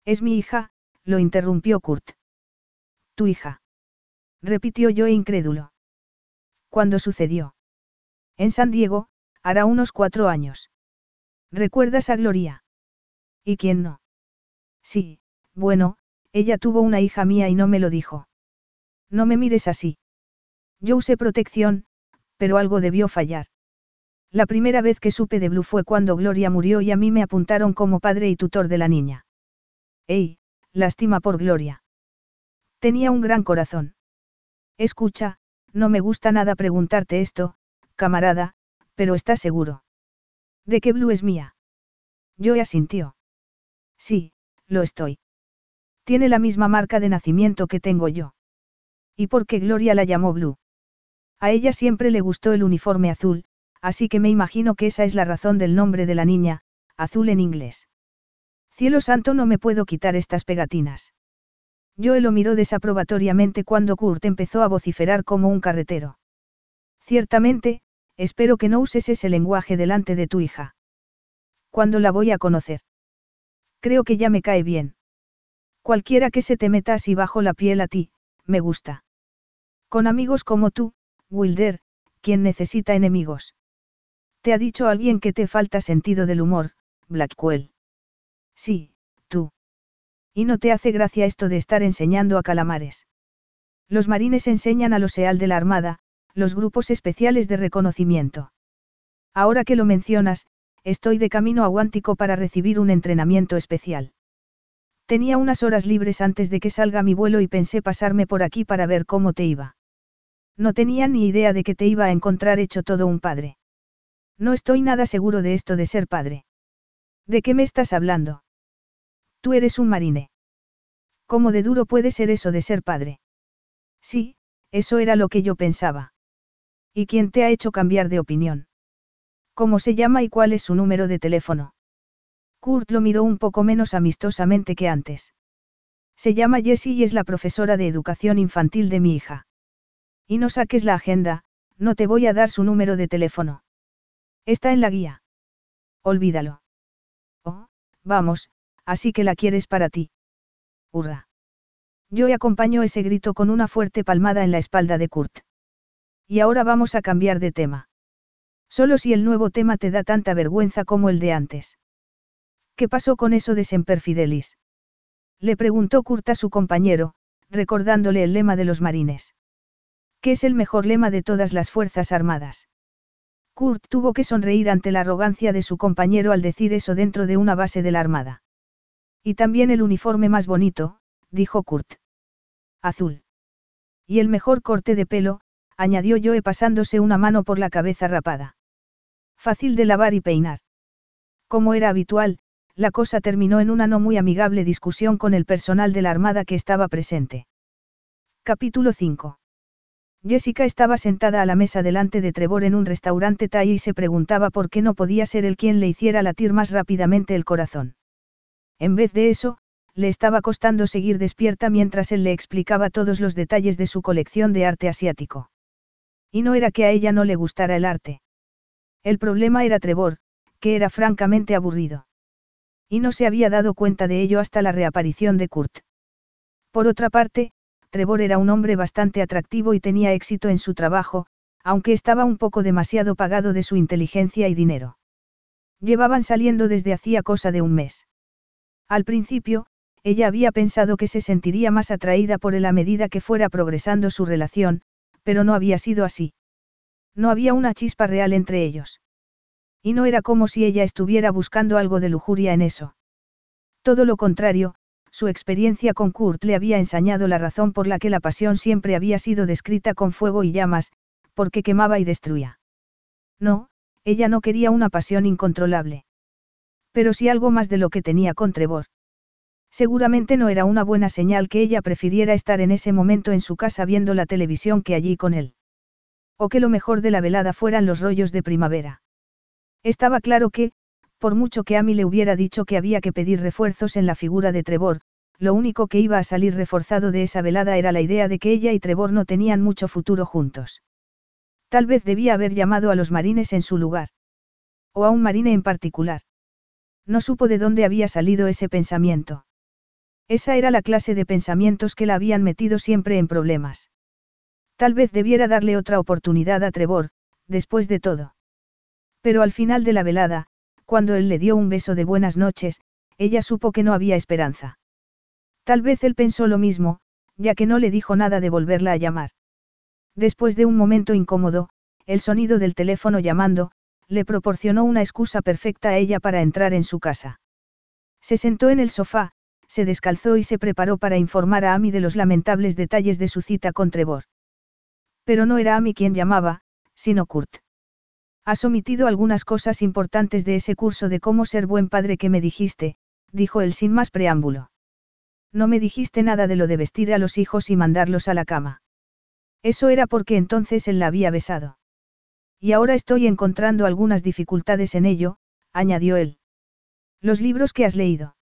Es mi hija, lo interrumpió Kurt. Tu hija. Repitió yo incrédulo. ¿Cuándo sucedió? En San Diego, hará unos cuatro años. ¿Recuerdas a Gloria? ¿Y quién no? Sí, bueno, ella tuvo una hija mía y no me lo dijo. No me mires así. Yo usé protección, pero algo debió fallar. La primera vez que supe de Blue fue cuando Gloria murió y a mí me apuntaron como padre y tutor de la niña. ¡Ey! Lástima por Gloria. Tenía un gran corazón. Escucha, no me gusta nada preguntarte esto, camarada, pero ¿estás seguro? ¿De qué Blue es mía? Yo asintió. Sí, lo estoy. Tiene la misma marca de nacimiento que tengo yo. ¿Y por qué Gloria la llamó Blue? A ella siempre le gustó el uniforme azul, así que me imagino que esa es la razón del nombre de la niña, azul en inglés. Cielo santo, no me puedo quitar estas pegatinas. Joe lo miró desaprobatoriamente cuando Kurt empezó a vociferar como un carretero. Ciertamente, espero que no uses ese lenguaje delante de tu hija. ¿Cuándo la voy a conocer? Creo que ya me cae bien. Cualquiera que se te meta así bajo la piel a ti, me gusta. Con amigos como tú, Wilder, quien necesita enemigos. ¿Te ha dicho alguien que te falta sentido del humor, Blackwell? Sí, tú. Y no te hace gracia esto de estar enseñando a calamares. Los marines enseñan a los SEAL de la Armada, los grupos especiales de reconocimiento. Ahora que lo mencionas, estoy de camino a Guántico para recibir un entrenamiento especial. Tenía unas horas libres antes de que salga mi vuelo y pensé pasarme por aquí para ver cómo te iba. No tenía ni idea de que te iba a encontrar hecho todo un padre. No estoy nada seguro de esto de ser padre. ¿De qué me estás hablando? Tú eres un marine. ¿Cómo de duro puede ser eso de ser padre? Sí, eso era lo que yo pensaba. ¿Y quién te ha hecho cambiar de opinión? ¿Cómo se llama y cuál es su número de teléfono? Kurt lo miró un poco menos amistosamente que antes. Se llama Jessie y es la profesora de educación infantil de mi hija. Y no saques la agenda, no te voy a dar su número de teléfono. Está en la guía. Olvídalo. Oh, vamos, así que la quieres para ti. Hurra. Yo acompañó ese grito con una fuerte palmada en la espalda de Kurt. Y ahora vamos a cambiar de tema. Solo si el nuevo tema te da tanta vergüenza como el de antes. ¿Qué pasó con eso de Semper Fidelis? Le preguntó Kurt a su compañero, recordándole el lema de los marines. ¿Qué es el mejor lema de todas las Fuerzas Armadas? Kurt tuvo que sonreír ante la arrogancia de su compañero al decir eso dentro de una base de la Armada. Y también el uniforme más bonito, dijo Kurt. Azul. Y el mejor corte de pelo, añadió Joe pasándose una mano por la cabeza rapada. Fácil de lavar y peinar. Como era habitual, la cosa terminó en una no muy amigable discusión con el personal de la Armada que estaba presente. Capítulo 5. Jessica estaba sentada a la mesa delante de Trevor en un restaurante Thai y se preguntaba por qué no podía ser él quien le hiciera latir más rápidamente el corazón. En vez de eso, le estaba costando seguir despierta mientras él le explicaba todos los detalles de su colección de arte asiático. Y no era que a ella no le gustara el arte. El problema era Trevor, que era francamente aburrido. Y no se había dado cuenta de ello hasta la reaparición de Kurt. Por otra parte, Trevor era un hombre bastante atractivo y tenía éxito en su trabajo, aunque estaba un poco demasiado pagado de su inteligencia y dinero. Llevaban saliendo desde hacía cosa de un mes. Al principio, ella había pensado que se sentiría más atraída por él a medida que fuera progresando su relación, pero no había sido así. No había una chispa real entre ellos. Y no era como si ella estuviera buscando algo de lujuria en eso. Todo lo contrario, su experiencia con Kurt le había ensañado la razón por la que la pasión siempre había sido descrita con fuego y llamas, porque quemaba y destruía. No, ella no quería una pasión incontrolable. Pero sí algo más de lo que tenía con Trevor. Seguramente no era una buena señal que ella prefiriera estar en ese momento en su casa viendo la televisión que allí con él. O que lo mejor de la velada fueran los rollos de primavera. Estaba claro que, por mucho que Amy le hubiera dicho que había que pedir refuerzos en la figura de Trevor, lo único que iba a salir reforzado de esa velada era la idea de que ella y Trevor no tenían mucho futuro juntos. Tal vez debía haber llamado a los marines en su lugar. O a un marine en particular. No supo de dónde había salido ese pensamiento. Esa era la clase de pensamientos que la habían metido siempre en problemas. Tal vez debiera darle otra oportunidad a Trevor, después de todo. Pero al final de la velada, cuando él le dio un beso de buenas noches, ella supo que no había esperanza. Tal vez él pensó lo mismo, ya que no le dijo nada de volverla a llamar. Después de un momento incómodo, el sonido del teléfono llamando, le proporcionó una excusa perfecta a ella para entrar en su casa. Se sentó en el sofá, se descalzó y se preparó para informar a Amy de los lamentables detalles de su cita con Trevor. Pero no era Amy quien llamaba, sino Kurt. Has omitido algunas cosas importantes de ese curso de cómo ser buen padre que me dijiste, dijo él sin más preámbulo. No me dijiste nada de lo de vestir a los hijos y mandarlos a la cama. Eso era porque entonces él la había besado. Y ahora estoy encontrando algunas dificultades en ello, añadió él. Los libros que has leído.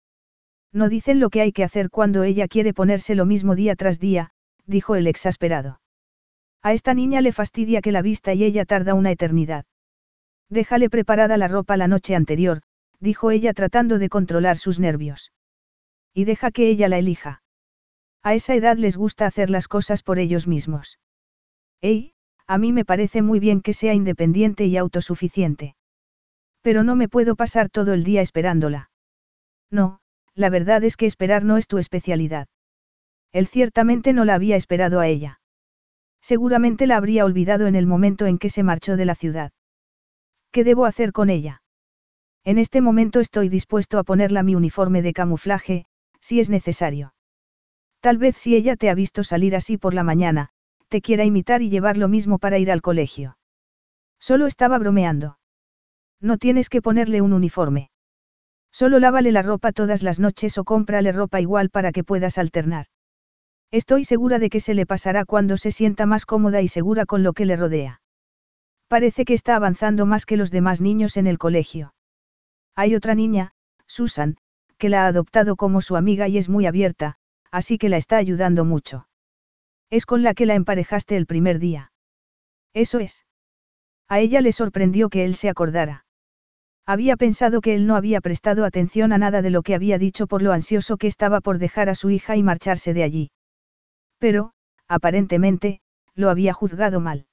No dicen lo que hay que hacer cuando ella quiere ponerse lo mismo día tras día, dijo el exasperado. A esta niña le fastidia que la vista y ella tarda una eternidad. Déjale preparada la ropa la noche anterior, dijo ella tratando de controlar sus nervios. Y deja que ella la elija. A esa edad les gusta hacer las cosas por ellos mismos. Ey, a mí me parece muy bien que sea independiente y autosuficiente. Pero no me puedo pasar todo el día esperándola. No, la verdad es que esperar no es tu especialidad. Él ciertamente no la había esperado a ella. Seguramente la habría olvidado en el momento en que se marchó de la ciudad. ¿Qué debo hacer con ella? En este momento estoy dispuesto a ponerla mi uniforme de camuflaje, si es necesario. Tal vez si ella te ha visto salir así por la mañana, te quiera imitar y llevar lo mismo para ir al colegio. Solo estaba bromeando. No tienes que ponerle un uniforme. Solo lávale la ropa todas las noches o cómprale ropa igual para que puedas alternar. Estoy segura de que se le pasará cuando se sienta más cómoda y segura con lo que le rodea. Parece que está avanzando más que los demás niños en el colegio. Hay otra niña, Susan, que la ha adoptado como su amiga y es muy abierta, así que la está ayudando mucho. Es con la que la emparejaste el primer día. Eso es. A ella le sorprendió que él se acordara. Había pensado que él no había prestado atención a nada de lo que había dicho por lo ansioso que estaba por dejar a su hija y marcharse de allí. Pero, aparentemente, lo había juzgado mal.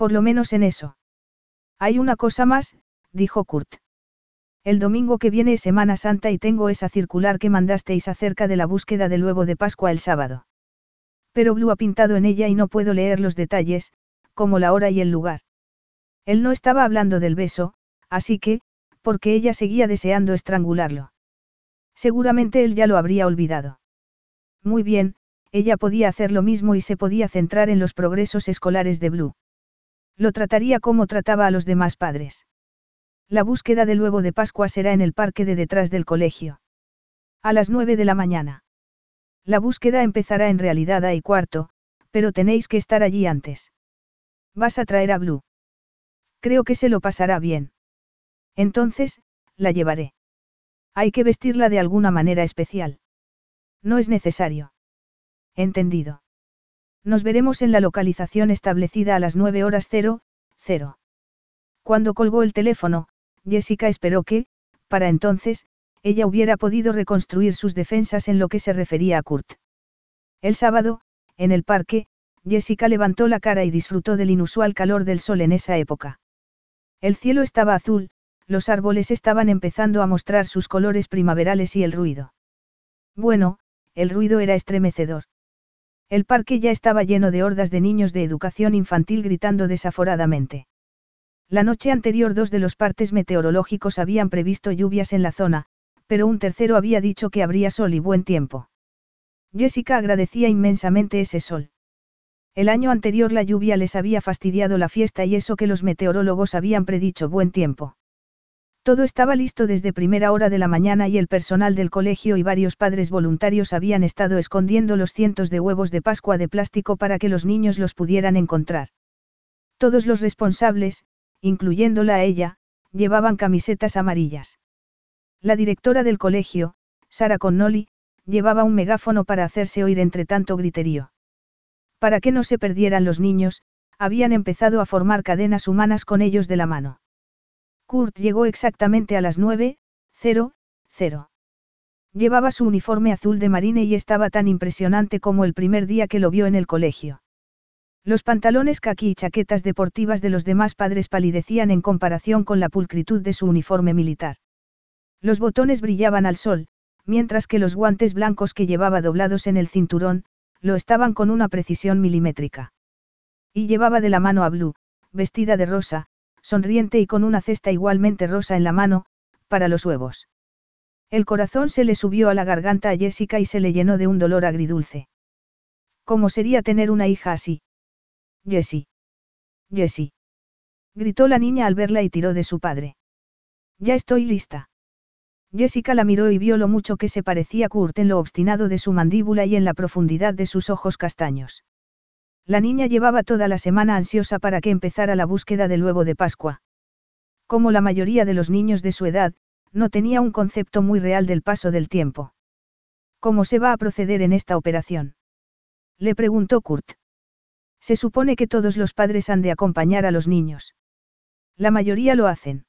Por lo menos en eso. Hay una cosa más, dijo Kurt. El domingo que viene es Semana Santa y tengo esa circular que mandasteis acerca de la búsqueda del huevo de Pascua el sábado. Pero Blue ha pintado en ella y no puedo leer los detalles, como la hora y el lugar. Él no estaba hablando del beso, así que, porque ella seguía deseando estrangularlo. Seguramente él ya lo habría olvidado. Muy bien, ella podía hacer lo mismo y se podía centrar en los progresos escolares de Blue. Lo trataría como trataba a los demás padres. La búsqueda del huevo de Pascua será en el parque de detrás del colegio. A las nueve de la mañana. La búsqueda empezará en realidad a y cuarto, pero tenéis que estar allí antes. Vas a traer a Blue. Creo que se lo pasará bien. Entonces, la llevaré. Hay que vestirla de alguna manera especial. No es necesario. Entendido. Nos veremos en la localización establecida a las 9 horas 0, 0. Cuando colgó el teléfono, Jessica esperó que, para entonces, ella hubiera podido reconstruir sus defensas en lo que se refería a Kurt. El sábado, en el parque, Jessica levantó la cara y disfrutó del inusual calor del sol en esa época. El cielo estaba azul, los árboles estaban empezando a mostrar sus colores primaverales y el ruido. Bueno, el ruido era estremecedor. El parque ya estaba lleno de hordas de niños de educación infantil gritando desaforadamente. La noche anterior dos de los partes meteorológicos habían previsto lluvias en la zona, pero un tercero había dicho que habría sol y buen tiempo. Jessica agradecía inmensamente ese sol. El año anterior la lluvia les había fastidiado la fiesta y eso que los meteorólogos habían predicho buen tiempo. Todo estaba listo desde primera hora de la mañana y el personal del colegio y varios padres voluntarios habían estado escondiendo los cientos de huevos de Pascua de plástico para que los niños los pudieran encontrar. Todos los responsables, incluyéndola a ella, llevaban camisetas amarillas. La directora del colegio, Sara Connolly, llevaba un megáfono para hacerse oír entre tanto griterío. Para que no se perdieran los niños, habían empezado a formar cadenas humanas con ellos de la mano. Kurt llegó exactamente a las 9.00. Llevaba su uniforme azul de marine y estaba tan impresionante como el primer día que lo vio en el colegio. Los pantalones caqui y chaquetas deportivas de los demás padres palidecían en comparación con la pulcritud de su uniforme militar. Los botones brillaban al sol, mientras que los guantes blancos que llevaba doblados en el cinturón, lo estaban con una precisión milimétrica. Y llevaba de la mano a Blue, vestida de rosa, sonriente y con una cesta igualmente rosa en la mano, para los huevos. El corazón se le subió a la garganta a Jessica y se le llenó de un dolor agridulce. ¿Cómo sería tener una hija así? Jessie. Jessie. Gritó la niña al verla y tiró de su padre. Ya estoy lista. Jessica la miró y vio lo mucho que se parecía Kurt en lo obstinado de su mandíbula y en la profundidad de sus ojos castaños. La niña llevaba toda la semana ansiosa para que empezara la búsqueda del huevo de Pascua. Como la mayoría de los niños de su edad, no tenía un concepto muy real del paso del tiempo. ¿Cómo se va a proceder en esta operación? Le preguntó Kurt. Se supone que todos los padres han de acompañar a los niños. La mayoría lo hacen.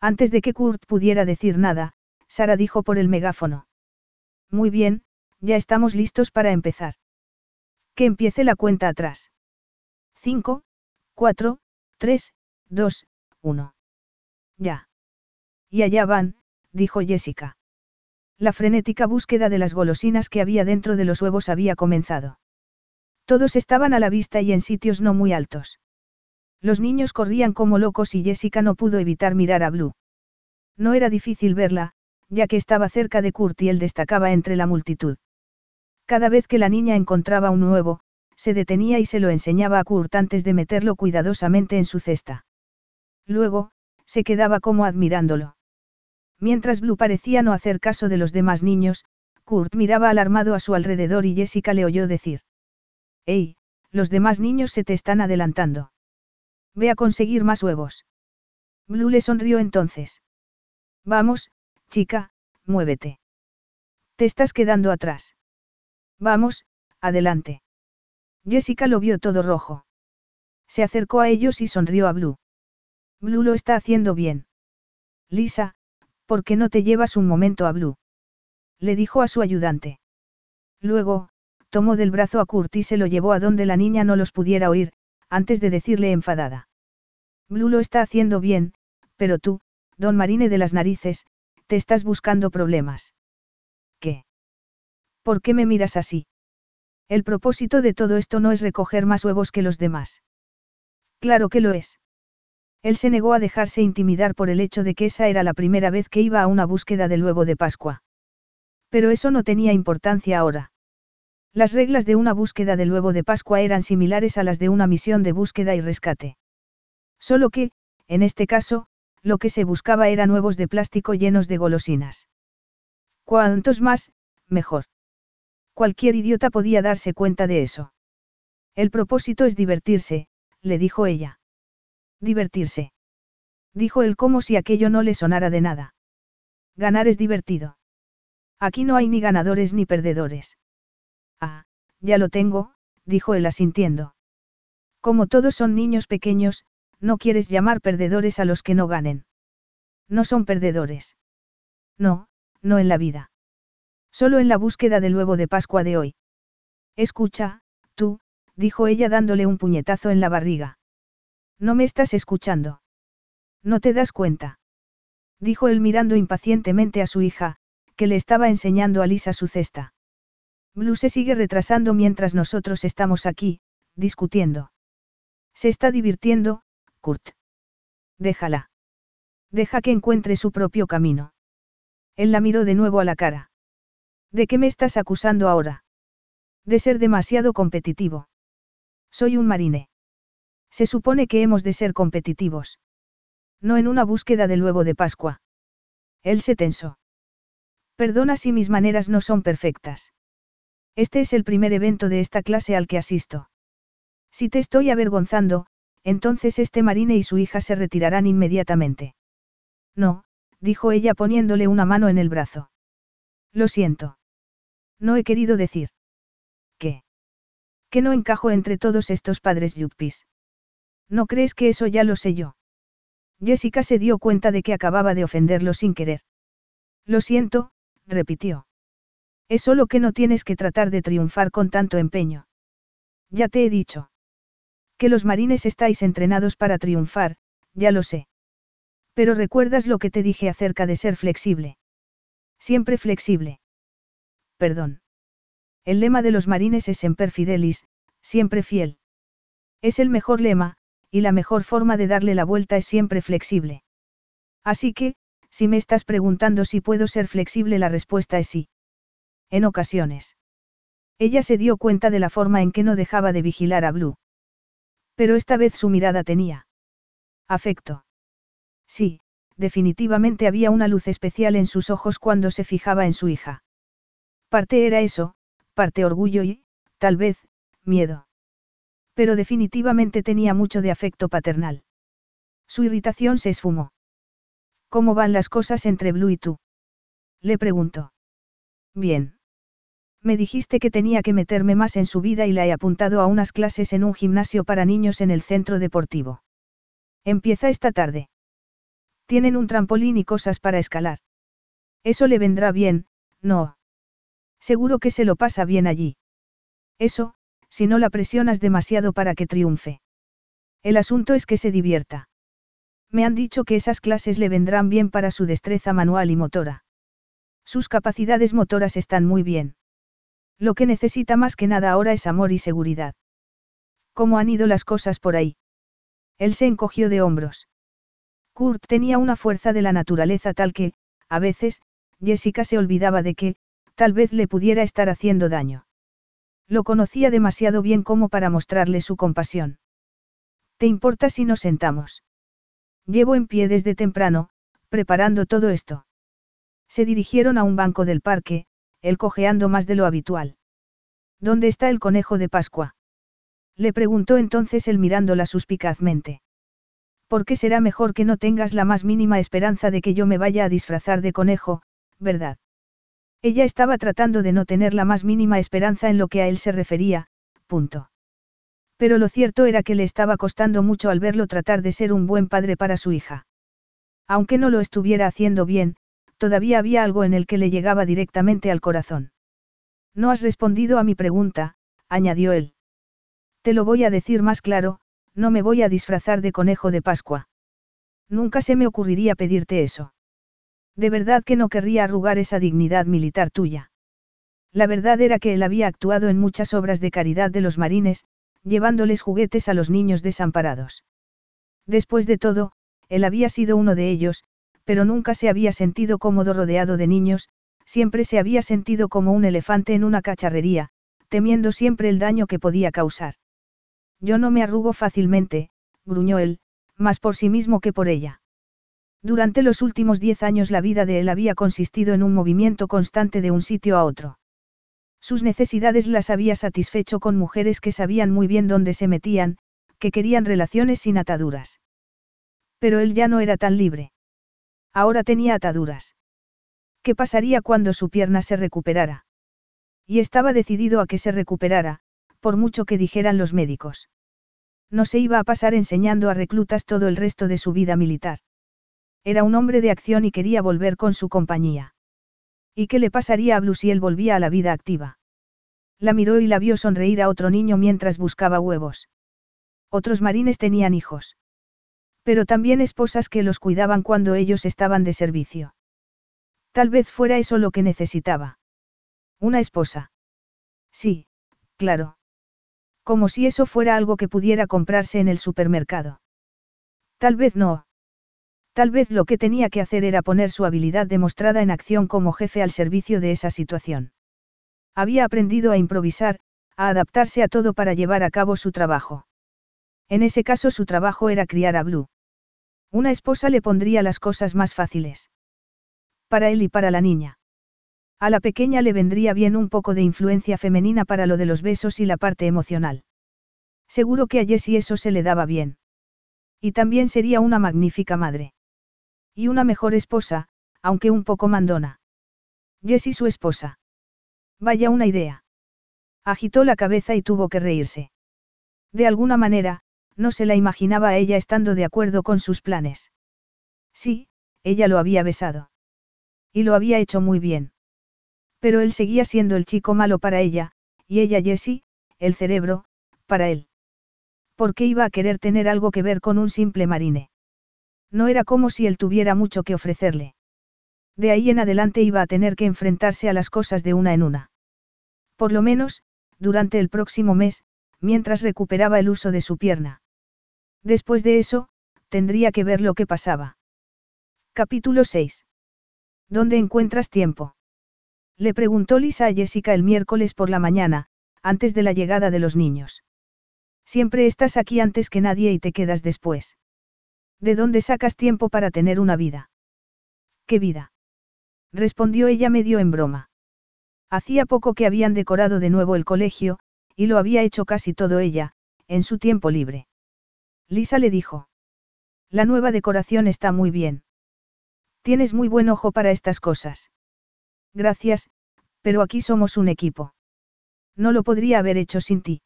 Antes de que Kurt pudiera decir nada, Sara dijo por el megáfono. Muy bien, ya estamos listos para empezar. Que empiece la cuenta atrás. 5, 4, 3, 2, 1. Ya. Y allá van, dijo Jessica. La frenética búsqueda de las golosinas que había dentro de los huevos había comenzado. Todos estaban a la vista y en sitios no muy altos. Los niños corrían como locos y Jessica no pudo evitar mirar a Blue. No era difícil verla, ya que estaba cerca de Kurt y él destacaba entre la multitud. Cada vez que la niña encontraba un nuevo, se detenía y se lo enseñaba a Kurt antes de meterlo cuidadosamente en su cesta. Luego, se quedaba como admirándolo. Mientras Blue parecía no hacer caso de los demás niños, Kurt miraba alarmado a su alrededor y Jessica le oyó decir. ¡Ey! Los demás niños se te están adelantando. Ve a conseguir más huevos. Blue le sonrió entonces. Vamos, chica, muévete. Te estás quedando atrás. Vamos, adelante. Jessica lo vio todo rojo. Se acercó a ellos y sonrió a Blue. Blue lo está haciendo bien. Lisa, ¿por qué no te llevas un momento a Blue? Le dijo a su ayudante. Luego, tomó del brazo a Kurt y se lo llevó a donde la niña no los pudiera oír, antes de decirle enfadada. Blue lo está haciendo bien, pero tú, don Marine de las narices, te estás buscando problemas. ¿Qué? ¿Por qué me miras así? El propósito de todo esto no es recoger más huevos que los demás. Claro que lo es. Él se negó a dejarse intimidar por el hecho de que esa era la primera vez que iba a una búsqueda del huevo de Pascua. Pero eso no tenía importancia ahora. Las reglas de una búsqueda del huevo de Pascua eran similares a las de una misión de búsqueda y rescate. Solo que, en este caso, lo que se buscaba eran huevos de plástico llenos de golosinas. Cuantos más, mejor. Cualquier idiota podía darse cuenta de eso. El propósito es divertirse, le dijo ella. Divertirse. Dijo él como si aquello no le sonara de nada. Ganar es divertido. Aquí no hay ni ganadores ni perdedores. Ah, ya lo tengo, dijo él asintiendo. Como todos son niños pequeños, no quieres llamar perdedores a los que no ganen. No son perdedores. No, no en la vida. Solo en la búsqueda del huevo de Pascua de hoy. Escucha, tú, dijo ella dándole un puñetazo en la barriga. No me estás escuchando. No te das cuenta. Dijo él mirando impacientemente a su hija, que le estaba enseñando a Lisa su cesta. Blue se sigue retrasando mientras nosotros estamos aquí, discutiendo. Se está divirtiendo, Kurt. Déjala. Deja que encuentre su propio camino. Él la miró de nuevo a la cara. ¿De qué me estás acusando ahora? De ser demasiado competitivo. Soy un marine. Se supone que hemos de ser competitivos. No en una búsqueda del huevo de Pascua. Él se tensó. Perdona si mis maneras no son perfectas. Este es el primer evento de esta clase al que asisto. Si te estoy avergonzando, entonces este marine y su hija se retirarán inmediatamente. No, dijo ella poniéndole una mano en el brazo. Lo siento. No he querido decir. ¿Qué? Que no encajo entre todos estos padres yuppies. ¿No crees que eso ya lo sé yo? Jessica se dio cuenta de que acababa de ofenderlo sin querer. Lo siento, repitió. Es solo que no tienes que tratar de triunfar con tanto empeño. Ya te he dicho. Que los marines estáis entrenados para triunfar, ya lo sé. Pero recuerdas lo que te dije acerca de ser flexible. Siempre flexible. Perdón. El lema de los marines es Semper Fidelis, siempre fiel. Es el mejor lema, y la mejor forma de darle la vuelta es siempre flexible. Así que, si me estás preguntando si puedo ser flexible, la respuesta es sí. En ocasiones. Ella se dio cuenta de la forma en que no dejaba de vigilar a Blue. Pero esta vez su mirada tenía. Afecto. Sí, definitivamente había una luz especial en sus ojos cuando se fijaba en su hija. Parte era eso, parte orgullo y, tal vez, miedo. Pero definitivamente tenía mucho de afecto paternal. Su irritación se esfumó. ¿Cómo van las cosas entre Blue y tú? Le preguntó. Bien. Me dijiste que tenía que meterme más en su vida y la he apuntado a unas clases en un gimnasio para niños en el centro deportivo. Empieza esta tarde. Tienen un trampolín y cosas para escalar. Eso le vendrá bien, no. Seguro que se lo pasa bien allí. Eso, si no la presionas demasiado para que triunfe. El asunto es que se divierta. Me han dicho que esas clases le vendrán bien para su destreza manual y motora. Sus capacidades motoras están muy bien. Lo que necesita más que nada ahora es amor y seguridad. ¿Cómo han ido las cosas por ahí? Él se encogió de hombros. Kurt tenía una fuerza de la naturaleza tal que, a veces, Jessica se olvidaba de que, tal vez le pudiera estar haciendo daño. Lo conocía demasiado bien como para mostrarle su compasión. ¿Te importa si nos sentamos? Llevo en pie desde temprano, preparando todo esto. Se dirigieron a un banco del parque, él cojeando más de lo habitual. ¿Dónde está el conejo de Pascua? Le preguntó entonces él mirándola suspicazmente. ¿Por qué será mejor que no tengas la más mínima esperanza de que yo me vaya a disfrazar de conejo, verdad? Ella estaba tratando de no tener la más mínima esperanza en lo que a él se refería, punto. Pero lo cierto era que le estaba costando mucho al verlo tratar de ser un buen padre para su hija. Aunque no lo estuviera haciendo bien, todavía había algo en el que le llegaba directamente al corazón. No has respondido a mi pregunta, añadió él. Te lo voy a decir más claro, no me voy a disfrazar de conejo de Pascua. Nunca se me ocurriría pedirte eso. De verdad que no querría arrugar esa dignidad militar tuya. La verdad era que él había actuado en muchas obras de caridad de los marines, llevándoles juguetes a los niños desamparados. Después de todo, él había sido uno de ellos, pero nunca se había sentido cómodo rodeado de niños, siempre se había sentido como un elefante en una cacharrería, temiendo siempre el daño que podía causar. Yo no me arrugo fácilmente, gruñó él, más por sí mismo que por ella. Durante los últimos diez años la vida de él había consistido en un movimiento constante de un sitio a otro. Sus necesidades las había satisfecho con mujeres que sabían muy bien dónde se metían, que querían relaciones sin ataduras. Pero él ya no era tan libre. Ahora tenía ataduras. ¿Qué pasaría cuando su pierna se recuperara? Y estaba decidido a que se recuperara, por mucho que dijeran los médicos. No se iba a pasar enseñando a reclutas todo el resto de su vida militar. Era un hombre de acción y quería volver con su compañía. ¿Y qué le pasaría a Blue si él volvía a la vida activa? La miró y la vio sonreír a otro niño mientras buscaba huevos. Otros marines tenían hijos. Pero también esposas que los cuidaban cuando ellos estaban de servicio. Tal vez fuera eso lo que necesitaba. Una esposa. Sí, claro. Como si eso fuera algo que pudiera comprarse en el supermercado. Tal vez no. Tal vez lo que tenía que hacer era poner su habilidad demostrada en acción como jefe al servicio de esa situación. Había aprendido a improvisar, a adaptarse a todo para llevar a cabo su trabajo. En ese caso su trabajo era criar a Blue. Una esposa le pondría las cosas más fáciles. Para él y para la niña. A la pequeña le vendría bien un poco de influencia femenina para lo de los besos y la parte emocional. Seguro que a Jessie eso se le daba bien. Y también sería una magnífica madre. Y una mejor esposa, aunque un poco mandona. Jessie su esposa. Vaya una idea. Agitó la cabeza y tuvo que reírse. De alguna manera, no se la imaginaba a ella estando de acuerdo con sus planes. Sí, ella lo había besado. Y lo había hecho muy bien. Pero él seguía siendo el chico malo para ella, y ella Jessie, el cerebro, para él. ¿Por qué iba a querer tener algo que ver con un simple marine? No era como si él tuviera mucho que ofrecerle. De ahí en adelante iba a tener que enfrentarse a las cosas de una en una. Por lo menos, durante el próximo mes, mientras recuperaba el uso de su pierna. Después de eso, tendría que ver lo que pasaba. Capítulo 6. ¿Dónde encuentras tiempo? Le preguntó Lisa a Jessica el miércoles por la mañana, antes de la llegada de los niños. Siempre estás aquí antes que nadie y te quedas después. ¿De dónde sacas tiempo para tener una vida? ¿Qué vida? respondió ella medio en broma. Hacía poco que habían decorado de nuevo el colegio, y lo había hecho casi todo ella, en su tiempo libre. Lisa le dijo. La nueva decoración está muy bien. Tienes muy buen ojo para estas cosas. Gracias, pero aquí somos un equipo. No lo podría haber hecho sin ti.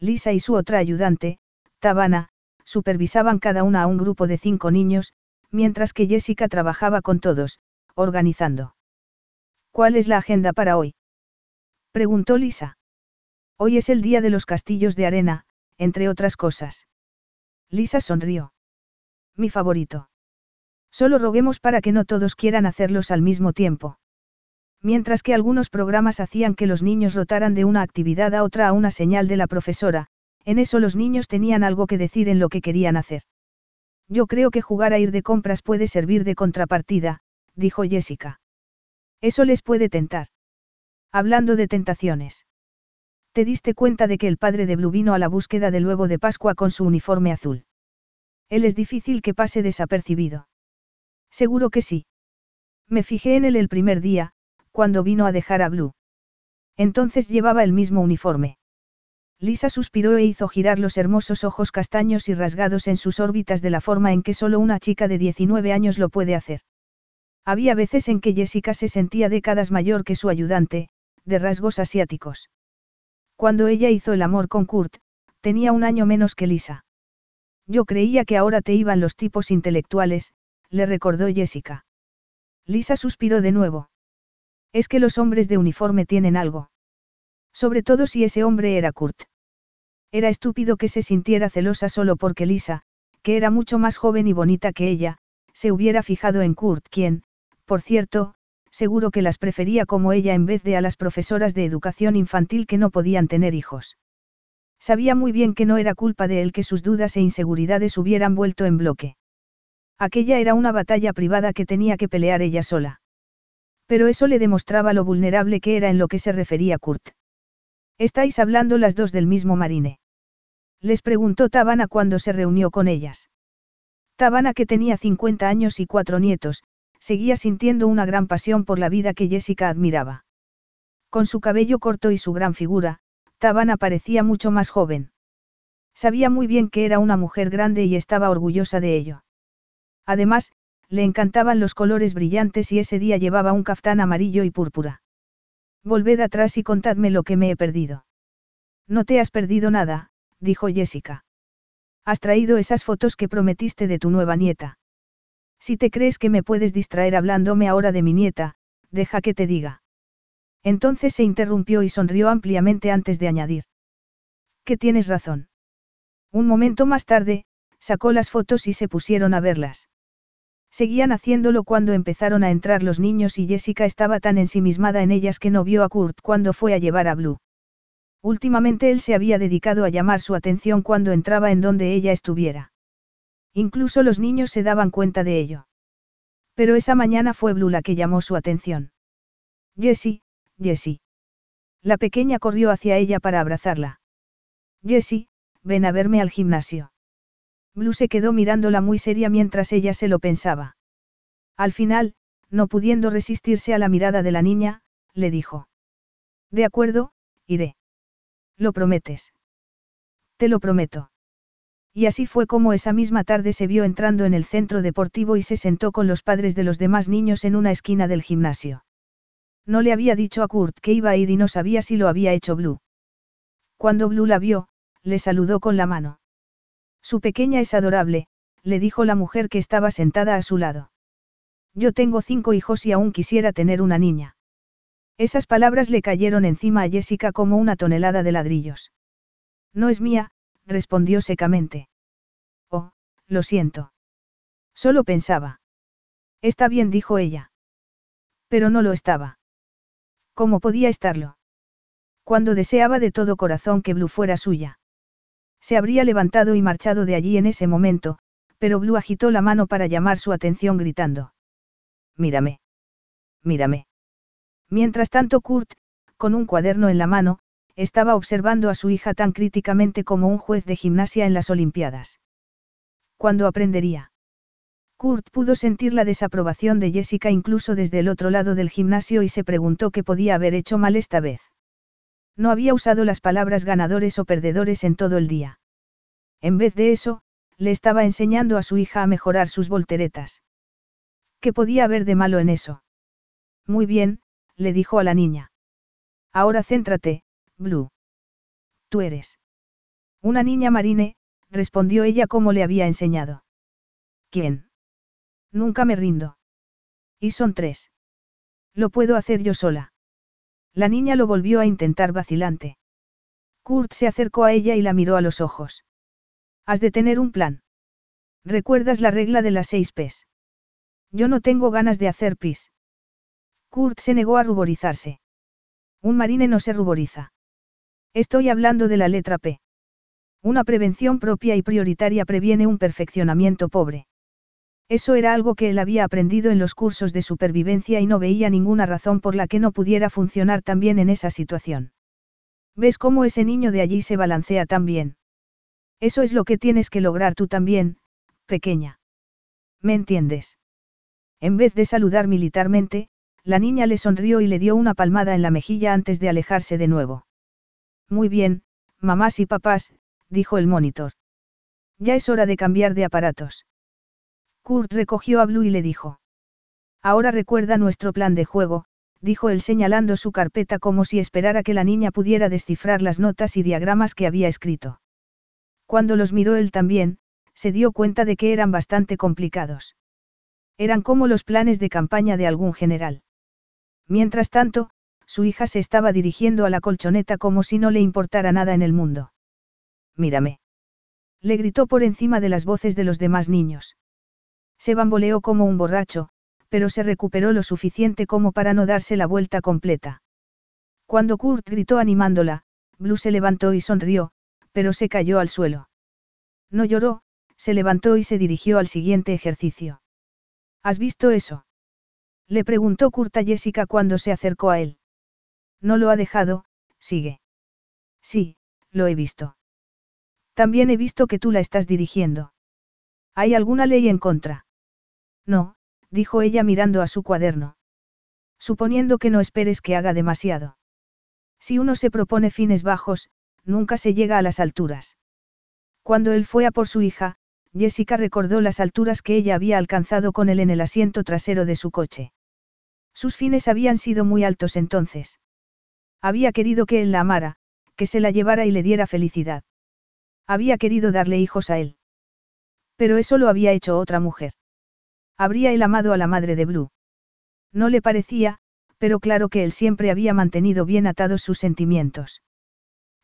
Lisa y su otra ayudante, Tabana, supervisaban cada una a un grupo de cinco niños, mientras que Jessica trabajaba con todos, organizando. ¿Cuál es la agenda para hoy? preguntó Lisa. Hoy es el día de los castillos de arena, entre otras cosas. Lisa sonrió. Mi favorito. Solo roguemos para que no todos quieran hacerlos al mismo tiempo. Mientras que algunos programas hacían que los niños rotaran de una actividad a otra a una señal de la profesora, en eso los niños tenían algo que decir en lo que querían hacer. Yo creo que jugar a ir de compras puede servir de contrapartida, dijo Jessica. Eso les puede tentar. Hablando de tentaciones. ¿Te diste cuenta de que el padre de Blue vino a la búsqueda del huevo de Pascua con su uniforme azul? Él es difícil que pase desapercibido. Seguro que sí. Me fijé en él el primer día, cuando vino a dejar a Blue. Entonces llevaba el mismo uniforme. Lisa suspiró e hizo girar los hermosos ojos castaños y rasgados en sus órbitas de la forma en que solo una chica de 19 años lo puede hacer. Había veces en que Jessica se sentía décadas mayor que su ayudante, de rasgos asiáticos. Cuando ella hizo el amor con Kurt, tenía un año menos que Lisa. Yo creía que ahora te iban los tipos intelectuales, le recordó Jessica. Lisa suspiró de nuevo. Es que los hombres de uniforme tienen algo. Sobre todo si ese hombre era Kurt. Era estúpido que se sintiera celosa solo porque Lisa, que era mucho más joven y bonita que ella, se hubiera fijado en Kurt, quien, por cierto, seguro que las prefería como ella en vez de a las profesoras de educación infantil que no podían tener hijos. Sabía muy bien que no era culpa de él que sus dudas e inseguridades hubieran vuelto en bloque. Aquella era una batalla privada que tenía que pelear ella sola. Pero eso le demostraba lo vulnerable que era en lo que se refería Kurt. Estáis hablando las dos del mismo marine. Les preguntó Tabana cuando se reunió con ellas. Tabana, que tenía 50 años y cuatro nietos, seguía sintiendo una gran pasión por la vida que Jessica admiraba. Con su cabello corto y su gran figura, Tabana parecía mucho más joven. Sabía muy bien que era una mujer grande y estaba orgullosa de ello. Además, le encantaban los colores brillantes y ese día llevaba un caftán amarillo y púrpura. Volved atrás y contadme lo que me he perdido. No te has perdido nada, dijo Jessica. Has traído esas fotos que prometiste de tu nueva nieta. Si te crees que me puedes distraer hablándome ahora de mi nieta, deja que te diga. Entonces se interrumpió y sonrió ampliamente antes de añadir. Que tienes razón. Un momento más tarde, sacó las fotos y se pusieron a verlas. Seguían haciéndolo cuando empezaron a entrar los niños y Jessica estaba tan ensimismada en ellas que no vio a Kurt cuando fue a llevar a Blue. Últimamente él se había dedicado a llamar su atención cuando entraba en donde ella estuviera. Incluso los niños se daban cuenta de ello. Pero esa mañana fue Blue la que llamó su atención. Jessie, Jessie. La pequeña corrió hacia ella para abrazarla. Jessie, ven a verme al gimnasio. Blue se quedó mirándola muy seria mientras ella se lo pensaba. Al final, no pudiendo resistirse a la mirada de la niña, le dijo. De acuerdo, iré. ¿Lo prometes? Te lo prometo. Y así fue como esa misma tarde se vio entrando en el centro deportivo y se sentó con los padres de los demás niños en una esquina del gimnasio. No le había dicho a Kurt que iba a ir y no sabía si lo había hecho Blue. Cuando Blue la vio, le saludó con la mano. Su pequeña es adorable, le dijo la mujer que estaba sentada a su lado. Yo tengo cinco hijos y aún quisiera tener una niña. Esas palabras le cayeron encima a Jessica como una tonelada de ladrillos. No es mía, respondió secamente. Oh, lo siento. Solo pensaba. Está bien, dijo ella. Pero no lo estaba. ¿Cómo podía estarlo? Cuando deseaba de todo corazón que Blue fuera suya. Se habría levantado y marchado de allí en ese momento, pero Blue agitó la mano para llamar su atención gritando. Mírame. Mírame. Mientras tanto Kurt, con un cuaderno en la mano, estaba observando a su hija tan críticamente como un juez de gimnasia en las Olimpiadas. ¿Cuándo aprendería? Kurt pudo sentir la desaprobación de Jessica incluso desde el otro lado del gimnasio y se preguntó qué podía haber hecho mal esta vez. No había usado las palabras ganadores o perdedores en todo el día. En vez de eso, le estaba enseñando a su hija a mejorar sus volteretas. ¿Qué podía haber de malo en eso? Muy bien, le dijo a la niña. Ahora céntrate, Blue. Tú eres. Una niña marine, respondió ella como le había enseñado. ¿Quién? Nunca me rindo. Y son tres. Lo puedo hacer yo sola. La niña lo volvió a intentar vacilante. Kurt se acercó a ella y la miró a los ojos. Has de tener un plan. ¿Recuerdas la regla de las seis P's? Yo no tengo ganas de hacer pis. Kurt se negó a ruborizarse. Un marine no se ruboriza. Estoy hablando de la letra P. Una prevención propia y prioritaria previene un perfeccionamiento pobre. Eso era algo que él había aprendido en los cursos de supervivencia y no veía ninguna razón por la que no pudiera funcionar tan bien en esa situación. ¿Ves cómo ese niño de allí se balancea tan bien? Eso es lo que tienes que lograr tú también, pequeña. ¿Me entiendes? En vez de saludar militarmente, la niña le sonrió y le dio una palmada en la mejilla antes de alejarse de nuevo. Muy bien, mamás y papás, dijo el monitor. Ya es hora de cambiar de aparatos. Kurt recogió a Blue y le dijo. Ahora recuerda nuestro plan de juego, dijo él señalando su carpeta como si esperara que la niña pudiera descifrar las notas y diagramas que había escrito. Cuando los miró él también, se dio cuenta de que eran bastante complicados. Eran como los planes de campaña de algún general. Mientras tanto, su hija se estaba dirigiendo a la colchoneta como si no le importara nada en el mundo. Mírame. Le gritó por encima de las voces de los demás niños. Se bamboleó como un borracho, pero se recuperó lo suficiente como para no darse la vuelta completa. Cuando Kurt gritó animándola, Blue se levantó y sonrió, pero se cayó al suelo. No lloró, se levantó y se dirigió al siguiente ejercicio. ¿Has visto eso? Le preguntó Kurt a Jessica cuando se acercó a él. No lo ha dejado, sigue. Sí, lo he visto. También he visto que tú la estás dirigiendo. ¿Hay alguna ley en contra? No, dijo ella mirando a su cuaderno. Suponiendo que no esperes que haga demasiado. Si uno se propone fines bajos, nunca se llega a las alturas. Cuando él fue a por su hija, Jessica recordó las alturas que ella había alcanzado con él en el asiento trasero de su coche. Sus fines habían sido muy altos entonces. Había querido que él la amara, que se la llevara y le diera felicidad. Había querido darle hijos a él. Pero eso lo había hecho otra mujer. Habría él amado a la madre de Blue. No le parecía, pero claro que él siempre había mantenido bien atados sus sentimientos.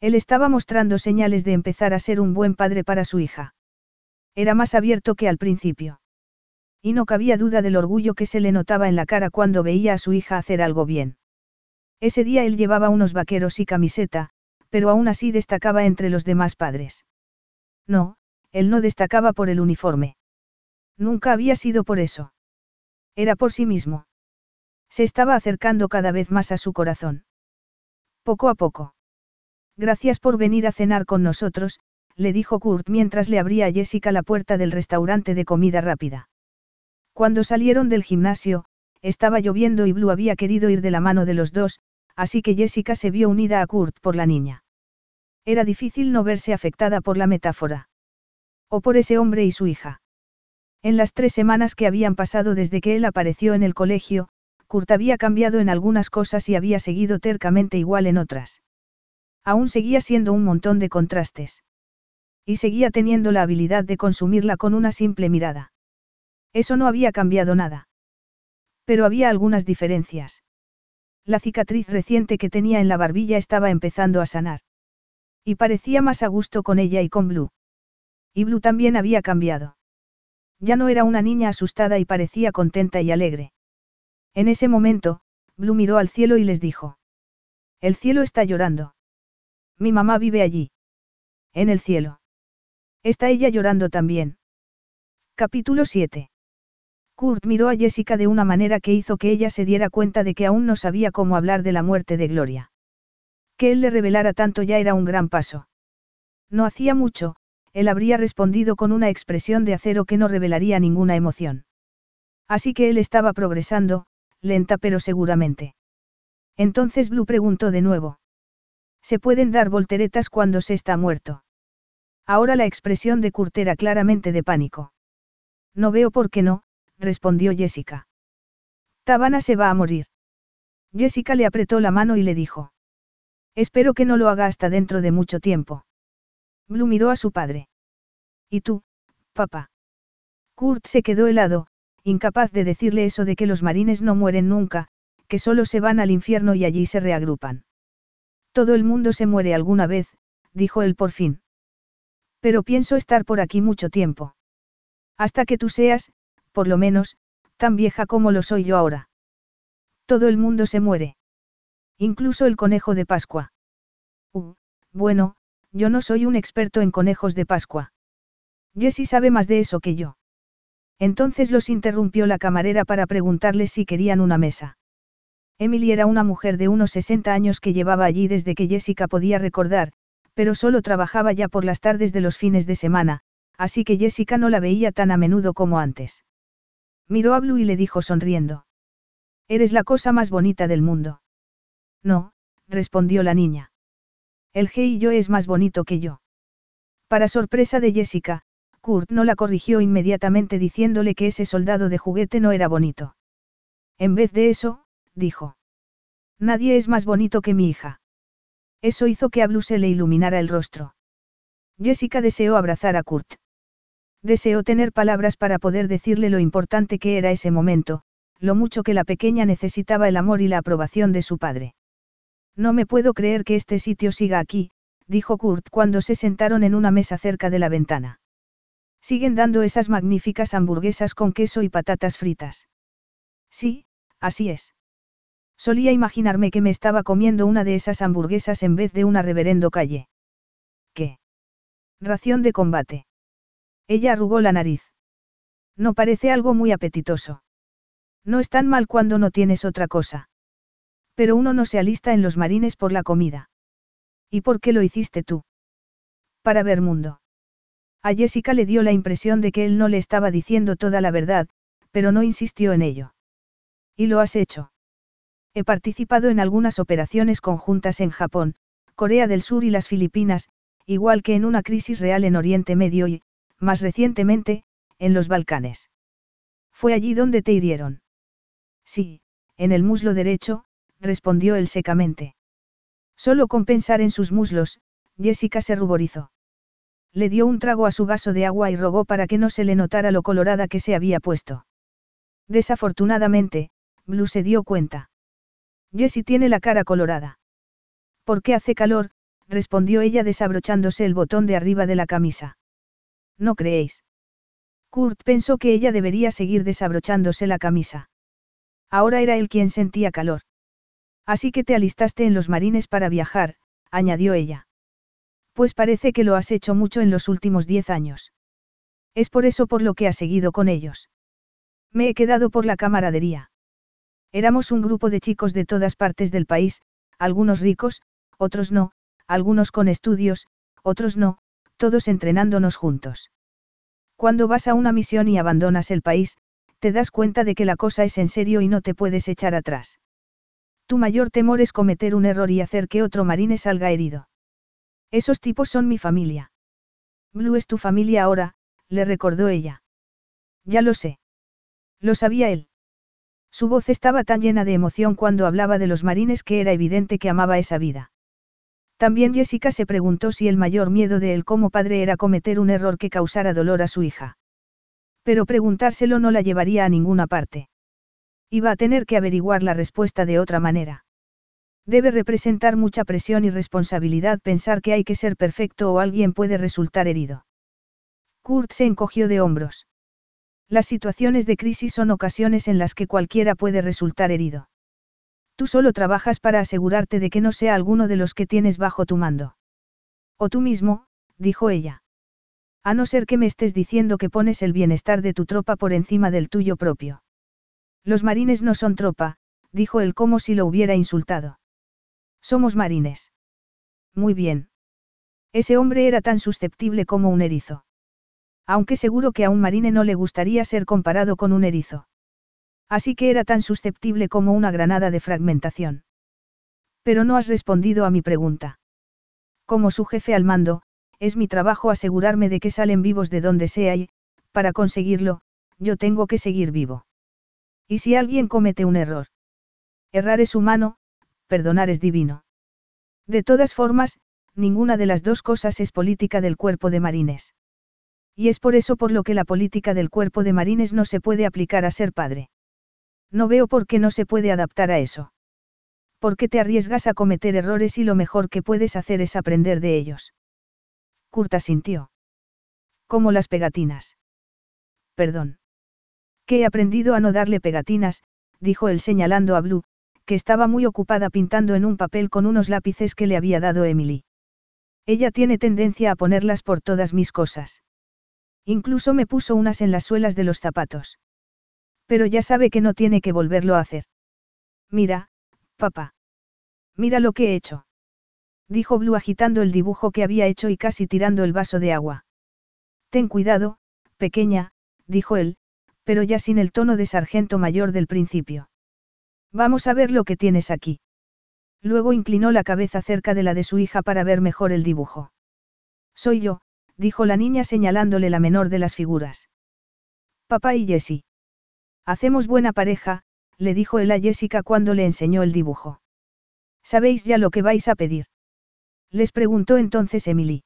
Él estaba mostrando señales de empezar a ser un buen padre para su hija. Era más abierto que al principio. Y no cabía duda del orgullo que se le notaba en la cara cuando veía a su hija hacer algo bien. Ese día él llevaba unos vaqueros y camiseta, pero aún así destacaba entre los demás padres. No, él no destacaba por el uniforme. Nunca había sido por eso. Era por sí mismo. Se estaba acercando cada vez más a su corazón. Poco a poco. Gracias por venir a cenar con nosotros, le dijo Kurt mientras le abría a Jessica la puerta del restaurante de comida rápida. Cuando salieron del gimnasio, estaba lloviendo y Blue había querido ir de la mano de los dos, así que Jessica se vio unida a Kurt por la niña. Era difícil no verse afectada por la metáfora. O por ese hombre y su hija. En las tres semanas que habían pasado desde que él apareció en el colegio, Kurt había cambiado en algunas cosas y había seguido tercamente igual en otras. Aún seguía siendo un montón de contrastes. Y seguía teniendo la habilidad de consumirla con una simple mirada. Eso no había cambiado nada. Pero había algunas diferencias. La cicatriz reciente que tenía en la barbilla estaba empezando a sanar. Y parecía más a gusto con ella y con Blue. Y Blue también había cambiado. Ya no era una niña asustada y parecía contenta y alegre. En ese momento, Blue miró al cielo y les dijo. El cielo está llorando. Mi mamá vive allí. En el cielo. Está ella llorando también. Capítulo 7. Kurt miró a Jessica de una manera que hizo que ella se diera cuenta de que aún no sabía cómo hablar de la muerte de Gloria. Que él le revelara tanto ya era un gran paso. No hacía mucho, él habría respondido con una expresión de acero que no revelaría ninguna emoción. Así que él estaba progresando, lenta pero seguramente. Entonces Blue preguntó de nuevo. ¿Se pueden dar volteretas cuando se está muerto? Ahora la expresión de Kurt era claramente de pánico. No veo por qué no, respondió Jessica. Tabana se va a morir. Jessica le apretó la mano y le dijo. Espero que no lo haga hasta dentro de mucho tiempo. Blue miró a su padre. ¿Y tú, papá? Kurt se quedó helado, incapaz de decirle eso de que los marines no mueren nunca, que solo se van al infierno y allí se reagrupan. Todo el mundo se muere alguna vez, dijo él por fin. Pero pienso estar por aquí mucho tiempo. Hasta que tú seas, por lo menos, tan vieja como lo soy yo ahora. Todo el mundo se muere. Incluso el conejo de Pascua. Uh, bueno, yo no soy un experto en conejos de Pascua. Jessie sabe más de eso que yo. Entonces los interrumpió la camarera para preguntarles si querían una mesa. Emily era una mujer de unos 60 años que llevaba allí desde que Jessica podía recordar, pero solo trabajaba ya por las tardes de los fines de semana, así que Jessica no la veía tan a menudo como antes. Miró a Blue y le dijo sonriendo. Eres la cosa más bonita del mundo. No, respondió la niña. El G y yo es más bonito que yo. Para sorpresa de Jessica, Kurt no la corrigió inmediatamente diciéndole que ese soldado de juguete no era bonito. En vez de eso, dijo. Nadie es más bonito que mi hija. Eso hizo que a Blue se le iluminara el rostro. Jessica deseó abrazar a Kurt. Deseó tener palabras para poder decirle lo importante que era ese momento, lo mucho que la pequeña necesitaba el amor y la aprobación de su padre. No me puedo creer que este sitio siga aquí, dijo Kurt cuando se sentaron en una mesa cerca de la ventana. Siguen dando esas magníficas hamburguesas con queso y patatas fritas. Sí, así es. Solía imaginarme que me estaba comiendo una de esas hamburguesas en vez de una reverendo calle. ¿Qué? Ración de combate. Ella arrugó la nariz. No parece algo muy apetitoso. No es tan mal cuando no tienes otra cosa. Pero uno no se alista en los marines por la comida. ¿Y por qué lo hiciste tú? Para ver mundo. A Jessica le dio la impresión de que él no le estaba diciendo toda la verdad, pero no insistió en ello. ¿Y lo has hecho? He participado en algunas operaciones conjuntas en Japón, Corea del Sur y las Filipinas, igual que en una crisis real en Oriente Medio y, más recientemente, en los Balcanes. ¿Fue allí donde te hirieron? Sí, en el muslo derecho, respondió él secamente. Solo con pensar en sus muslos, Jessica se ruborizó. Le dio un trago a su vaso de agua y rogó para que no se le notara lo colorada que se había puesto. Desafortunadamente, Blue se dio cuenta. Jessie tiene la cara colorada. ¿Por qué hace calor? respondió ella desabrochándose el botón de arriba de la camisa. ¿No creéis? Kurt pensó que ella debería seguir desabrochándose la camisa. Ahora era él quien sentía calor. Así que te alistaste en los marines para viajar, añadió ella. Pues parece que lo has hecho mucho en los últimos diez años. Es por eso por lo que has seguido con ellos. Me he quedado por la camaradería. Éramos un grupo de chicos de todas partes del país, algunos ricos, otros no, algunos con estudios, otros no, todos entrenándonos juntos. Cuando vas a una misión y abandonas el país, te das cuenta de que la cosa es en serio y no te puedes echar atrás. Tu mayor temor es cometer un error y hacer que otro marine salga herido. Esos tipos son mi familia. Blue es tu familia ahora, le recordó ella. Ya lo sé. Lo sabía él. Su voz estaba tan llena de emoción cuando hablaba de los marines que era evidente que amaba esa vida. También Jessica se preguntó si el mayor miedo de él como padre era cometer un error que causara dolor a su hija. Pero preguntárselo no la llevaría a ninguna parte. Iba a tener que averiguar la respuesta de otra manera. Debe representar mucha presión y responsabilidad pensar que hay que ser perfecto o alguien puede resultar herido. Kurt se encogió de hombros. Las situaciones de crisis son ocasiones en las que cualquiera puede resultar herido. Tú solo trabajas para asegurarte de que no sea alguno de los que tienes bajo tu mando. O tú mismo, dijo ella. A no ser que me estés diciendo que pones el bienestar de tu tropa por encima del tuyo propio. Los marines no son tropa, dijo él como si lo hubiera insultado. Somos marines. Muy bien. Ese hombre era tan susceptible como un erizo. Aunque seguro que a un marine no le gustaría ser comparado con un erizo. Así que era tan susceptible como una granada de fragmentación. Pero no has respondido a mi pregunta. Como su jefe al mando, es mi trabajo asegurarme de que salen vivos de donde sea y, para conseguirlo, yo tengo que seguir vivo. ¿Y si alguien comete un error? Errar es humano, perdonar es divino. De todas formas, ninguna de las dos cosas es política del cuerpo de marines. Y es por eso por lo que la política del cuerpo de marines no se puede aplicar a ser padre. No veo por qué no se puede adaptar a eso. ¿Por qué te arriesgas a cometer errores y lo mejor que puedes hacer es aprender de ellos? Curta sintió. Como las pegatinas. Perdón. Que he aprendido a no darle pegatinas, dijo él señalando a Blue, que estaba muy ocupada pintando en un papel con unos lápices que le había dado Emily. Ella tiene tendencia a ponerlas por todas mis cosas. Incluso me puso unas en las suelas de los zapatos. Pero ya sabe que no tiene que volverlo a hacer. Mira, papá. Mira lo que he hecho. Dijo Blue agitando el dibujo que había hecho y casi tirando el vaso de agua. Ten cuidado, pequeña, dijo él, pero ya sin el tono de sargento mayor del principio. Vamos a ver lo que tienes aquí. Luego inclinó la cabeza cerca de la de su hija para ver mejor el dibujo. Soy yo, dijo la niña señalándole la menor de las figuras. Papá y Jessie. Hacemos buena pareja, le dijo él a Jessica cuando le enseñó el dibujo. ¿Sabéis ya lo que vais a pedir? Les preguntó entonces Emily.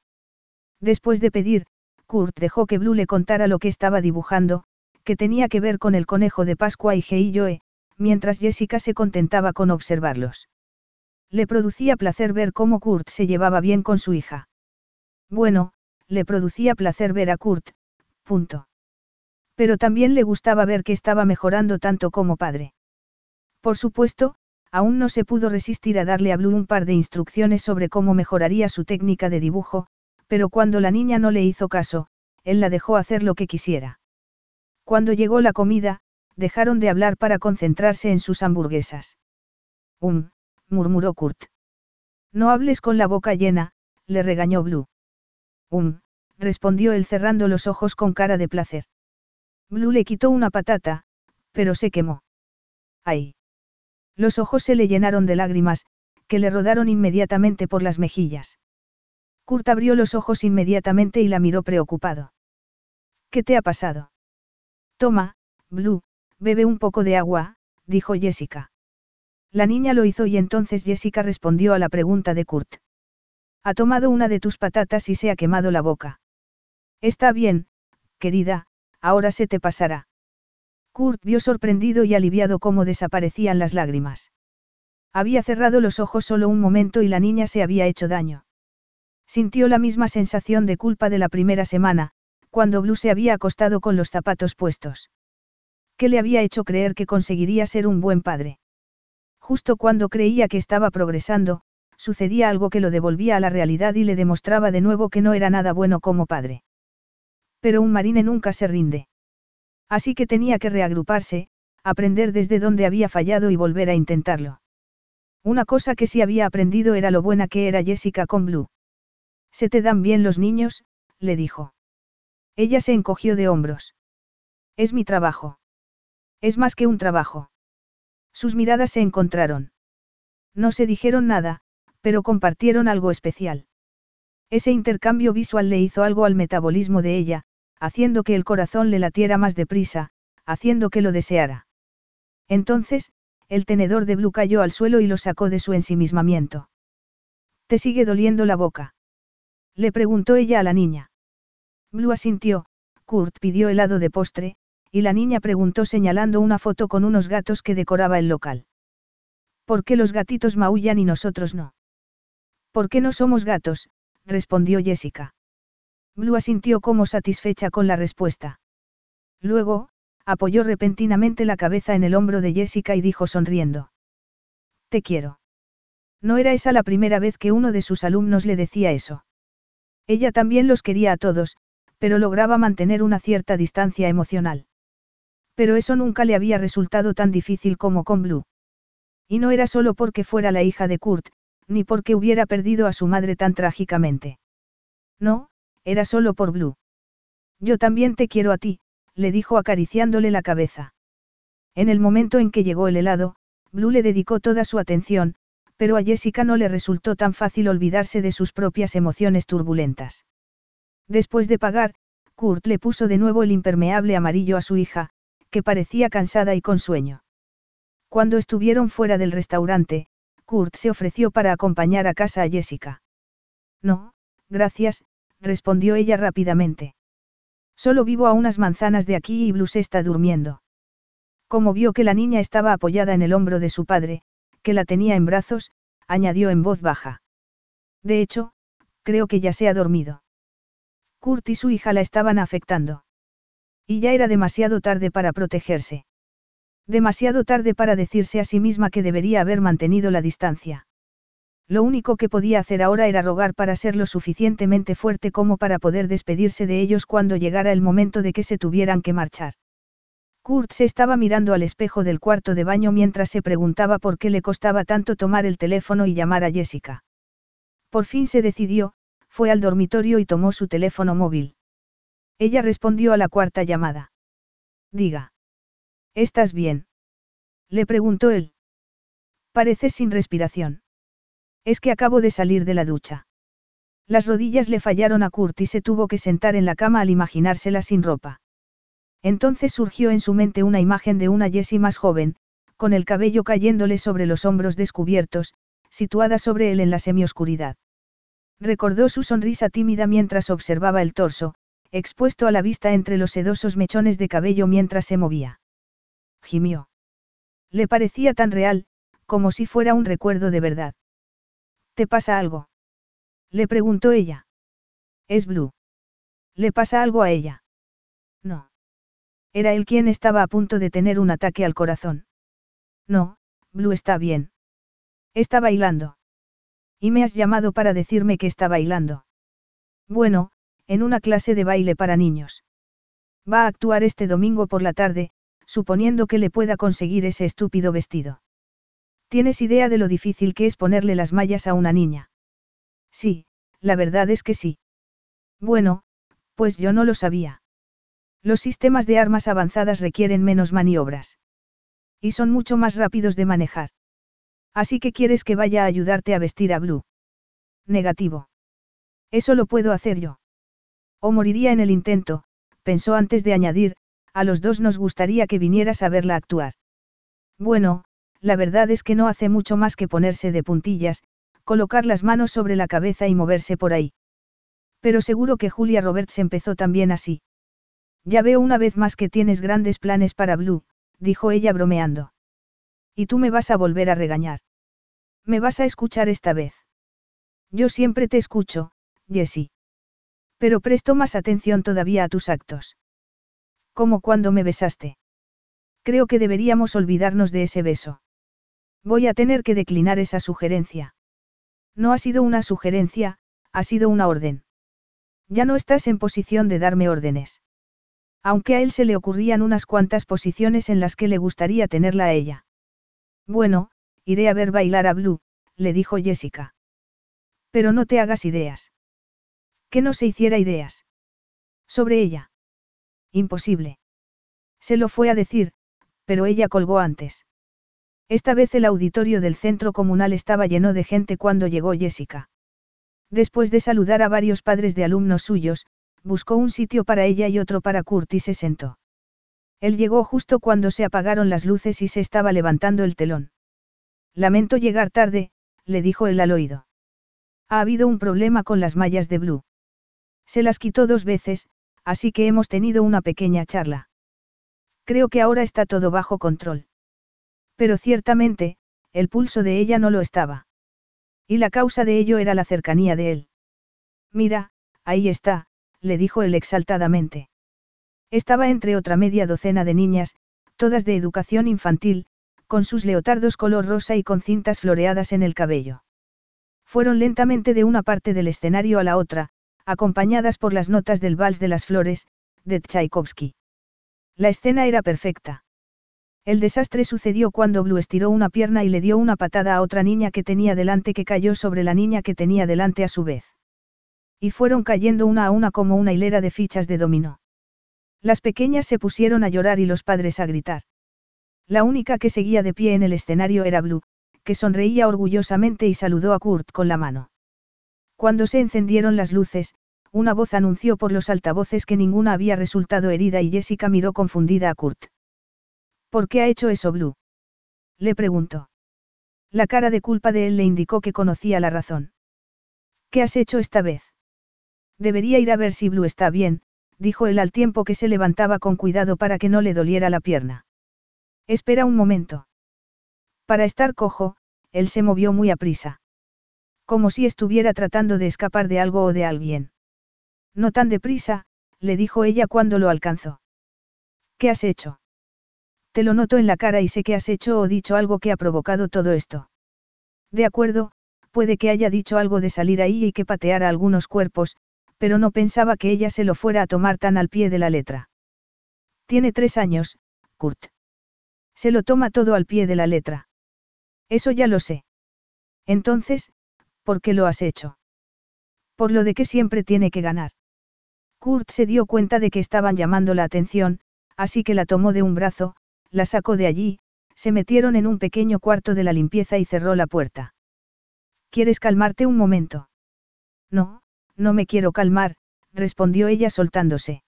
Después de pedir, Kurt dejó que Blue le contara lo que estaba dibujando, que tenía que ver con el conejo de Pascua y G Joe, mientras Jessica se contentaba con observarlos. Le producía placer ver cómo Kurt se llevaba bien con su hija. Bueno, le producía placer ver a Kurt, punto. Pero también le gustaba ver que estaba mejorando tanto como padre. Por supuesto, aún no se pudo resistir a darle a Blue un par de instrucciones sobre cómo mejoraría su técnica de dibujo, pero cuando la niña no le hizo caso, él la dejó hacer lo que quisiera. Cuando llegó la comida, dejaron de hablar para concentrarse en sus hamburguesas. Um, murmuró Kurt. No hables con la boca llena, le regañó Blue. Um, respondió él cerrando los ojos con cara de placer. Blue le quitó una patata, pero se quemó. ¡Ay! Los ojos se le llenaron de lágrimas, que le rodaron inmediatamente por las mejillas. Kurt abrió los ojos inmediatamente y la miró preocupado. ¿Qué te ha pasado? Toma, Blue, bebe un poco de agua, dijo Jessica. La niña lo hizo y entonces Jessica respondió a la pregunta de Kurt. Ha tomado una de tus patatas y se ha quemado la boca. Está bien, querida, ahora se te pasará. Kurt vio sorprendido y aliviado cómo desaparecían las lágrimas. Había cerrado los ojos solo un momento y la niña se había hecho daño. Sintió la misma sensación de culpa de la primera semana, cuando Blue se había acostado con los zapatos puestos. ¿Qué le había hecho creer que conseguiría ser un buen padre? Justo cuando creía que estaba progresando, sucedía algo que lo devolvía a la realidad y le demostraba de nuevo que no era nada bueno como padre. Pero un marine nunca se rinde. Así que tenía que reagruparse, aprender desde dónde había fallado y volver a intentarlo. Una cosa que sí había aprendido era lo buena que era Jessica con Blue. Se te dan bien los niños, le dijo. Ella se encogió de hombros. Es mi trabajo. Es más que un trabajo. Sus miradas se encontraron. No se dijeron nada, pero compartieron algo especial. Ese intercambio visual le hizo algo al metabolismo de ella, haciendo que el corazón le latiera más deprisa, haciendo que lo deseara. Entonces, el tenedor de Blue cayó al suelo y lo sacó de su ensimismamiento. ¿Te sigue doliendo la boca? Le preguntó ella a la niña. Blue asintió, Kurt pidió helado de postre, y la niña preguntó señalando una foto con unos gatos que decoraba el local. ¿Por qué los gatitos maullan y nosotros no? ¿Por qué no somos gatos? respondió Jessica. Blue asintió como satisfecha con la respuesta. Luego, apoyó repentinamente la cabeza en el hombro de Jessica y dijo sonriendo. Te quiero. No era esa la primera vez que uno de sus alumnos le decía eso. Ella también los quería a todos, pero lograba mantener una cierta distancia emocional. Pero eso nunca le había resultado tan difícil como con Blue. Y no era solo porque fuera la hija de Kurt, ni porque hubiera perdido a su madre tan trágicamente. No, era solo por Blue. Yo también te quiero a ti, le dijo acariciándole la cabeza. En el momento en que llegó el helado, Blue le dedicó toda su atención, pero a Jessica no le resultó tan fácil olvidarse de sus propias emociones turbulentas. Después de pagar, Kurt le puso de nuevo el impermeable amarillo a su hija, que parecía cansada y con sueño. Cuando estuvieron fuera del restaurante, Kurt se ofreció para acompañar a casa a Jessica. No, gracias, respondió ella rápidamente. Solo vivo a unas manzanas de aquí y Blues está durmiendo. Como vio que la niña estaba apoyada en el hombro de su padre, que la tenía en brazos, añadió en voz baja. De hecho, creo que ya se ha dormido. Kurt y su hija la estaban afectando. Y ya era demasiado tarde para protegerse. Demasiado tarde para decirse a sí misma que debería haber mantenido la distancia. Lo único que podía hacer ahora era rogar para ser lo suficientemente fuerte como para poder despedirse de ellos cuando llegara el momento de que se tuvieran que marchar. Kurt se estaba mirando al espejo del cuarto de baño mientras se preguntaba por qué le costaba tanto tomar el teléfono y llamar a Jessica. Por fin se decidió, fue al dormitorio y tomó su teléfono móvil. Ella respondió a la cuarta llamada. Diga. ¿Estás bien? Le preguntó él. Pareces sin respiración. Es que acabo de salir de la ducha. Las rodillas le fallaron a Kurt y se tuvo que sentar en la cama al imaginársela sin ropa. Entonces surgió en su mente una imagen de una Jessie más joven, con el cabello cayéndole sobre los hombros descubiertos, situada sobre él en la semioscuridad. Recordó su sonrisa tímida mientras observaba el torso, expuesto a la vista entre los sedosos mechones de cabello mientras se movía. Gimió. Le parecía tan real, como si fuera un recuerdo de verdad. ¿Te pasa algo? Le preguntó ella. Es Blue. ¿Le pasa algo a ella? No. Era él quien estaba a punto de tener un ataque al corazón. No, Blue está bien. Está bailando. Y me has llamado para decirme que está bailando. Bueno, en una clase de baile para niños. Va a actuar este domingo por la tarde, suponiendo que le pueda conseguir ese estúpido vestido. ¿Tienes idea de lo difícil que es ponerle las mallas a una niña? Sí, la verdad es que sí. Bueno, pues yo no lo sabía. Los sistemas de armas avanzadas requieren menos maniobras. Y son mucho más rápidos de manejar. Así que quieres que vaya a ayudarte a vestir a Blue. Negativo. Eso lo puedo hacer yo. O moriría en el intento, pensó antes de añadir, a los dos nos gustaría que vinieras a verla actuar. Bueno, la verdad es que no hace mucho más que ponerse de puntillas, colocar las manos sobre la cabeza y moverse por ahí. Pero seguro que Julia Roberts empezó también así. Ya veo una vez más que tienes grandes planes para Blue, dijo ella bromeando. Y tú me vas a volver a regañar. Me vas a escuchar esta vez. Yo siempre te escucho, Jessie. Pero presto más atención todavía a tus actos. Como cuando me besaste. Creo que deberíamos olvidarnos de ese beso. Voy a tener que declinar esa sugerencia. No ha sido una sugerencia, ha sido una orden. Ya no estás en posición de darme órdenes. Aunque a él se le ocurrían unas cuantas posiciones en las que le gustaría tenerla a ella. Bueno, iré a ver bailar a Blue, le dijo Jessica. Pero no te hagas ideas. Que no se hiciera ideas. Sobre ella. Imposible. Se lo fue a decir, pero ella colgó antes. Esta vez el auditorio del centro comunal estaba lleno de gente cuando llegó Jessica. Después de saludar a varios padres de alumnos suyos, buscó un sitio para ella y otro para Kurt y se sentó. Él llegó justo cuando se apagaron las luces y se estaba levantando el telón. Lamento llegar tarde, le dijo él al oído. Ha habido un problema con las mallas de Blue. Se las quitó dos veces, así que hemos tenido una pequeña charla. Creo que ahora está todo bajo control. Pero ciertamente, el pulso de ella no lo estaba. Y la causa de ello era la cercanía de él. Mira, ahí está, le dijo él exaltadamente. Estaba entre otra media docena de niñas, todas de educación infantil, con sus leotardos color rosa y con cintas floreadas en el cabello. Fueron lentamente de una parte del escenario a la otra, acompañadas por las notas del vals de las flores, de Tchaikovsky. La escena era perfecta. El desastre sucedió cuando Blue estiró una pierna y le dio una patada a otra niña que tenía delante que cayó sobre la niña que tenía delante a su vez. Y fueron cayendo una a una como una hilera de fichas de dominó. Las pequeñas se pusieron a llorar y los padres a gritar. La única que seguía de pie en el escenario era Blue, que sonreía orgullosamente y saludó a Kurt con la mano. Cuando se encendieron las luces, una voz anunció por los altavoces que ninguna había resultado herida y Jessica miró confundida a Kurt. ¿Por qué ha hecho eso Blue? Le preguntó. La cara de culpa de él le indicó que conocía la razón. ¿Qué has hecho esta vez? Debería ir a ver si Blue está bien, dijo él al tiempo que se levantaba con cuidado para que no le doliera la pierna. Espera un momento. Para estar cojo, él se movió muy aprisa. Como si estuviera tratando de escapar de algo o de alguien. No tan deprisa, le dijo ella cuando lo alcanzó. ¿Qué has hecho? Te lo noto en la cara y sé que has hecho o dicho algo que ha provocado todo esto. De acuerdo, puede que haya dicho algo de salir ahí y que pateara algunos cuerpos, pero no pensaba que ella se lo fuera a tomar tan al pie de la letra. Tiene tres años, Kurt. Se lo toma todo al pie de la letra. Eso ya lo sé. Entonces, ¿por qué lo has hecho? Por lo de que siempre tiene que ganar. Kurt se dio cuenta de que estaban llamando la atención, así que la tomó de un brazo, la sacó de allí, se metieron en un pequeño cuarto de la limpieza y cerró la puerta. ¿Quieres calmarte un momento? No, no me quiero calmar, respondió ella soltándose.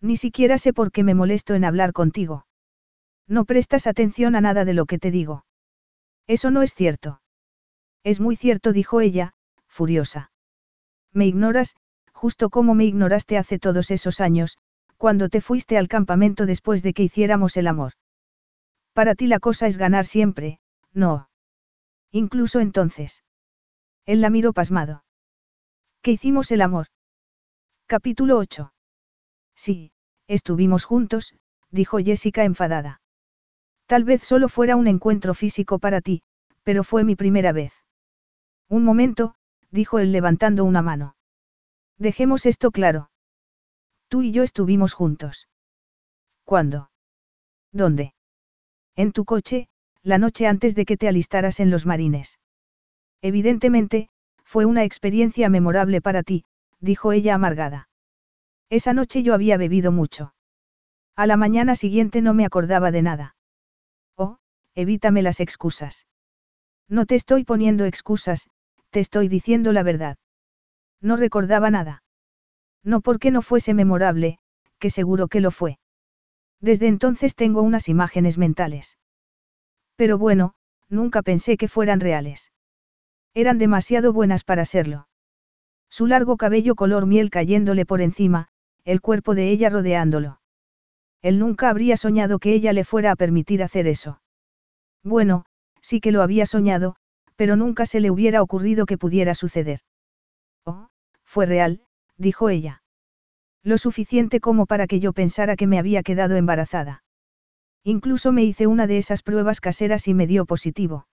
Ni siquiera sé por qué me molesto en hablar contigo. No prestas atención a nada de lo que te digo. Eso no es cierto. Es muy cierto, dijo ella, furiosa. Me ignoras, justo como me ignoraste hace todos esos años, cuando te fuiste al campamento después de que hiciéramos el amor. Para ti la cosa es ganar siempre, no. Incluso entonces. Él la miró pasmado. ¿Qué hicimos el amor? Capítulo 8. Sí, estuvimos juntos, dijo Jessica enfadada. Tal vez solo fuera un encuentro físico para ti, pero fue mi primera vez. Un momento, dijo él levantando una mano. Dejemos esto claro. Tú y yo estuvimos juntos. ¿Cuándo? ¿Dónde? En tu coche, la noche antes de que te alistaras en los marines. Evidentemente, fue una experiencia memorable para ti, dijo ella amargada. Esa noche yo había bebido mucho. A la mañana siguiente no me acordaba de nada. Evítame las excusas. No te estoy poniendo excusas, te estoy diciendo la verdad. No recordaba nada. No porque no fuese memorable, que seguro que lo fue. Desde entonces tengo unas imágenes mentales. Pero bueno, nunca pensé que fueran reales. Eran demasiado buenas para serlo. Su largo cabello color miel cayéndole por encima, el cuerpo de ella rodeándolo. Él nunca habría soñado que ella le fuera a permitir hacer eso. Bueno, sí que lo había soñado, pero nunca se le hubiera ocurrido que pudiera suceder. Oh, fue real, dijo ella. Lo suficiente como para que yo pensara que me había quedado embarazada. Incluso me hice una de esas pruebas caseras y me dio positivo.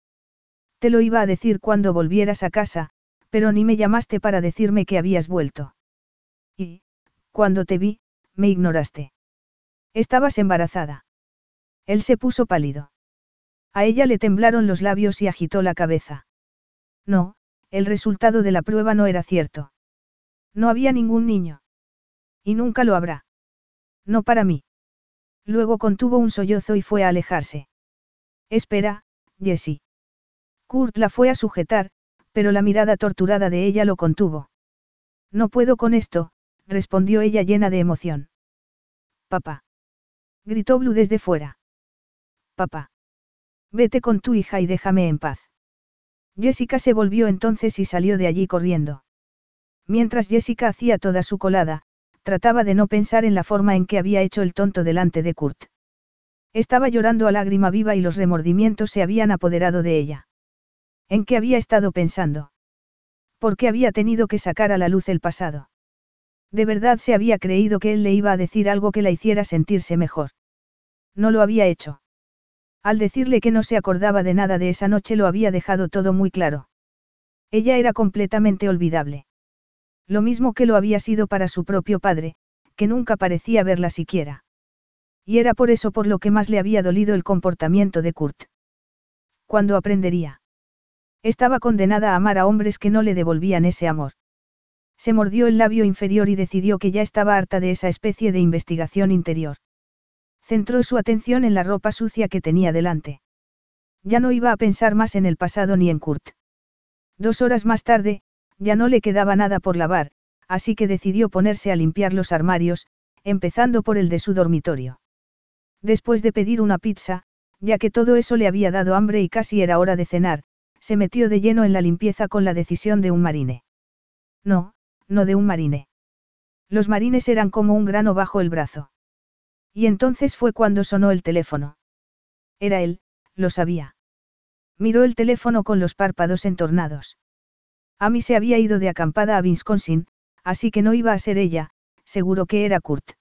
Te lo iba a decir cuando volvieras a casa, pero ni me llamaste para decirme que habías vuelto. Y, cuando te vi, me ignoraste. Estabas embarazada. Él se puso pálido. A ella le temblaron los labios y agitó la cabeza. No, el resultado de la prueba no era cierto. No había ningún niño. Y nunca lo habrá. No para mí. Luego contuvo un sollozo y fue a alejarse. Espera, Jessie. Kurt la fue a sujetar, pero la mirada torturada de ella lo contuvo. No puedo con esto, respondió ella llena de emoción. Papá. Gritó Blue desde fuera. Papá. Vete con tu hija y déjame en paz. Jessica se volvió entonces y salió de allí corriendo. Mientras Jessica hacía toda su colada, trataba de no pensar en la forma en que había hecho el tonto delante de Kurt. Estaba llorando a lágrima viva y los remordimientos se habían apoderado de ella. ¿En qué había estado pensando? ¿Por qué había tenido que sacar a la luz el pasado? De verdad se había creído que él le iba a decir algo que la hiciera sentirse mejor. No lo había hecho. Al decirle que no se acordaba de nada de esa noche lo había dejado todo muy claro. Ella era completamente olvidable. Lo mismo que lo había sido para su propio padre, que nunca parecía verla siquiera. Y era por eso por lo que más le había dolido el comportamiento de Kurt. ¿Cuándo aprendería? Estaba condenada a amar a hombres que no le devolvían ese amor. Se mordió el labio inferior y decidió que ya estaba harta de esa especie de investigación interior. Centró su atención en la ropa sucia que tenía delante. Ya no iba a pensar más en el pasado ni en Kurt. Dos horas más tarde, ya no le quedaba nada por lavar, así que decidió ponerse a limpiar los armarios, empezando por el de su dormitorio. Después de pedir una pizza, ya que todo eso le había dado hambre y casi era hora de cenar, se metió de lleno en la limpieza con la decisión de un marine. No, no de un marine. Los marines eran como un grano bajo el brazo. Y entonces fue cuando sonó el teléfono. Era él, lo sabía. Miró el teléfono con los párpados entornados. Amy se había ido de acampada a Wisconsin, así que no iba a ser ella, seguro que era Kurt.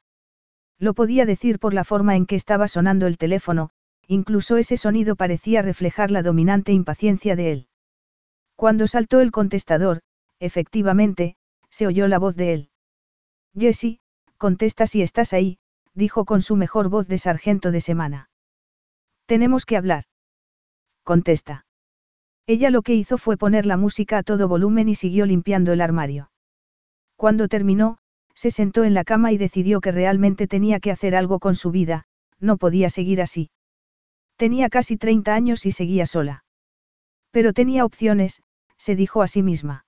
Lo podía decir por la forma en que estaba sonando el teléfono, incluso ese sonido parecía reflejar la dominante impaciencia de él. Cuando saltó el contestador, efectivamente, se oyó la voz de él. Jessie, contesta si estás ahí, dijo con su mejor voz de sargento de semana. Tenemos que hablar. Contesta. Ella lo que hizo fue poner la música a todo volumen y siguió limpiando el armario. Cuando terminó, se sentó en la cama y decidió que realmente tenía que hacer algo con su vida, no podía seguir así. Tenía casi 30 años y seguía sola. Pero tenía opciones, se dijo a sí misma.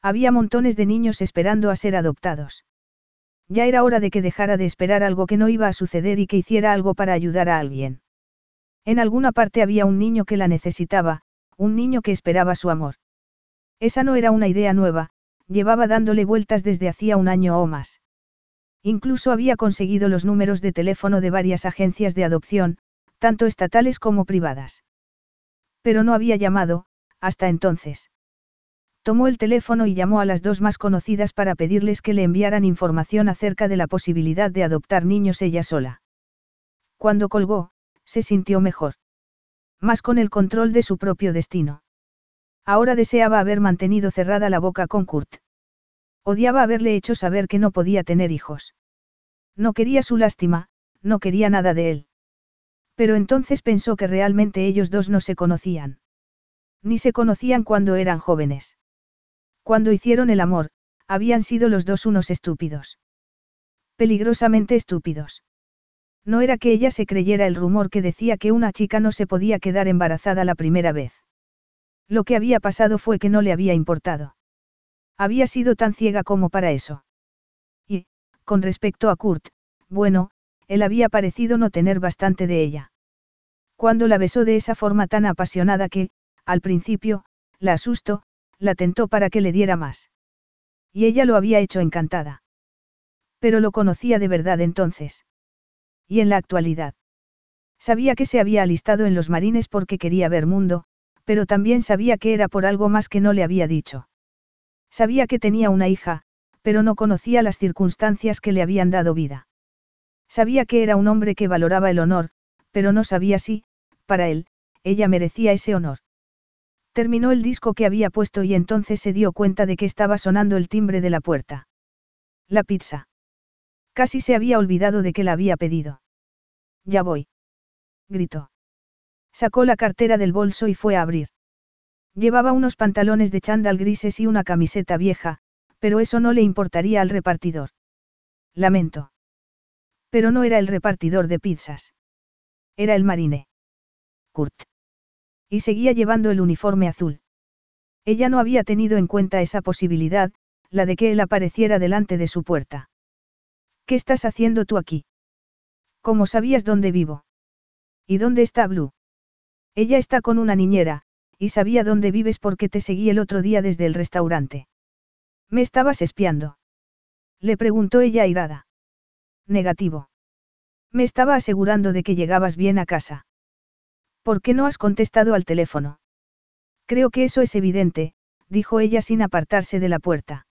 Había montones de niños esperando a ser adoptados. Ya era hora de que dejara de esperar algo que no iba a suceder y que hiciera algo para ayudar a alguien. En alguna parte había un niño que la necesitaba, un niño que esperaba su amor. Esa no era una idea nueva, llevaba dándole vueltas desde hacía un año o más. Incluso había conseguido los números de teléfono de varias agencias de adopción, tanto estatales como privadas. Pero no había llamado, hasta entonces. Tomó el teléfono y llamó a las dos más conocidas para pedirles que le enviaran información acerca de la posibilidad de adoptar niños ella sola. Cuando colgó, se sintió mejor. Más con el control de su propio destino. Ahora deseaba haber mantenido cerrada la boca con Kurt. Odiaba haberle hecho saber que no podía tener hijos. No quería su lástima, no quería nada de él. Pero entonces pensó que realmente ellos dos no se conocían. Ni se conocían cuando eran jóvenes. Cuando hicieron el amor, habían sido los dos unos estúpidos. Peligrosamente estúpidos. No era que ella se creyera el rumor que decía que una chica no se podía quedar embarazada la primera vez. Lo que había pasado fue que no le había importado. Había sido tan ciega como para eso. Y, con respecto a Kurt, bueno, él había parecido no tener bastante de ella. Cuando la besó de esa forma tan apasionada que, al principio, la asustó, la tentó para que le diera más. Y ella lo había hecho encantada. Pero lo conocía de verdad entonces. Y en la actualidad. Sabía que se había alistado en los marines porque quería ver mundo, pero también sabía que era por algo más que no le había dicho. Sabía que tenía una hija, pero no conocía las circunstancias que le habían dado vida. Sabía que era un hombre que valoraba el honor, pero no sabía si, para él, ella merecía ese honor. Terminó el disco que había puesto y entonces se dio cuenta de que estaba sonando el timbre de la puerta. La pizza. Casi se había olvidado de que la había pedido. Ya voy. Gritó. Sacó la cartera del bolso y fue a abrir. Llevaba unos pantalones de chándal grises y una camiseta vieja, pero eso no le importaría al repartidor. Lamento. Pero no era el repartidor de pizzas. Era el marine. Kurt. Y seguía llevando el uniforme azul. Ella no había tenido en cuenta esa posibilidad, la de que él apareciera delante de su puerta. ¿Qué estás haciendo tú aquí? ¿Cómo sabías dónde vivo? ¿Y dónde está Blue? Ella está con una niñera, y sabía dónde vives porque te seguí el otro día desde el restaurante. ¿Me estabas espiando? Le preguntó ella airada. Negativo. Me estaba asegurando de que llegabas bien a casa. ¿Por qué no has contestado al teléfono? Creo que eso es evidente, dijo ella sin apartarse de la puerta.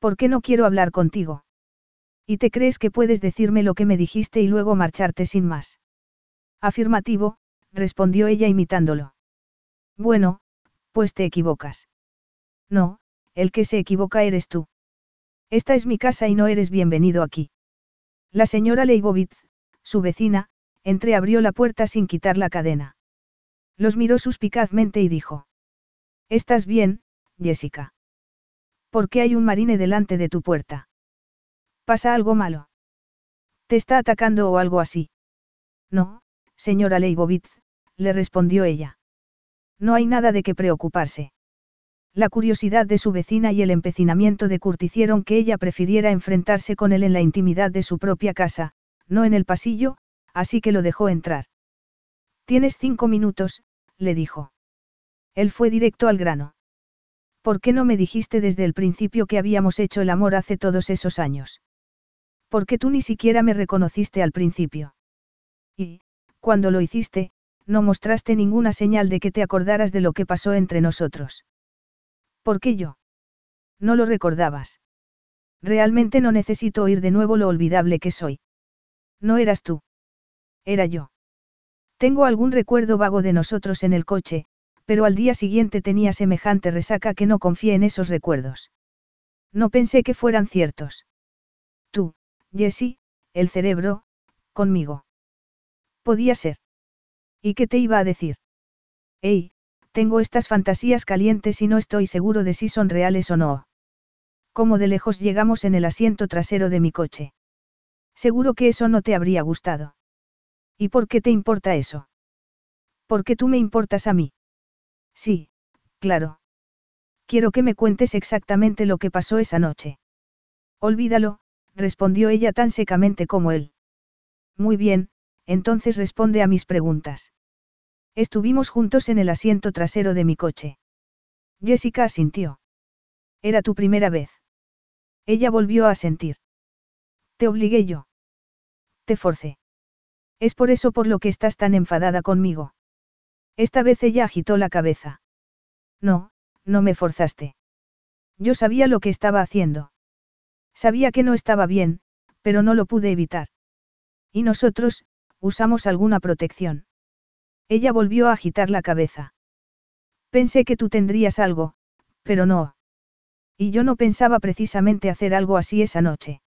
¿Por qué no quiero hablar contigo? ¿Y te crees que puedes decirme lo que me dijiste y luego marcharte sin más? Afirmativo, respondió ella imitándolo. Bueno, pues te equivocas. No, el que se equivoca eres tú. Esta es mi casa y no eres bienvenido aquí. La señora Leibovitz, su vecina, entreabrió la puerta sin quitar la cadena. Los miró suspicazmente y dijo. ¿Estás bien, Jessica? ¿Por qué hay un marine delante de tu puerta? ¿Pasa algo malo? ¿Te está atacando o algo así? No, señora Leibovitz, le respondió ella. No hay nada de qué preocuparse. La curiosidad de su vecina y el empecinamiento de Kurt hicieron que ella prefiriera enfrentarse con él en la intimidad de su propia casa, no en el pasillo, así que lo dejó entrar. Tienes cinco minutos, le dijo. Él fue directo al grano. ¿Por qué no me dijiste desde el principio que habíamos hecho el amor hace todos esos años? Porque tú ni siquiera me reconociste al principio. Y, cuando lo hiciste, no mostraste ninguna señal de que te acordaras de lo que pasó entre nosotros. ¿Por qué yo? No lo recordabas. Realmente no necesito oír de nuevo lo olvidable que soy. No eras tú. Era yo. Tengo algún recuerdo vago de nosotros en el coche, pero al día siguiente tenía semejante resaca que no confié en esos recuerdos. No pensé que fueran ciertos. Tú, Jessie, el cerebro, conmigo. Podía ser. ¿Y qué te iba a decir? Ey, tengo estas fantasías calientes y no estoy seguro de si son reales o no. ¿Cómo de lejos llegamos en el asiento trasero de mi coche? Seguro que eso no te habría gustado. ¿Y por qué te importa eso? Porque tú me importas a mí. Sí, claro. Quiero que me cuentes exactamente lo que pasó esa noche. Olvídalo, respondió ella tan secamente como él. Muy bien, entonces responde a mis preguntas. Estuvimos juntos en el asiento trasero de mi coche. Jessica asintió. Era tu primera vez. Ella volvió a sentir. Te obligué yo. Te forcé. Es por eso por lo que estás tan enfadada conmigo. Esta vez ella agitó la cabeza. No, no me forzaste. Yo sabía lo que estaba haciendo. Sabía que no estaba bien, pero no lo pude evitar. Y nosotros, usamos alguna protección. Ella volvió a agitar la cabeza. Pensé que tú tendrías algo, pero no. Y yo no pensaba precisamente hacer algo así esa noche.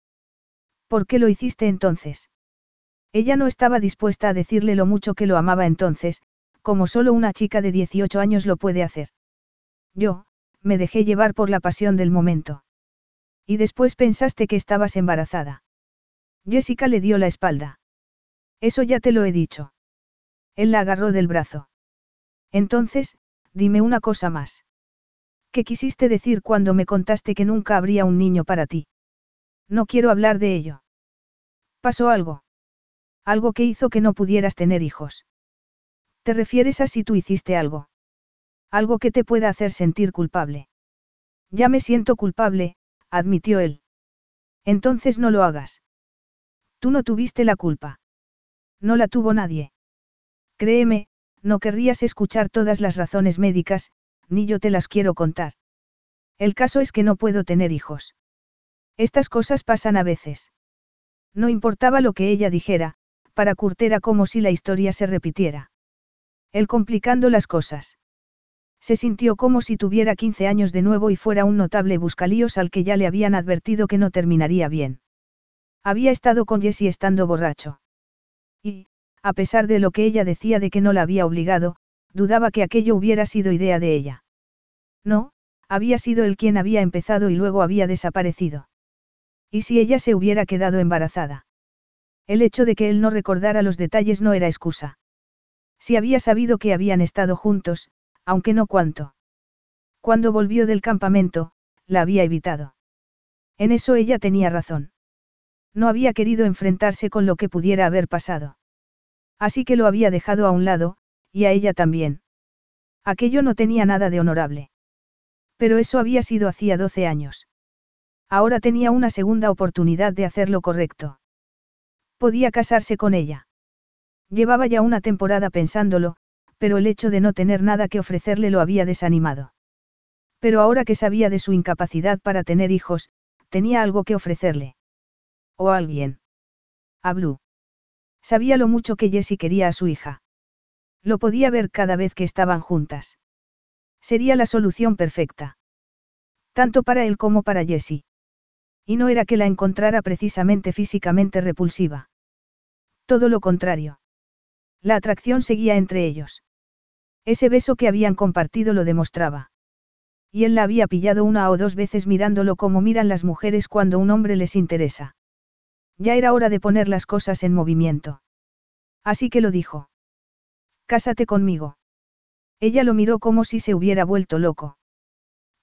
¿Por qué lo hiciste entonces? Ella no estaba dispuesta a decirle lo mucho que lo amaba entonces, como solo una chica de 18 años lo puede hacer. Yo, me dejé llevar por la pasión del momento. Y después pensaste que estabas embarazada. Jessica le dio la espalda. Eso ya te lo he dicho. Él la agarró del brazo. Entonces, dime una cosa más. ¿Qué quisiste decir cuando me contaste que nunca habría un niño para ti? No quiero hablar de ello. ¿Pasó algo? Algo que hizo que no pudieras tener hijos. ¿Te refieres a si tú hiciste algo? Algo que te pueda hacer sentir culpable. Ya me siento culpable, admitió él. Entonces no lo hagas. Tú no tuviste la culpa. No la tuvo nadie. Créeme, no querrías escuchar todas las razones médicas, ni yo te las quiero contar. El caso es que no puedo tener hijos. Estas cosas pasan a veces. No importaba lo que ella dijera, para Kurt era como si la historia se repitiera. Él complicando las cosas. Se sintió como si tuviera 15 años de nuevo y fuera un notable buscalíos al que ya le habían advertido que no terminaría bien. Había estado con Jessie estando borracho. Y, a pesar de lo que ella decía de que no la había obligado, dudaba que aquello hubiera sido idea de ella. No, había sido él quien había empezado y luego había desaparecido. ¿Y si ella se hubiera quedado embarazada? El hecho de que él no recordara los detalles no era excusa. Si había sabido que habían estado juntos, aunque no cuánto. Cuando volvió del campamento, la había evitado. En eso ella tenía razón. No había querido enfrentarse con lo que pudiera haber pasado. Así que lo había dejado a un lado, y a ella también. Aquello no tenía nada de honorable. Pero eso había sido hacía 12 años. Ahora tenía una segunda oportunidad de hacer lo correcto. Podía casarse con ella. Llevaba ya una temporada pensándolo, pero el hecho de no tener nada que ofrecerle lo había desanimado. Pero ahora que sabía de su incapacidad para tener hijos, tenía algo que ofrecerle. O alguien. A Blue. Sabía lo mucho que Jessie quería a su hija. Lo podía ver cada vez que estaban juntas. Sería la solución perfecta. Tanto para él como para Jessie. Y no era que la encontrara precisamente físicamente repulsiva. Todo lo contrario. La atracción seguía entre ellos. Ese beso que habían compartido lo demostraba. Y él la había pillado una o dos veces mirándolo como miran las mujeres cuando un hombre les interesa. Ya era hora de poner las cosas en movimiento. Así que lo dijo. Cásate conmigo. Ella lo miró como si se hubiera vuelto loco.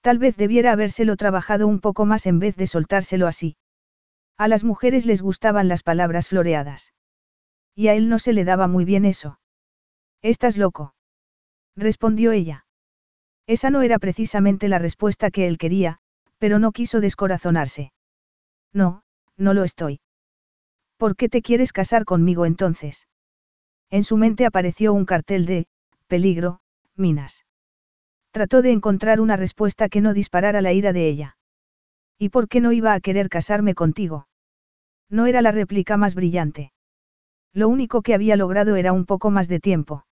Tal vez debiera habérselo trabajado un poco más en vez de soltárselo así. A las mujeres les gustaban las palabras floreadas. Y a él no se le daba muy bien eso. Estás loco. Respondió ella. Esa no era precisamente la respuesta que él quería, pero no quiso descorazonarse. No, no lo estoy. ¿Por qué te quieres casar conmigo entonces? En su mente apareció un cartel de, peligro, minas. Trató de encontrar una respuesta que no disparara la ira de ella. ¿Y por qué no iba a querer casarme contigo? No era la réplica más brillante. Lo único que había logrado era un poco más de tiempo.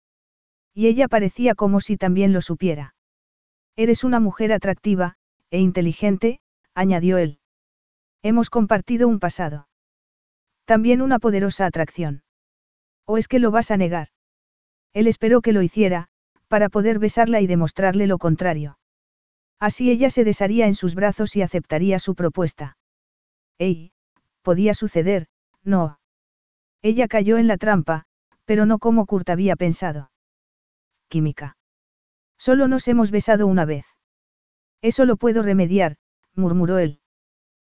Y ella parecía como si también lo supiera. Eres una mujer atractiva, e inteligente, añadió él. Hemos compartido un pasado. También una poderosa atracción. ¿O es que lo vas a negar? Él esperó que lo hiciera, para poder besarla y demostrarle lo contrario. Así ella se desharía en sus brazos y aceptaría su propuesta. ¡Ey! Podía suceder, no. Ella cayó en la trampa, pero no como Kurt había pensado. Química. Solo nos hemos besado una vez. Eso lo puedo remediar, murmuró él.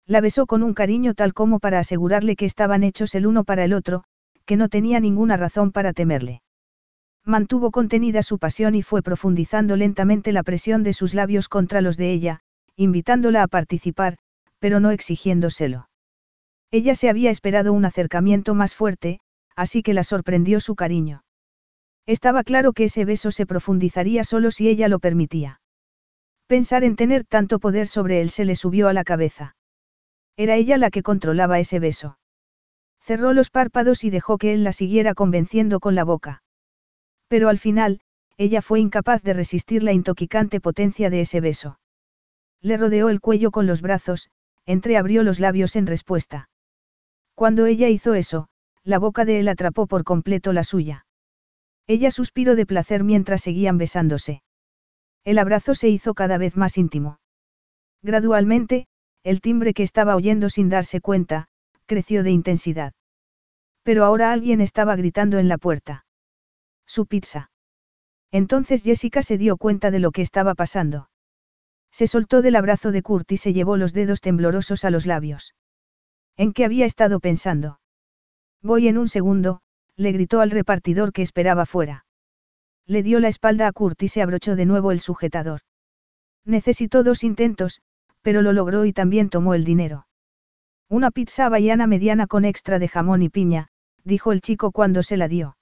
La besó con un cariño tal como para asegurarle que estaban hechos el uno para el otro, que no tenía ninguna razón para temerle. Mantuvo contenida su pasión y fue profundizando lentamente la presión de sus labios contra los de ella, invitándola a participar, pero no exigiéndoselo. Ella se había esperado un acercamiento más fuerte, así que la sorprendió su cariño. Estaba claro que ese beso se profundizaría solo si ella lo permitía. Pensar en tener tanto poder sobre él se le subió a la cabeza. Era ella la que controlaba ese beso. Cerró los párpados y dejó que él la siguiera convenciendo con la boca. Pero al final, ella fue incapaz de resistir la intoxicante potencia de ese beso. Le rodeó el cuello con los brazos, entreabrió los labios en respuesta. Cuando ella hizo eso, la boca de él atrapó por completo la suya. Ella suspiró de placer mientras seguían besándose. El abrazo se hizo cada vez más íntimo. Gradualmente, el timbre que estaba oyendo sin darse cuenta, creció de intensidad. Pero ahora alguien estaba gritando en la puerta. Su pizza. Entonces Jessica se dio cuenta de lo que estaba pasando. Se soltó del abrazo de Kurt y se llevó los dedos temblorosos a los labios. ¿En qué había estado pensando? Voy en un segundo, le gritó al repartidor que esperaba fuera. Le dio la espalda a Kurt y se abrochó de nuevo el sujetador. Necesitó dos intentos, pero lo logró y también tomó el dinero. Una pizza havaiana mediana con extra de jamón y piña, dijo el chico cuando se la dio.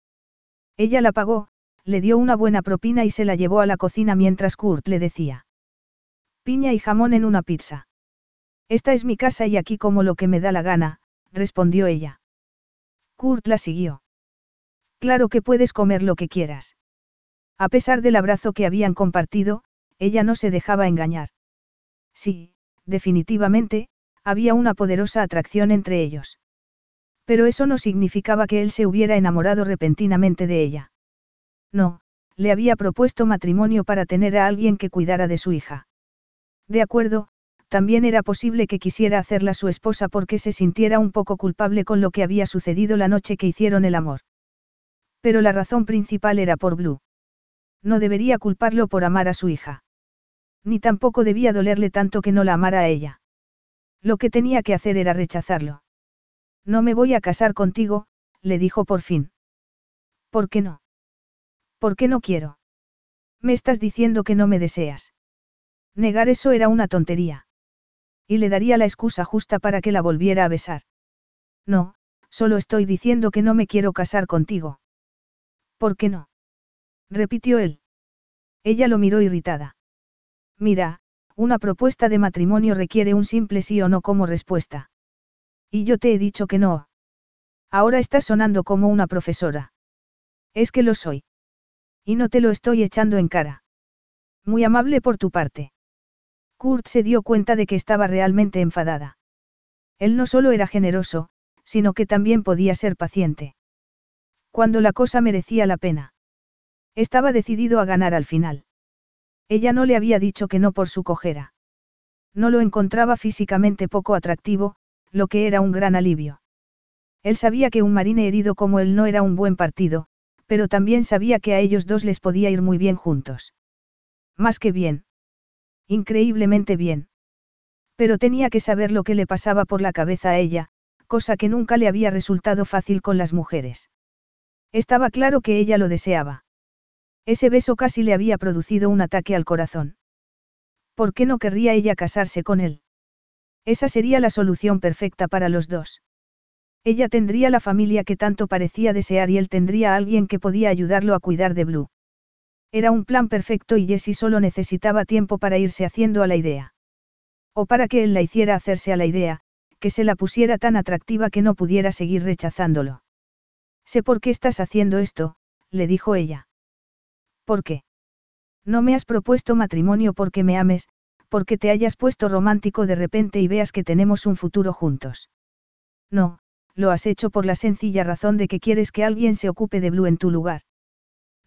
Ella la pagó, le dio una buena propina y se la llevó a la cocina mientras Kurt le decía. Piña y jamón en una pizza. Esta es mi casa y aquí como lo que me da la gana, respondió ella. Kurt la siguió. Claro que puedes comer lo que quieras. A pesar del abrazo que habían compartido, ella no se dejaba engañar. Sí, definitivamente, había una poderosa atracción entre ellos. Pero eso no significaba que él se hubiera enamorado repentinamente de ella. No, le había propuesto matrimonio para tener a alguien que cuidara de su hija. De acuerdo, también era posible que quisiera hacerla su esposa porque se sintiera un poco culpable con lo que había sucedido la noche que hicieron el amor. Pero la razón principal era por Blue. No debería culparlo por amar a su hija. Ni tampoco debía dolerle tanto que no la amara a ella. Lo que tenía que hacer era rechazarlo. No me voy a casar contigo, le dijo por fin. ¿Por qué no? ¿Por qué no quiero? Me estás diciendo que no me deseas. Negar eso era una tontería. Y le daría la excusa justa para que la volviera a besar. No, solo estoy diciendo que no me quiero casar contigo. ¿Por qué no? repitió él. Ella lo miró irritada. Mira, una propuesta de matrimonio requiere un simple sí o no como respuesta. Y yo te he dicho que no. Ahora estás sonando como una profesora. Es que lo soy. Y no te lo estoy echando en cara. Muy amable por tu parte. Kurt se dio cuenta de que estaba realmente enfadada. Él no solo era generoso, sino que también podía ser paciente. Cuando la cosa merecía la pena. Estaba decidido a ganar al final. Ella no le había dicho que no por su cojera. No lo encontraba físicamente poco atractivo, lo que era un gran alivio. Él sabía que un marine herido como él no era un buen partido, pero también sabía que a ellos dos les podía ir muy bien juntos. Más que bien. Increíblemente bien. Pero tenía que saber lo que le pasaba por la cabeza a ella, cosa que nunca le había resultado fácil con las mujeres. Estaba claro que ella lo deseaba. Ese beso casi le había producido un ataque al corazón. ¿Por qué no querría ella casarse con él? Esa sería la solución perfecta para los dos. Ella tendría la familia que tanto parecía desear y él tendría a alguien que podía ayudarlo a cuidar de Blue. Era un plan perfecto y Jessie solo necesitaba tiempo para irse haciendo a la idea. O para que él la hiciera hacerse a la idea, que se la pusiera tan atractiva que no pudiera seguir rechazándolo. Sé por qué estás haciendo esto, le dijo ella. ¿Por qué? No me has propuesto matrimonio porque me ames, porque te hayas puesto romántico de repente y veas que tenemos un futuro juntos. No, lo has hecho por la sencilla razón de que quieres que alguien se ocupe de Blue en tu lugar.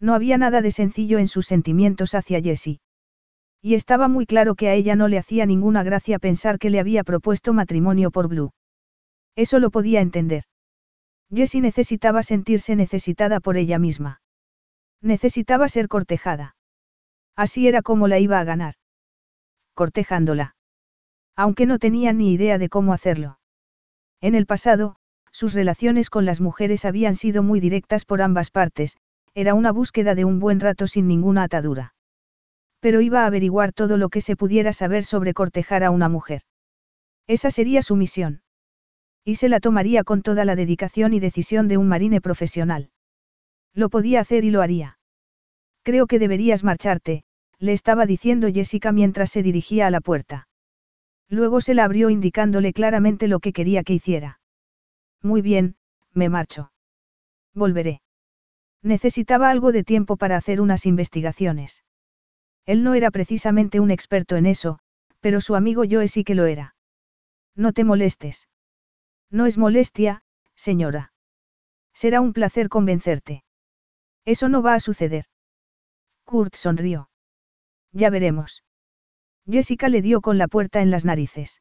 No había nada de sencillo en sus sentimientos hacia Jessie. Y estaba muy claro que a ella no le hacía ninguna gracia pensar que le había propuesto matrimonio por Blue. Eso lo podía entender. Jessie necesitaba sentirse necesitada por ella misma. Necesitaba ser cortejada. Así era como la iba a ganar cortejándola. Aunque no tenía ni idea de cómo hacerlo. En el pasado, sus relaciones con las mujeres habían sido muy directas por ambas partes, era una búsqueda de un buen rato sin ninguna atadura. Pero iba a averiguar todo lo que se pudiera saber sobre cortejar a una mujer. Esa sería su misión. Y se la tomaría con toda la dedicación y decisión de un marine profesional. Lo podía hacer y lo haría. Creo que deberías marcharte, le estaba diciendo Jessica mientras se dirigía a la puerta. Luego se la abrió indicándole claramente lo que quería que hiciera. Muy bien, me marcho. Volveré. Necesitaba algo de tiempo para hacer unas investigaciones. Él no era precisamente un experto en eso, pero su amigo Joe sí que lo era. No te molestes. No es molestia, señora. Será un placer convencerte. Eso no va a suceder. Kurt sonrió. Ya veremos. Jessica le dio con la puerta en las narices.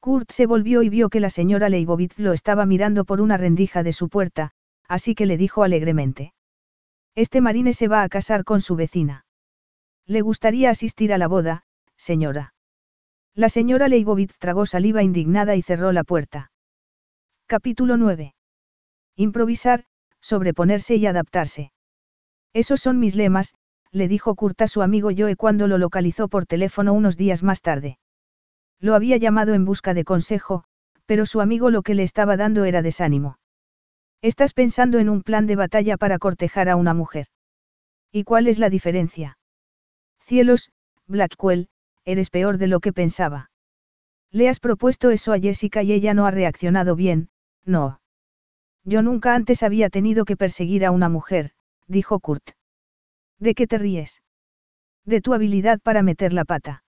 Kurt se volvió y vio que la señora Leibovitz lo estaba mirando por una rendija de su puerta, así que le dijo alegremente. Este marine se va a casar con su vecina. Le gustaría asistir a la boda, señora. La señora Leibovitz tragó saliva indignada y cerró la puerta. Capítulo 9. Improvisar, sobreponerse y adaptarse. Esos son mis lemas, le dijo Kurt a su amigo Joe cuando lo localizó por teléfono unos días más tarde. Lo había llamado en busca de consejo, pero su amigo lo que le estaba dando era desánimo. Estás pensando en un plan de batalla para cortejar a una mujer. ¿Y cuál es la diferencia? Cielos, Blackwell, eres peor de lo que pensaba. Le has propuesto eso a Jessica y ella no ha reaccionado bien, no. Yo nunca antes había tenido que perseguir a una mujer, dijo Kurt. ¿De qué te ríes? De tu habilidad para meter la pata.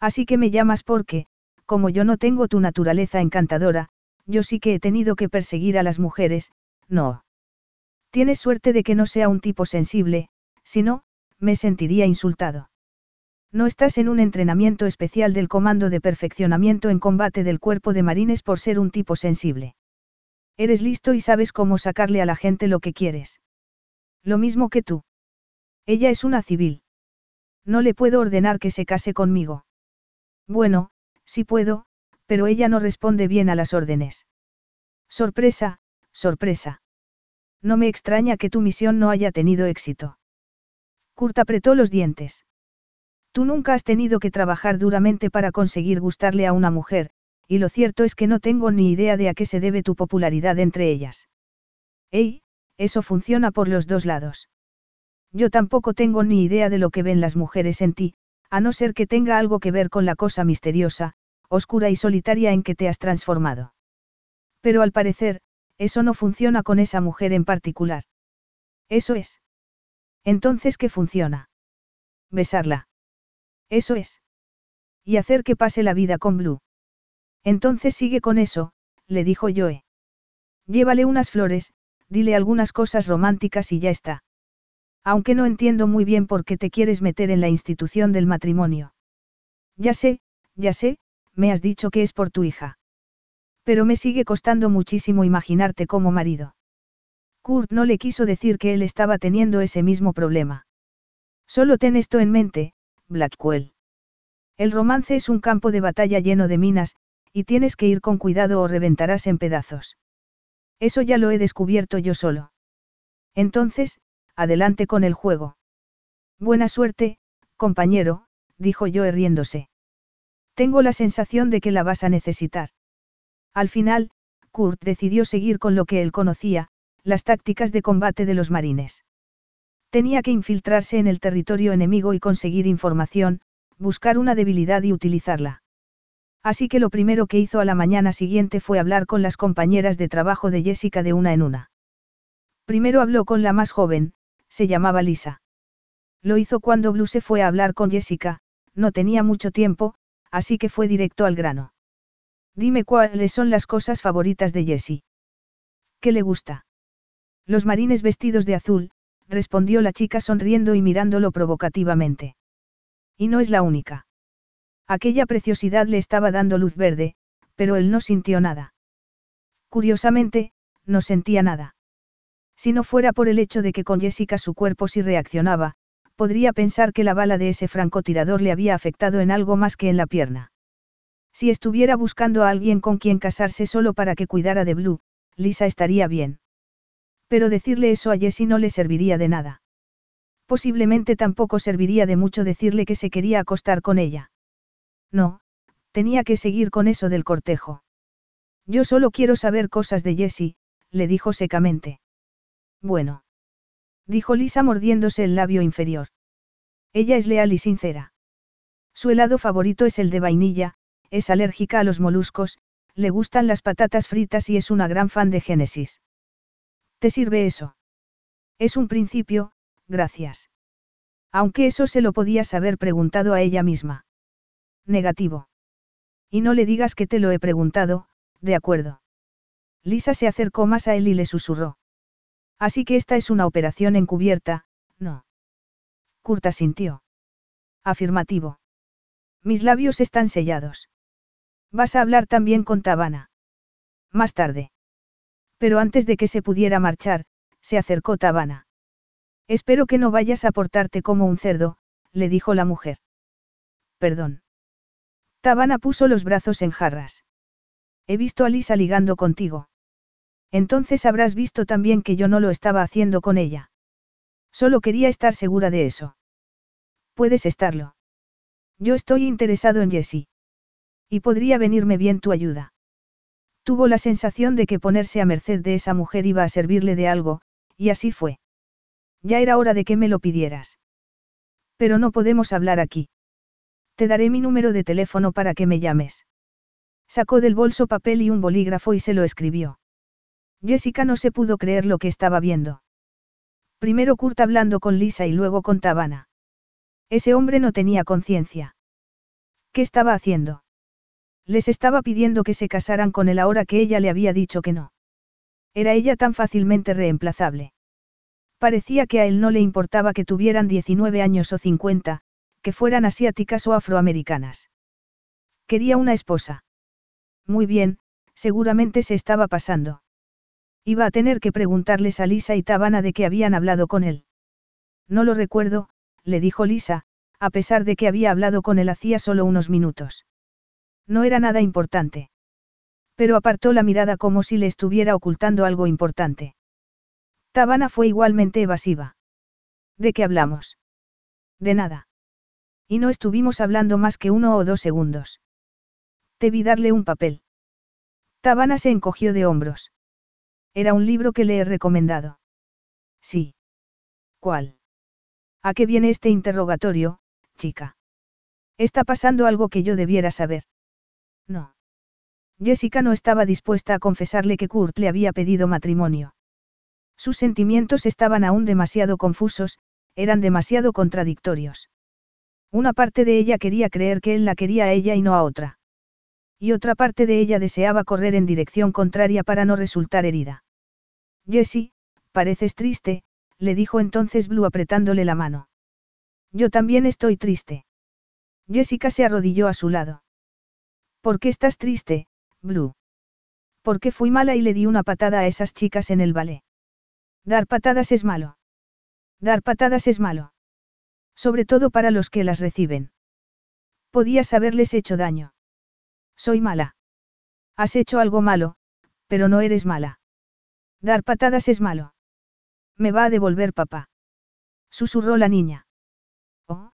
Así que me llamas porque, como yo no tengo tu naturaleza encantadora, yo sí que he tenido que perseguir a las mujeres, no. Tienes suerte de que no sea un tipo sensible, si no, me sentiría insultado. No estás en un entrenamiento especial del Comando de Perfeccionamiento en Combate del Cuerpo de Marines por ser un tipo sensible. Eres listo y sabes cómo sacarle a la gente lo que quieres. Lo mismo que tú. Ella es una civil. No le puedo ordenar que se case conmigo. Bueno, sí puedo, pero ella no responde bien a las órdenes. Sorpresa, sorpresa. No me extraña que tu misión no haya tenido éxito. Kurt apretó los dientes. Tú nunca has tenido que trabajar duramente para conseguir gustarle a una mujer, y lo cierto es que no tengo ni idea de a qué se debe tu popularidad entre ellas. Ey, eso funciona por los dos lados. Yo tampoco tengo ni idea de lo que ven las mujeres en ti, a no ser que tenga algo que ver con la cosa misteriosa, oscura y solitaria en que te has transformado. Pero al parecer, eso no funciona con esa mujer en particular. Eso es. Entonces, ¿qué funciona? Besarla. Eso es. Y hacer que pase la vida con Blue. Entonces sigue con eso, le dijo Joe. Llévale unas flores, dile algunas cosas románticas y ya está. Aunque no entiendo muy bien por qué te quieres meter en la institución del matrimonio. Ya sé, ya sé, me has dicho que es por tu hija. Pero me sigue costando muchísimo imaginarte como marido. Kurt no le quiso decir que él estaba teniendo ese mismo problema. Solo ten esto en mente, Blackwell. El romance es un campo de batalla lleno de minas, y tienes que ir con cuidado o reventarás en pedazos. Eso ya lo he descubierto yo solo. Entonces, adelante con el juego. Buena suerte, compañero, dijo yo riéndose. Tengo la sensación de que la vas a necesitar. Al final, Kurt decidió seguir con lo que él conocía, las tácticas de combate de los marines. Tenía que infiltrarse en el territorio enemigo y conseguir información, buscar una debilidad y utilizarla. Así que lo primero que hizo a la mañana siguiente fue hablar con las compañeras de trabajo de Jessica de una en una. Primero habló con la más joven, se llamaba Lisa. Lo hizo cuando Blue se fue a hablar con Jessica, no tenía mucho tiempo, así que fue directo al grano. Dime cuáles son las cosas favoritas de Jessie. ¿Qué le gusta? Los marines vestidos de azul, respondió la chica sonriendo y mirándolo provocativamente. Y no es la única. Aquella preciosidad le estaba dando luz verde, pero él no sintió nada. Curiosamente, no sentía nada. Si no fuera por el hecho de que con Jessica su cuerpo sí reaccionaba, podría pensar que la bala de ese francotirador le había afectado en algo más que en la pierna. Si estuviera buscando a alguien con quien casarse solo para que cuidara de Blue, Lisa estaría bien. Pero decirle eso a Jessie no le serviría de nada. Posiblemente tampoco serviría de mucho decirle que se quería acostar con ella. No, tenía que seguir con eso del cortejo. Yo solo quiero saber cosas de Jessie, le dijo secamente. Bueno. Dijo Lisa mordiéndose el labio inferior. Ella es leal y sincera. Su helado favorito es el de vainilla, es alérgica a los moluscos, le gustan las patatas fritas y es una gran fan de Génesis. ¿Te sirve eso? Es un principio, gracias. Aunque eso se lo podías haber preguntado a ella misma. Negativo. Y no le digas que te lo he preguntado, de acuerdo. Lisa se acercó más a él y le susurró. Así que esta es una operación encubierta, no. Kurt asintió. Afirmativo. Mis labios están sellados. Vas a hablar también con Tabana. Más tarde. Pero antes de que se pudiera marchar, se acercó Tabana. Espero que no vayas a portarte como un cerdo, le dijo la mujer. Perdón. Tabana puso los brazos en jarras. He visto a Lisa ligando contigo. Entonces habrás visto también que yo no lo estaba haciendo con ella. Solo quería estar segura de eso. Puedes estarlo. Yo estoy interesado en Jessie. Y podría venirme bien tu ayuda. Tuvo la sensación de que ponerse a merced de esa mujer iba a servirle de algo, y así fue. Ya era hora de que me lo pidieras. Pero no podemos hablar aquí. Te daré mi número de teléfono para que me llames. Sacó del bolso papel y un bolígrafo y se lo escribió. Jessica no se pudo creer lo que estaba viendo. Primero Kurt hablando con Lisa y luego con Tabana. Ese hombre no tenía conciencia. ¿Qué estaba haciendo? Les estaba pidiendo que se casaran con él ahora que ella le había dicho que no. Era ella tan fácilmente reemplazable. Parecía que a él no le importaba que tuvieran 19 años o 50, que fueran asiáticas o afroamericanas. Quería una esposa. Muy bien, seguramente se estaba pasando. Iba a tener que preguntarles a Lisa y Tabana de qué habían hablado con él. No lo recuerdo, le dijo Lisa, a pesar de que había hablado con él hacía solo unos minutos. No era nada importante. Pero apartó la mirada como si le estuviera ocultando algo importante. Tabana fue igualmente evasiva. ¿De qué hablamos? De nada. Y no estuvimos hablando más que uno o dos segundos. Te vi darle un papel. Tabana se encogió de hombros. Era un libro que le he recomendado. Sí. ¿Cuál? ¿A qué viene este interrogatorio, chica? Está pasando algo que yo debiera saber. No. Jessica no estaba dispuesta a confesarle que Kurt le había pedido matrimonio. Sus sentimientos estaban aún demasiado confusos, eran demasiado contradictorios. Una parte de ella quería creer que él la quería a ella y no a otra. Y otra parte de ella deseaba correr en dirección contraria para no resultar herida. Jessie, pareces triste, le dijo entonces Blue apretándole la mano. Yo también estoy triste. Jessica se arrodilló a su lado. ¿Por qué estás triste, Blue? Porque fui mala y le di una patada a esas chicas en el ballet. Dar patadas es malo. Dar patadas es malo. Sobre todo para los que las reciben. Podías haberles hecho daño. Soy mala. Has hecho algo malo, pero no eres mala. Dar patadas es malo. Me va a devolver papá. Susurró la niña. Oh,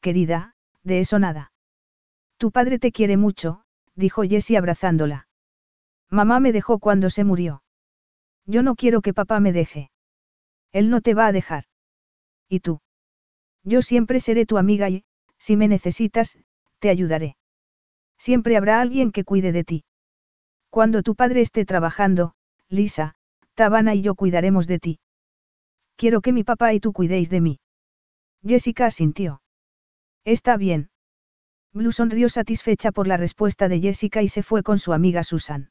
querida, de eso nada. Tu padre te quiere mucho, dijo Jessie abrazándola. Mamá me dejó cuando se murió. Yo no quiero que papá me deje. Él no te va a dejar. ¿Y tú? Yo siempre seré tu amiga y, si me necesitas, te ayudaré. Siempre habrá alguien que cuide de ti. Cuando tu padre esté trabajando, Lisa, Tabana y yo cuidaremos de ti. Quiero que mi papá y tú cuidéis de mí. Jessica asintió. Está bien. Blue sonrió satisfecha por la respuesta de Jessica y se fue con su amiga Susan.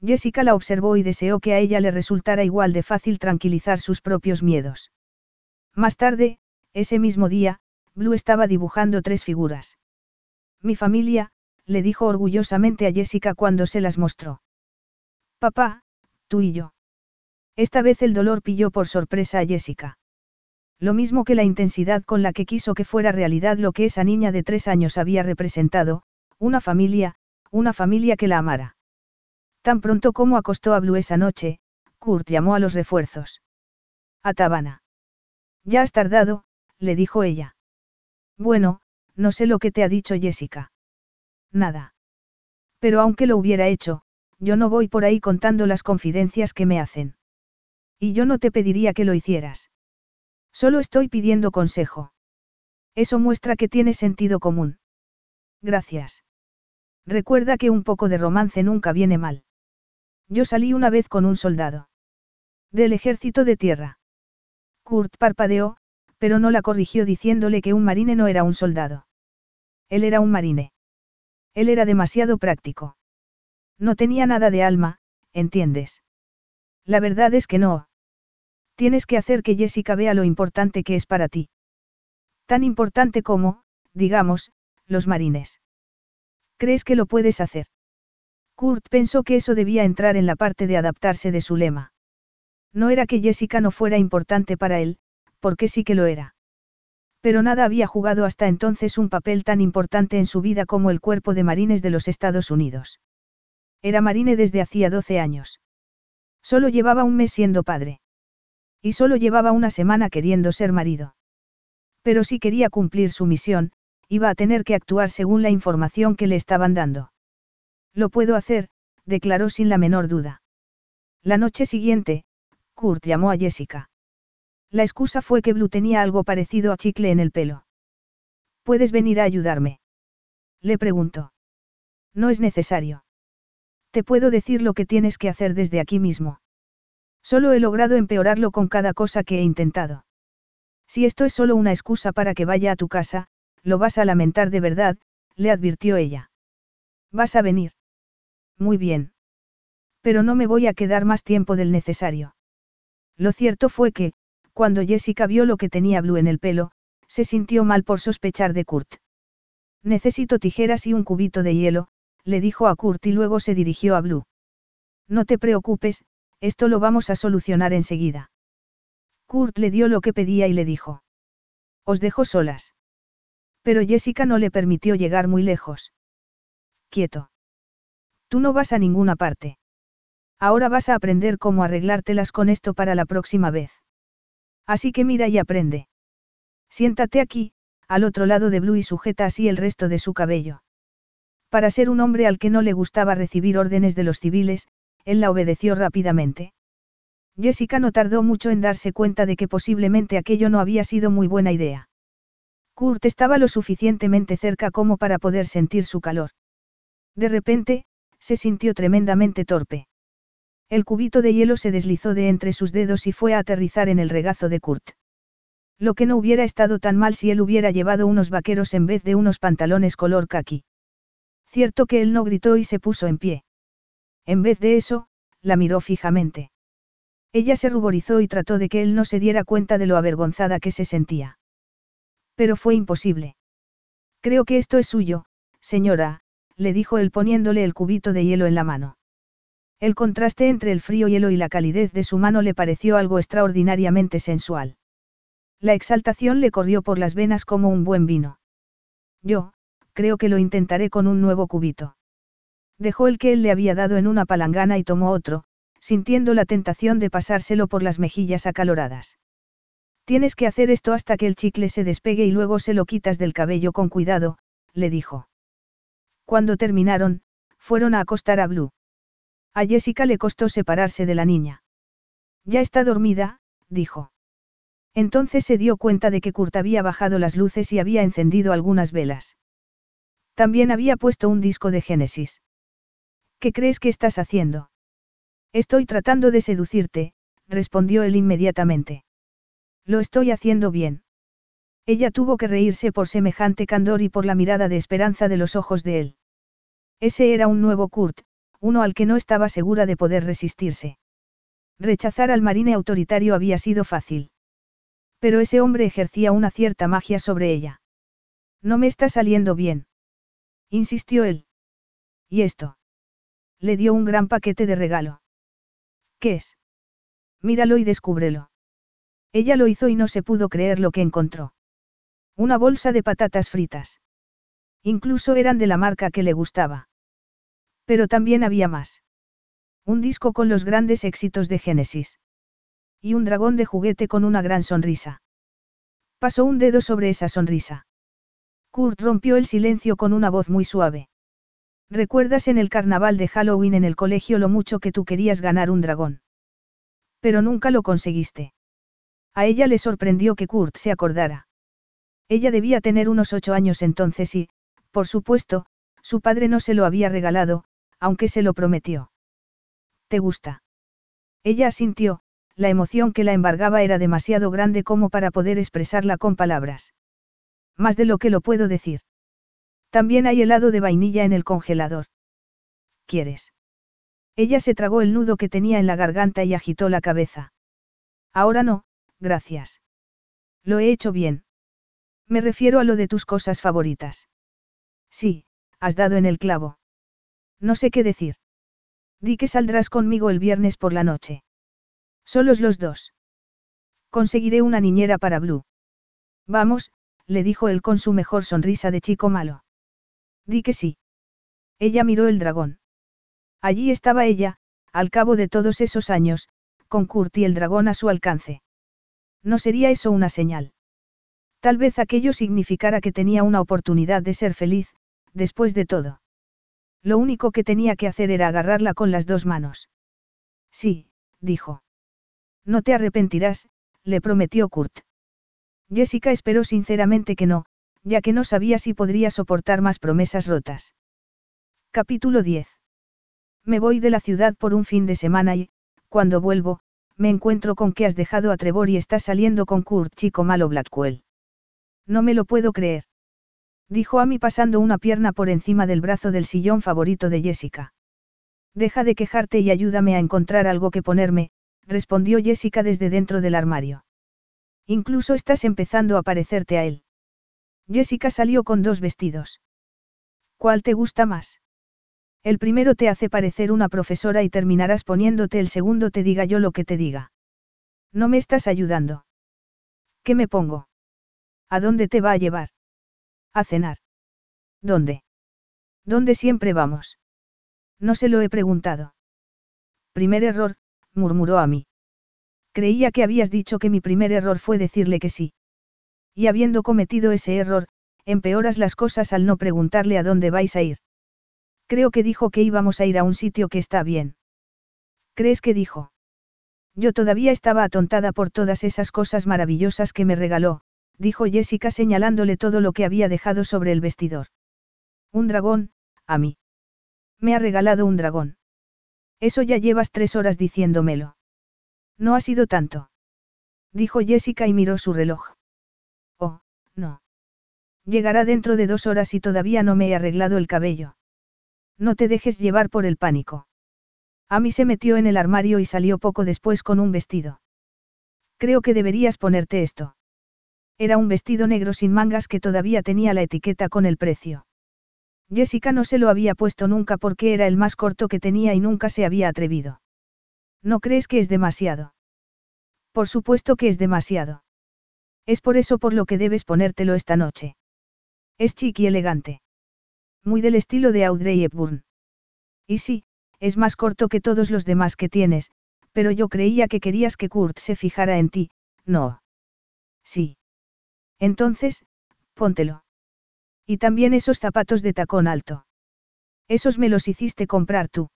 Jessica la observó y deseó que a ella le resultara igual de fácil tranquilizar sus propios miedos. Más tarde, ese mismo día, Blue estaba dibujando tres figuras. Mi familia, le dijo orgullosamente a Jessica cuando se las mostró. Papá, tú y yo. Esta vez el dolor pilló por sorpresa a Jessica. Lo mismo que la intensidad con la que quiso que fuera realidad lo que esa niña de tres años había representado, una familia, una familia que la amara. Tan pronto como acostó a Blue esa noche, Kurt llamó a los refuerzos. A Tabana. Ya has tardado, le dijo ella. Bueno, no sé lo que te ha dicho Jessica. Nada. Pero aunque lo hubiera hecho, yo no voy por ahí contando las confidencias que me hacen. Y yo no te pediría que lo hicieras. Solo estoy pidiendo consejo. Eso muestra que tienes sentido común. Gracias. Recuerda que un poco de romance nunca viene mal. Yo salí una vez con un soldado. Del ejército de tierra. Kurt parpadeó, pero no la corrigió diciéndole que un marine no era un soldado. Él era un marine. Él era demasiado práctico. No tenía nada de alma, ¿entiendes? La verdad es que no. Tienes que hacer que Jessica vea lo importante que es para ti. Tan importante como, digamos, los marines. ¿Crees que lo puedes hacer? Kurt pensó que eso debía entrar en la parte de adaptarse de su lema. No era que Jessica no fuera importante para él, porque sí que lo era. Pero nada había jugado hasta entonces un papel tan importante en su vida como el cuerpo de marines de los Estados Unidos. Era marine desde hacía 12 años. Solo llevaba un mes siendo padre. Y solo llevaba una semana queriendo ser marido. Pero si quería cumplir su misión, iba a tener que actuar según la información que le estaban dando. Lo puedo hacer, declaró sin la menor duda. La noche siguiente, Kurt llamó a Jessica. La excusa fue que Blue tenía algo parecido a chicle en el pelo. ¿Puedes venir a ayudarme? Le preguntó. No es necesario. Te puedo decir lo que tienes que hacer desde aquí mismo. Solo he logrado empeorarlo con cada cosa que he intentado. Si esto es solo una excusa para que vaya a tu casa, lo vas a lamentar de verdad, le advirtió ella. Vas a venir. Muy bien. Pero no me voy a quedar más tiempo del necesario. Lo cierto fue que, cuando Jessica vio lo que tenía Blue en el pelo, se sintió mal por sospechar de Kurt. Necesito tijeras y un cubito de hielo, le dijo a Kurt y luego se dirigió a Blue. No te preocupes, esto lo vamos a solucionar enseguida. Kurt le dio lo que pedía y le dijo. Os dejo solas. Pero Jessica no le permitió llegar muy lejos. Quieto. Tú no vas a ninguna parte. Ahora vas a aprender cómo arreglártelas con esto para la próxima vez. Así que mira y aprende. Siéntate aquí, al otro lado de Blue y sujeta así el resto de su cabello. Para ser un hombre al que no le gustaba recibir órdenes de los civiles, él la obedeció rápidamente. Jessica no tardó mucho en darse cuenta de que posiblemente aquello no había sido muy buena idea. Kurt estaba lo suficientemente cerca como para poder sentir su calor. De repente, se sintió tremendamente torpe. El cubito de hielo se deslizó de entre sus dedos y fue a aterrizar en el regazo de Kurt. Lo que no hubiera estado tan mal si él hubiera llevado unos vaqueros en vez de unos pantalones color kaki. Cierto que él no gritó y se puso en pie. En vez de eso, la miró fijamente. Ella se ruborizó y trató de que él no se diera cuenta de lo avergonzada que se sentía. Pero fue imposible. Creo que esto es suyo, señora, le dijo él poniéndole el cubito de hielo en la mano. El contraste entre el frío hielo y la calidez de su mano le pareció algo extraordinariamente sensual. La exaltación le corrió por las venas como un buen vino. Yo, creo que lo intentaré con un nuevo cubito. Dejó el que él le había dado en una palangana y tomó otro, sintiendo la tentación de pasárselo por las mejillas acaloradas. Tienes que hacer esto hasta que el chicle se despegue y luego se lo quitas del cabello con cuidado, le dijo. Cuando terminaron, fueron a acostar a Blue. A Jessica le costó separarse de la niña. Ya está dormida, dijo. Entonces se dio cuenta de que Kurt había bajado las luces y había encendido algunas velas. También había puesto un disco de Génesis. ¿Qué crees que estás haciendo? Estoy tratando de seducirte, respondió él inmediatamente. Lo estoy haciendo bien. Ella tuvo que reírse por semejante candor y por la mirada de esperanza de los ojos de él. Ese era un nuevo Kurt, uno al que no estaba segura de poder resistirse. Rechazar al marine autoritario había sido fácil. Pero ese hombre ejercía una cierta magia sobre ella. No me está saliendo bien. Insistió él. ¿Y esto? Le dio un gran paquete de regalo. ¿Qué es? Míralo y descúbrelo. Ella lo hizo y no se pudo creer lo que encontró. Una bolsa de patatas fritas. Incluso eran de la marca que le gustaba. Pero también había más. Un disco con los grandes éxitos de Génesis. Y un dragón de juguete con una gran sonrisa. Pasó un dedo sobre esa sonrisa. Kurt rompió el silencio con una voz muy suave. ¿Recuerdas en el carnaval de Halloween en el colegio lo mucho que tú querías ganar un dragón? Pero nunca lo conseguiste. A ella le sorprendió que Kurt se acordara. Ella debía tener unos ocho años entonces y, por supuesto, su padre no se lo había regalado, aunque se lo prometió. ¿Te gusta? Ella asintió, la emoción que la embargaba era demasiado grande como para poder expresarla con palabras. Más de lo que lo puedo decir. También hay helado de vainilla en el congelador. ¿Quieres? Ella se tragó el nudo que tenía en la garganta y agitó la cabeza. Ahora no, gracias. Lo he hecho bien. Me refiero a lo de tus cosas favoritas. Sí, has dado en el clavo. No sé qué decir. Di que saldrás conmigo el viernes por la noche. Solos los dos. Conseguiré una niñera para Blue. Vamos, le dijo él con su mejor sonrisa de chico malo. Di que sí. Ella miró el dragón. Allí estaba ella, al cabo de todos esos años, con Kurt y el dragón a su alcance. ¿No sería eso una señal? Tal vez aquello significara que tenía una oportunidad de ser feliz, después de todo. Lo único que tenía que hacer era agarrarla con las dos manos. Sí, dijo. No te arrepentirás, le prometió Kurt. Jessica esperó sinceramente que no, ya que no sabía si podría soportar más promesas rotas. Capítulo 10. Me voy de la ciudad por un fin de semana y, cuando vuelvo, me encuentro con que has dejado a Trevor y estás saliendo con Kurt chico malo Blackwell. No me lo puedo creer. Dijo Amy pasando una pierna por encima del brazo del sillón favorito de Jessica. Deja de quejarte y ayúdame a encontrar algo que ponerme, respondió Jessica desde dentro del armario. Incluso estás empezando a parecerte a él. Jessica salió con dos vestidos. ¿Cuál te gusta más? El primero te hace parecer una profesora y terminarás poniéndote el segundo te diga yo lo que te diga. No me estás ayudando. ¿Qué me pongo? ¿A dónde te va a llevar? A cenar. ¿Dónde? ¿Dónde siempre vamos? No se lo he preguntado. Primer error, murmuró a mí. Creía que habías dicho que mi primer error fue decirle que sí. Y habiendo cometido ese error, empeoras las cosas al no preguntarle a dónde vais a ir. Creo que dijo que íbamos a ir a un sitio que está bien. ¿Crees que dijo? Yo todavía estaba atontada por todas esas cosas maravillosas que me regaló, dijo Jessica señalándole todo lo que había dejado sobre el vestidor. Un dragón, a mí. Me ha regalado un dragón. Eso ya llevas tres horas diciéndomelo. No ha sido tanto. Dijo Jessica y miró su reloj. No. Llegará dentro de dos horas y todavía no me he arreglado el cabello. No te dejes llevar por el pánico. Amy se metió en el armario y salió poco después con un vestido. Creo que deberías ponerte esto. Era un vestido negro sin mangas que todavía tenía la etiqueta con el precio. Jessica no se lo había puesto nunca porque era el más corto que tenía y nunca se había atrevido. ¿No crees que es demasiado? Por supuesto que es demasiado. Es por eso por lo que debes ponértelo esta noche. Es chic y elegante. Muy del estilo de Audrey Hepburn. Y sí, es más corto que todos los demás que tienes, pero yo creía que querías que Kurt se fijara en ti, no. Sí. Entonces, póntelo. Y también esos zapatos de tacón alto. Esos me los hiciste comprar tú.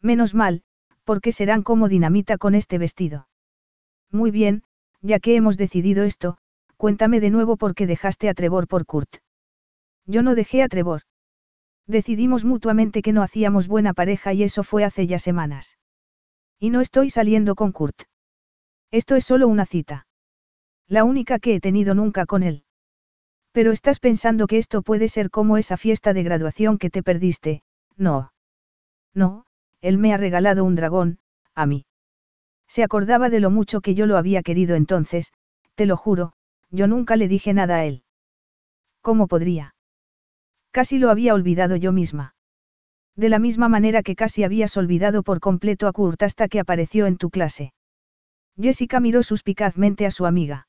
Menos mal, porque serán como dinamita con este vestido. Muy bien, ya que hemos decidido esto, cuéntame de nuevo por qué dejaste a Trevor por Kurt. Yo no dejé a Trevor. Decidimos mutuamente que no hacíamos buena pareja y eso fue hace ya semanas. Y no estoy saliendo con Kurt. Esto es solo una cita. La única que he tenido nunca con él. Pero estás pensando que esto puede ser como esa fiesta de graduación que te perdiste, no. No, él me ha regalado un dragón, a mí. Se acordaba de lo mucho que yo lo había querido entonces, te lo juro, yo nunca le dije nada a él. ¿Cómo podría? Casi lo había olvidado yo misma. De la misma manera que casi habías olvidado por completo a Kurt hasta que apareció en tu clase. Jessica miró suspicazmente a su amiga.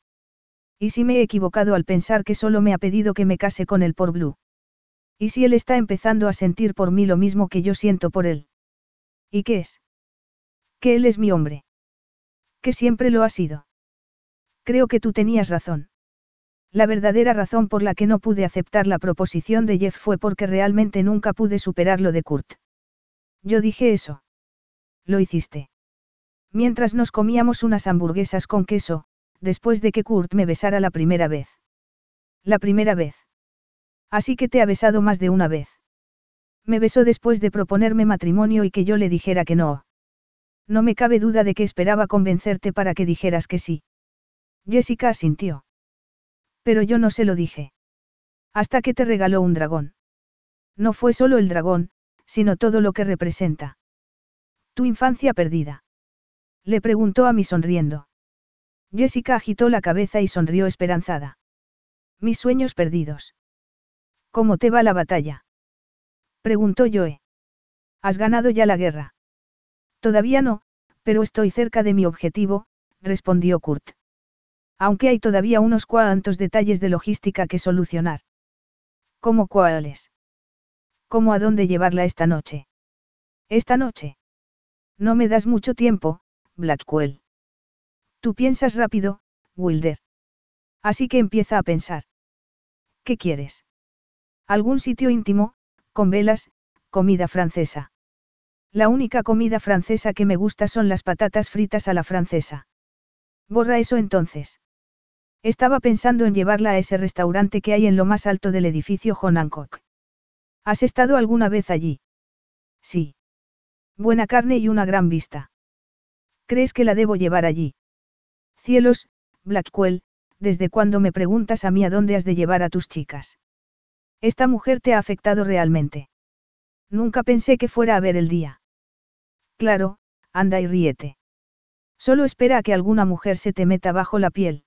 ¿Y si me he equivocado al pensar que solo me ha pedido que me case con él por Blue? ¿Y si él está empezando a sentir por mí lo mismo que yo siento por él? ¿Y qué es? Que él es mi hombre. Que siempre lo ha sido. Creo que tú tenías razón. La verdadera razón por la que no pude aceptar la proposición de Jeff fue porque realmente nunca pude superar lo de Kurt. Yo dije eso. Lo hiciste. Mientras nos comíamos unas hamburguesas con queso, después de que Kurt me besara la primera vez. La primera vez. Así que te ha besado más de una vez. Me besó después de proponerme matrimonio y que yo le dijera que no. No me cabe duda de que esperaba convencerte para que dijeras que sí. Jessica asintió. Pero yo no se lo dije. Hasta que te regaló un dragón. No fue solo el dragón, sino todo lo que representa. Tu infancia perdida. Le preguntó a mí sonriendo. Jessica agitó la cabeza y sonrió esperanzada. Mis sueños perdidos. ¿Cómo te va la batalla? Preguntó Joe. ¿Has ganado ya la guerra? Todavía no, pero estoy cerca de mi objetivo, respondió Kurt. Aunque hay todavía unos cuantos detalles de logística que solucionar. ¿Cómo cuáles? ¿Cómo a dónde llevarla esta noche? Esta noche. No me das mucho tiempo, Blackwell. Tú piensas rápido, Wilder. Así que empieza a pensar. ¿Qué quieres? Algún sitio íntimo, con velas, comida francesa. La única comida francesa que me gusta son las patatas fritas a la francesa. Borra eso entonces. Estaba pensando en llevarla a ese restaurante que hay en lo más alto del edificio John Hancock. ¿Has estado alguna vez allí? Sí. Buena carne y una gran vista. ¿Crees que la debo llevar allí? Cielos, Blackwell, ¿desde cuándo me preguntas a mí a dónde has de llevar a tus chicas? Esta mujer te ha afectado realmente. Nunca pensé que fuera a ver el día. Claro, anda y ríete. Solo espera a que alguna mujer se te meta bajo la piel.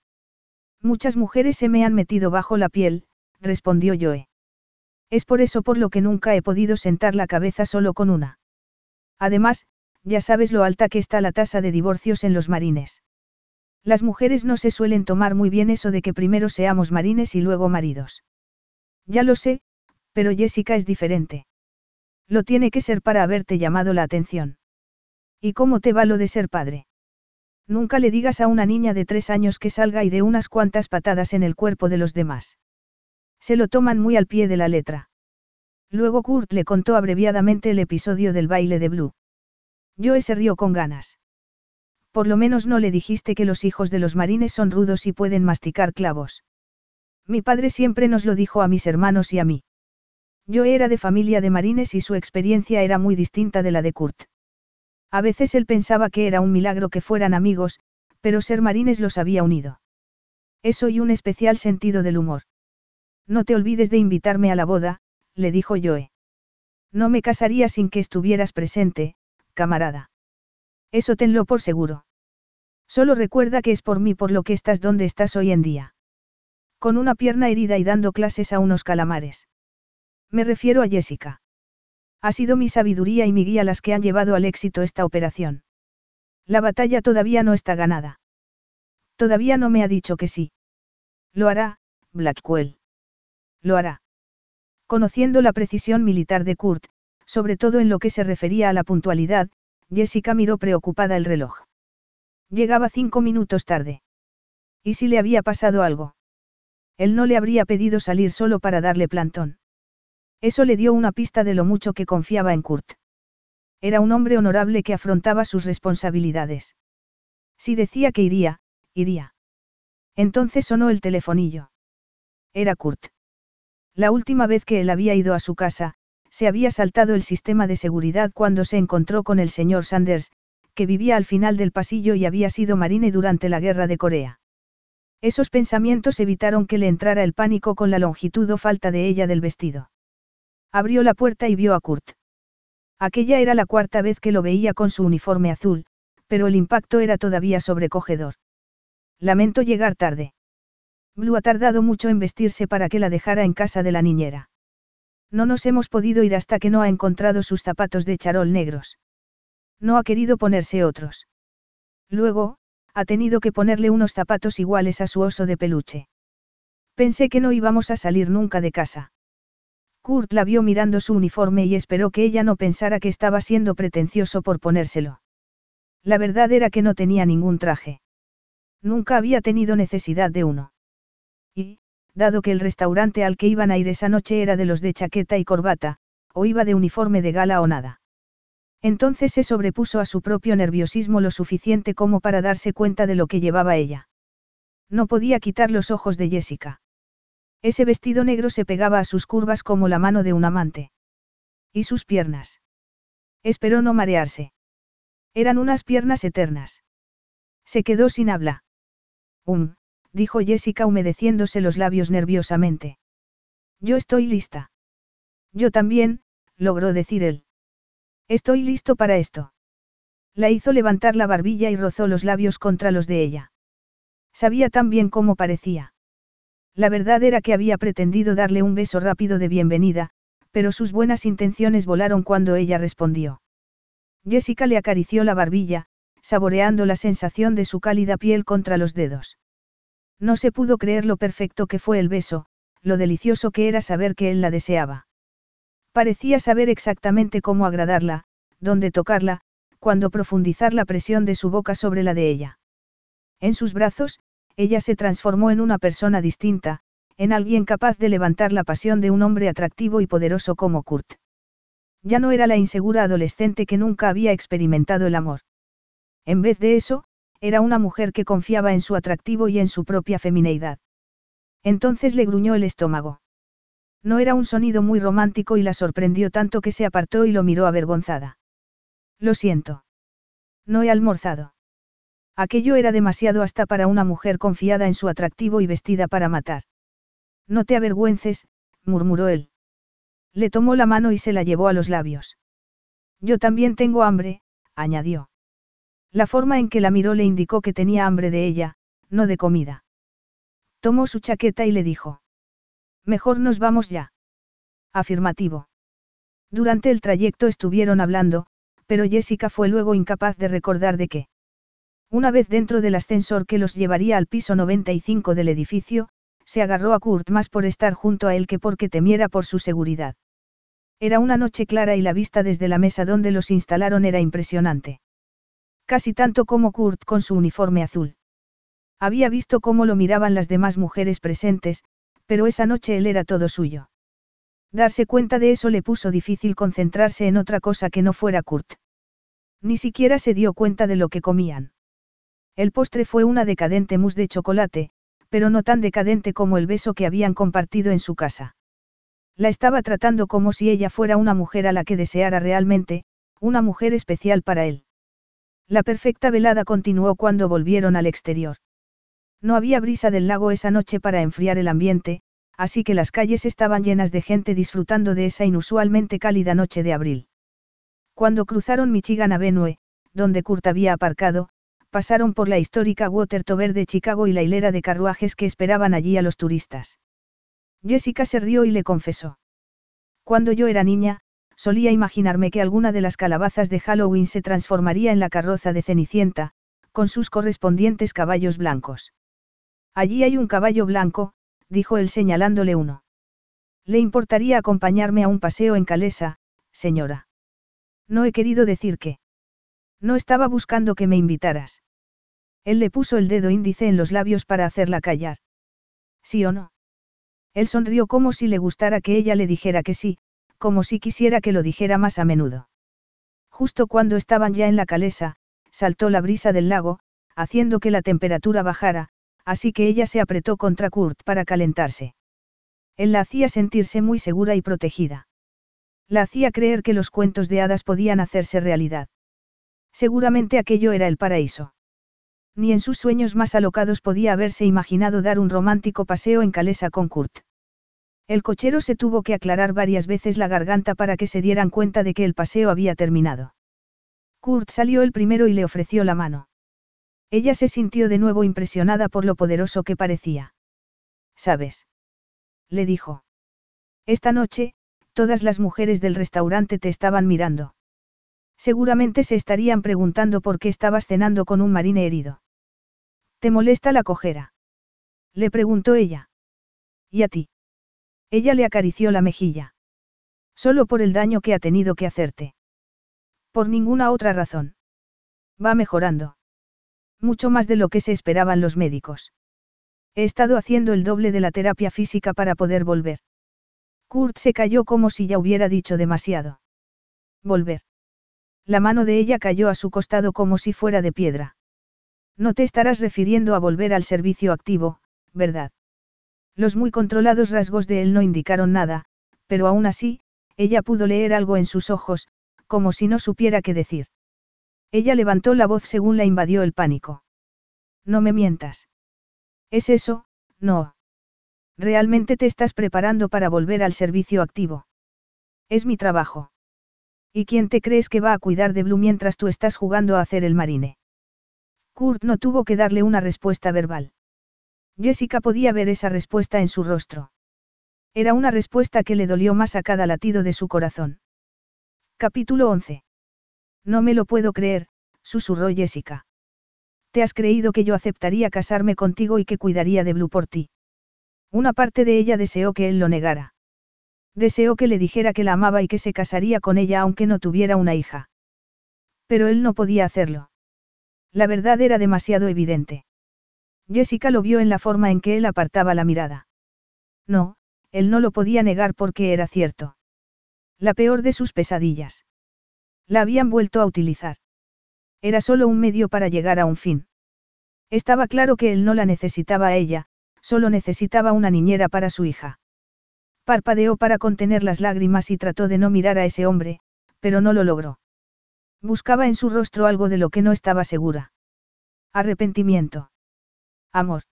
Muchas mujeres se me han metido bajo la piel, respondió Joe. Es por eso por lo que nunca he podido sentar la cabeza solo con una. Además, ya sabes lo alta que está la tasa de divorcios en los marines. Las mujeres no se suelen tomar muy bien eso de que primero seamos marines y luego maridos. Ya lo sé, pero Jessica es diferente. Lo tiene que ser para haberte llamado la atención. ¿Y cómo te va lo de ser padre? Nunca le digas a una niña de tres años que salga y de unas cuantas patadas en el cuerpo de los demás. Se lo toman muy al pie de la letra. Luego Kurt le contó abreviadamente el episodio del baile de Blue. Joe se rió con ganas. Por lo menos no le dijiste que los hijos de los marines son rudos y pueden masticar clavos. Mi padre siempre nos lo dijo a mis hermanos y a mí. Yo era de familia de marines y su experiencia era muy distinta de la de Kurt. A veces él pensaba que era un milagro que fueran amigos, pero ser marines los había unido. Eso y un especial sentido del humor. No te olvides de invitarme a la boda, le dijo Joe. No me casaría sin que estuvieras presente, camarada. Eso tenlo por seguro. Solo recuerda que es por mí por lo que estás donde estás hoy en día. Con una pierna herida y dando clases a unos calamares. Me refiero a Jessica. Ha sido mi sabiduría y mi guía las que han llevado al éxito esta operación. La batalla todavía no está ganada. Todavía no me ha dicho que sí. Lo hará, Blackwell. Lo hará. Conociendo la precisión militar de Kurt, sobre todo en lo que se refería a la puntualidad, Jessica miró preocupada el reloj. Llegaba cinco minutos tarde. ¿Y si le había pasado algo? Él no le habría pedido salir solo para darle plantón. Eso le dio una pista de lo mucho que confiaba en Kurt. Era un hombre honorable que afrontaba sus responsabilidades. Si decía que iría, iría. Entonces sonó el telefonillo. Era Kurt. La última vez que él había ido a su casa, se había saltado el sistema de seguridad cuando se encontró con el señor Sanders, que vivía al final del pasillo y había sido marine durante la guerra de Corea. Esos pensamientos evitaron que le entrara el pánico con la longitud o falta de ella del vestido. Abrió la puerta y vio a Kurt. Aquella era la cuarta vez que lo veía con su uniforme azul, pero el impacto era todavía sobrecogedor. Lamento llegar tarde. Blue ha tardado mucho en vestirse para que la dejara en casa de la niñera. No nos hemos podido ir hasta que no ha encontrado sus zapatos de charol negros. No ha querido ponerse otros. Luego, ha tenido que ponerle unos zapatos iguales a su oso de peluche. Pensé que no íbamos a salir nunca de casa. Kurt la vio mirando su uniforme y esperó que ella no pensara que estaba siendo pretencioso por ponérselo. La verdad era que no tenía ningún traje. Nunca había tenido necesidad de uno. Y, dado que el restaurante al que iban a ir esa noche era de los de chaqueta y corbata, o iba de uniforme de gala o nada. Entonces se sobrepuso a su propio nerviosismo lo suficiente como para darse cuenta de lo que llevaba ella. No podía quitar los ojos de Jessica. Ese vestido negro se pegaba a sus curvas como la mano de un amante. ¿Y sus piernas? Esperó no marearse. Eran unas piernas eternas. Se quedó sin habla. Um, dijo Jessica humedeciéndose los labios nerviosamente. Yo estoy lista. Yo también, logró decir él. Estoy listo para esto. La hizo levantar la barbilla y rozó los labios contra los de ella. Sabía tan bien cómo parecía. La verdad era que había pretendido darle un beso rápido de bienvenida, pero sus buenas intenciones volaron cuando ella respondió. Jessica le acarició la barbilla, saboreando la sensación de su cálida piel contra los dedos. No se pudo creer lo perfecto que fue el beso, lo delicioso que era saber que él la deseaba. Parecía saber exactamente cómo agradarla, dónde tocarla, cuando profundizar la presión de su boca sobre la de ella. En sus brazos, ella se transformó en una persona distinta, en alguien capaz de levantar la pasión de un hombre atractivo y poderoso como Kurt. Ya no era la insegura adolescente que nunca había experimentado el amor. En vez de eso, era una mujer que confiaba en su atractivo y en su propia femineidad. Entonces le gruñó el estómago. No era un sonido muy romántico y la sorprendió tanto que se apartó y lo miró avergonzada. Lo siento. No he almorzado. Aquello era demasiado hasta para una mujer confiada en su atractivo y vestida para matar. No te avergüences, murmuró él. Le tomó la mano y se la llevó a los labios. Yo también tengo hambre, añadió. La forma en que la miró le indicó que tenía hambre de ella, no de comida. Tomó su chaqueta y le dijo. Mejor nos vamos ya. Afirmativo. Durante el trayecto estuvieron hablando, pero Jessica fue luego incapaz de recordar de qué. Una vez dentro del ascensor que los llevaría al piso 95 del edificio, se agarró a Kurt más por estar junto a él que porque temiera por su seguridad. Era una noche clara y la vista desde la mesa donde los instalaron era impresionante. Casi tanto como Kurt con su uniforme azul. Había visto cómo lo miraban las demás mujeres presentes, pero esa noche él era todo suyo. Darse cuenta de eso le puso difícil concentrarse en otra cosa que no fuera Kurt. Ni siquiera se dio cuenta de lo que comían. El postre fue una decadente mousse de chocolate, pero no tan decadente como el beso que habían compartido en su casa. La estaba tratando como si ella fuera una mujer a la que deseara realmente, una mujer especial para él. La perfecta velada continuó cuando volvieron al exterior. No había brisa del lago esa noche para enfriar el ambiente, así que las calles estaban llenas de gente disfrutando de esa inusualmente cálida noche de abril. Cuando cruzaron Michigan Avenue, donde Kurt había aparcado, pasaron por la histórica Water Tower de Chicago y la hilera de carruajes que esperaban allí a los turistas. Jessica se rió y le confesó. Cuando yo era niña, solía imaginarme que alguna de las calabazas de Halloween se transformaría en la carroza de Cenicienta, con sus correspondientes caballos blancos. Allí hay un caballo blanco, dijo él señalándole uno. ¿Le importaría acompañarme a un paseo en Calesa, señora? No he querido decir que. No estaba buscando que me invitaras. Él le puso el dedo índice en los labios para hacerla callar. ¿Sí o no? Él sonrió como si le gustara que ella le dijera que sí, como si quisiera que lo dijera más a menudo. Justo cuando estaban ya en la calesa, saltó la brisa del lago, haciendo que la temperatura bajara, así que ella se apretó contra Kurt para calentarse. Él la hacía sentirse muy segura y protegida. La hacía creer que los cuentos de hadas podían hacerse realidad. Seguramente aquello era el paraíso. Ni en sus sueños más alocados podía haberse imaginado dar un romántico paseo en Calesa con Kurt. El cochero se tuvo que aclarar varias veces la garganta para que se dieran cuenta de que el paseo había terminado. Kurt salió el primero y le ofreció la mano. Ella se sintió de nuevo impresionada por lo poderoso que parecía. ¿Sabes? Le dijo. Esta noche, todas las mujeres del restaurante te estaban mirando. Seguramente se estarían preguntando por qué estabas cenando con un marine herido. ¿Te molesta la cojera? Le preguntó ella. ¿Y a ti? Ella le acarició la mejilla. Solo por el daño que ha tenido que hacerte. Por ninguna otra razón. Va mejorando. Mucho más de lo que se esperaban los médicos. He estado haciendo el doble de la terapia física para poder volver. Kurt se cayó como si ya hubiera dicho demasiado. Volver. La mano de ella cayó a su costado como si fuera de piedra. No te estarás refiriendo a volver al servicio activo, ¿verdad? Los muy controlados rasgos de él no indicaron nada, pero aún así, ella pudo leer algo en sus ojos, como si no supiera qué decir. Ella levantó la voz según la invadió el pánico. No me mientas. Es eso, no. ¿Realmente te estás preparando para volver al servicio activo? Es mi trabajo. ¿Y quién te crees que va a cuidar de Blue mientras tú estás jugando a hacer el marine? Kurt no tuvo que darle una respuesta verbal. Jessica podía ver esa respuesta en su rostro. Era una respuesta que le dolió más a cada latido de su corazón. Capítulo 11. No me lo puedo creer, susurró Jessica. ¿Te has creído que yo aceptaría casarme contigo y que cuidaría de Blue por ti? Una parte de ella deseó que él lo negara. Deseó que le dijera que la amaba y que se casaría con ella aunque no tuviera una hija. Pero él no podía hacerlo. La verdad era demasiado evidente. Jessica lo vio en la forma en que él apartaba la mirada. No, él no lo podía negar porque era cierto. La peor de sus pesadillas. La habían vuelto a utilizar. Era solo un medio para llegar a un fin. Estaba claro que él no la necesitaba a ella, solo necesitaba una niñera para su hija. Parpadeó para contener las lágrimas y trató de no mirar a ese hombre, pero no lo logró. Buscaba en su rostro algo de lo que no estaba segura. Arrepentimiento. Amor.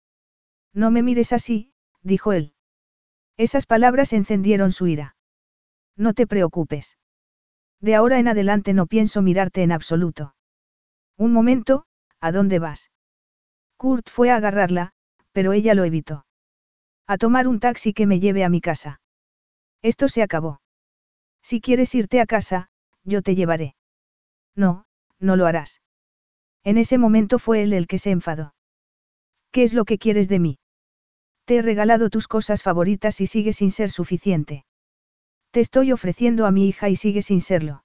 No me mires así, dijo él. Esas palabras encendieron su ira. No te preocupes. De ahora en adelante no pienso mirarte en absoluto. Un momento, ¿a dónde vas? Kurt fue a agarrarla, pero ella lo evitó. A tomar un taxi que me lleve a mi casa. Esto se acabó. Si quieres irte a casa, yo te llevaré. No, no lo harás. En ese momento fue él el que se enfadó. ¿Qué es lo que quieres de mí? Te he regalado tus cosas favoritas y sigue sin ser suficiente. Te estoy ofreciendo a mi hija y sigue sin serlo.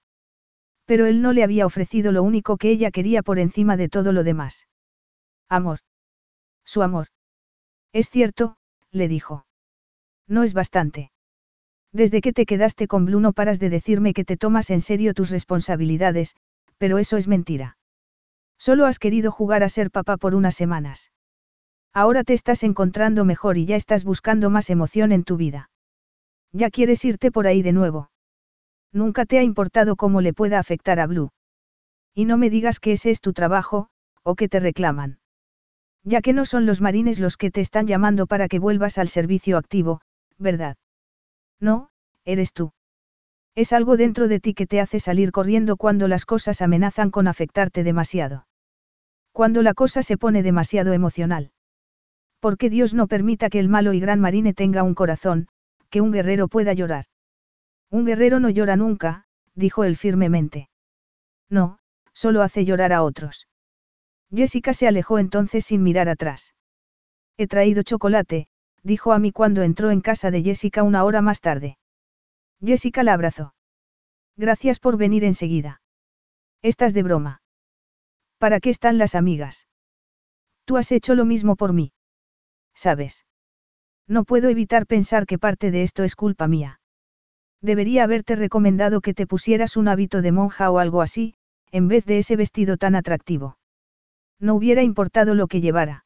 Pero él no le había ofrecido lo único que ella quería por encima de todo lo demás. Amor. Su amor. Es cierto, le dijo. No es bastante. Desde que te quedaste con Blue no paras de decirme que te tomas en serio tus responsabilidades, pero eso es mentira. Solo has querido jugar a ser papá por unas semanas. Ahora te estás encontrando mejor y ya estás buscando más emoción en tu vida. Ya quieres irte por ahí de nuevo. Nunca te ha importado cómo le pueda afectar a Blue. Y no me digas que ese es tu trabajo, o que te reclaman. Ya que no son los marines los que te están llamando para que vuelvas al servicio activo, ¿verdad? No, eres tú. Es algo dentro de ti que te hace salir corriendo cuando las cosas amenazan con afectarte demasiado. Cuando la cosa se pone demasiado emocional. Porque Dios no permita que el malo y gran marine tenga un corazón, que un guerrero pueda llorar. Un guerrero no llora nunca, dijo él firmemente. No, solo hace llorar a otros. Jessica se alejó entonces sin mirar atrás. He traído chocolate, dijo a mí cuando entró en casa de Jessica una hora más tarde. Jessica la abrazó. Gracias por venir enseguida. Estás de broma. ¿Para qué están las amigas? Tú has hecho lo mismo por mí. ¿sabes? No puedo evitar pensar que parte de esto es culpa mía. Debería haberte recomendado que te pusieras un hábito de monja o algo así, en vez de ese vestido tan atractivo. No hubiera importado lo que llevara.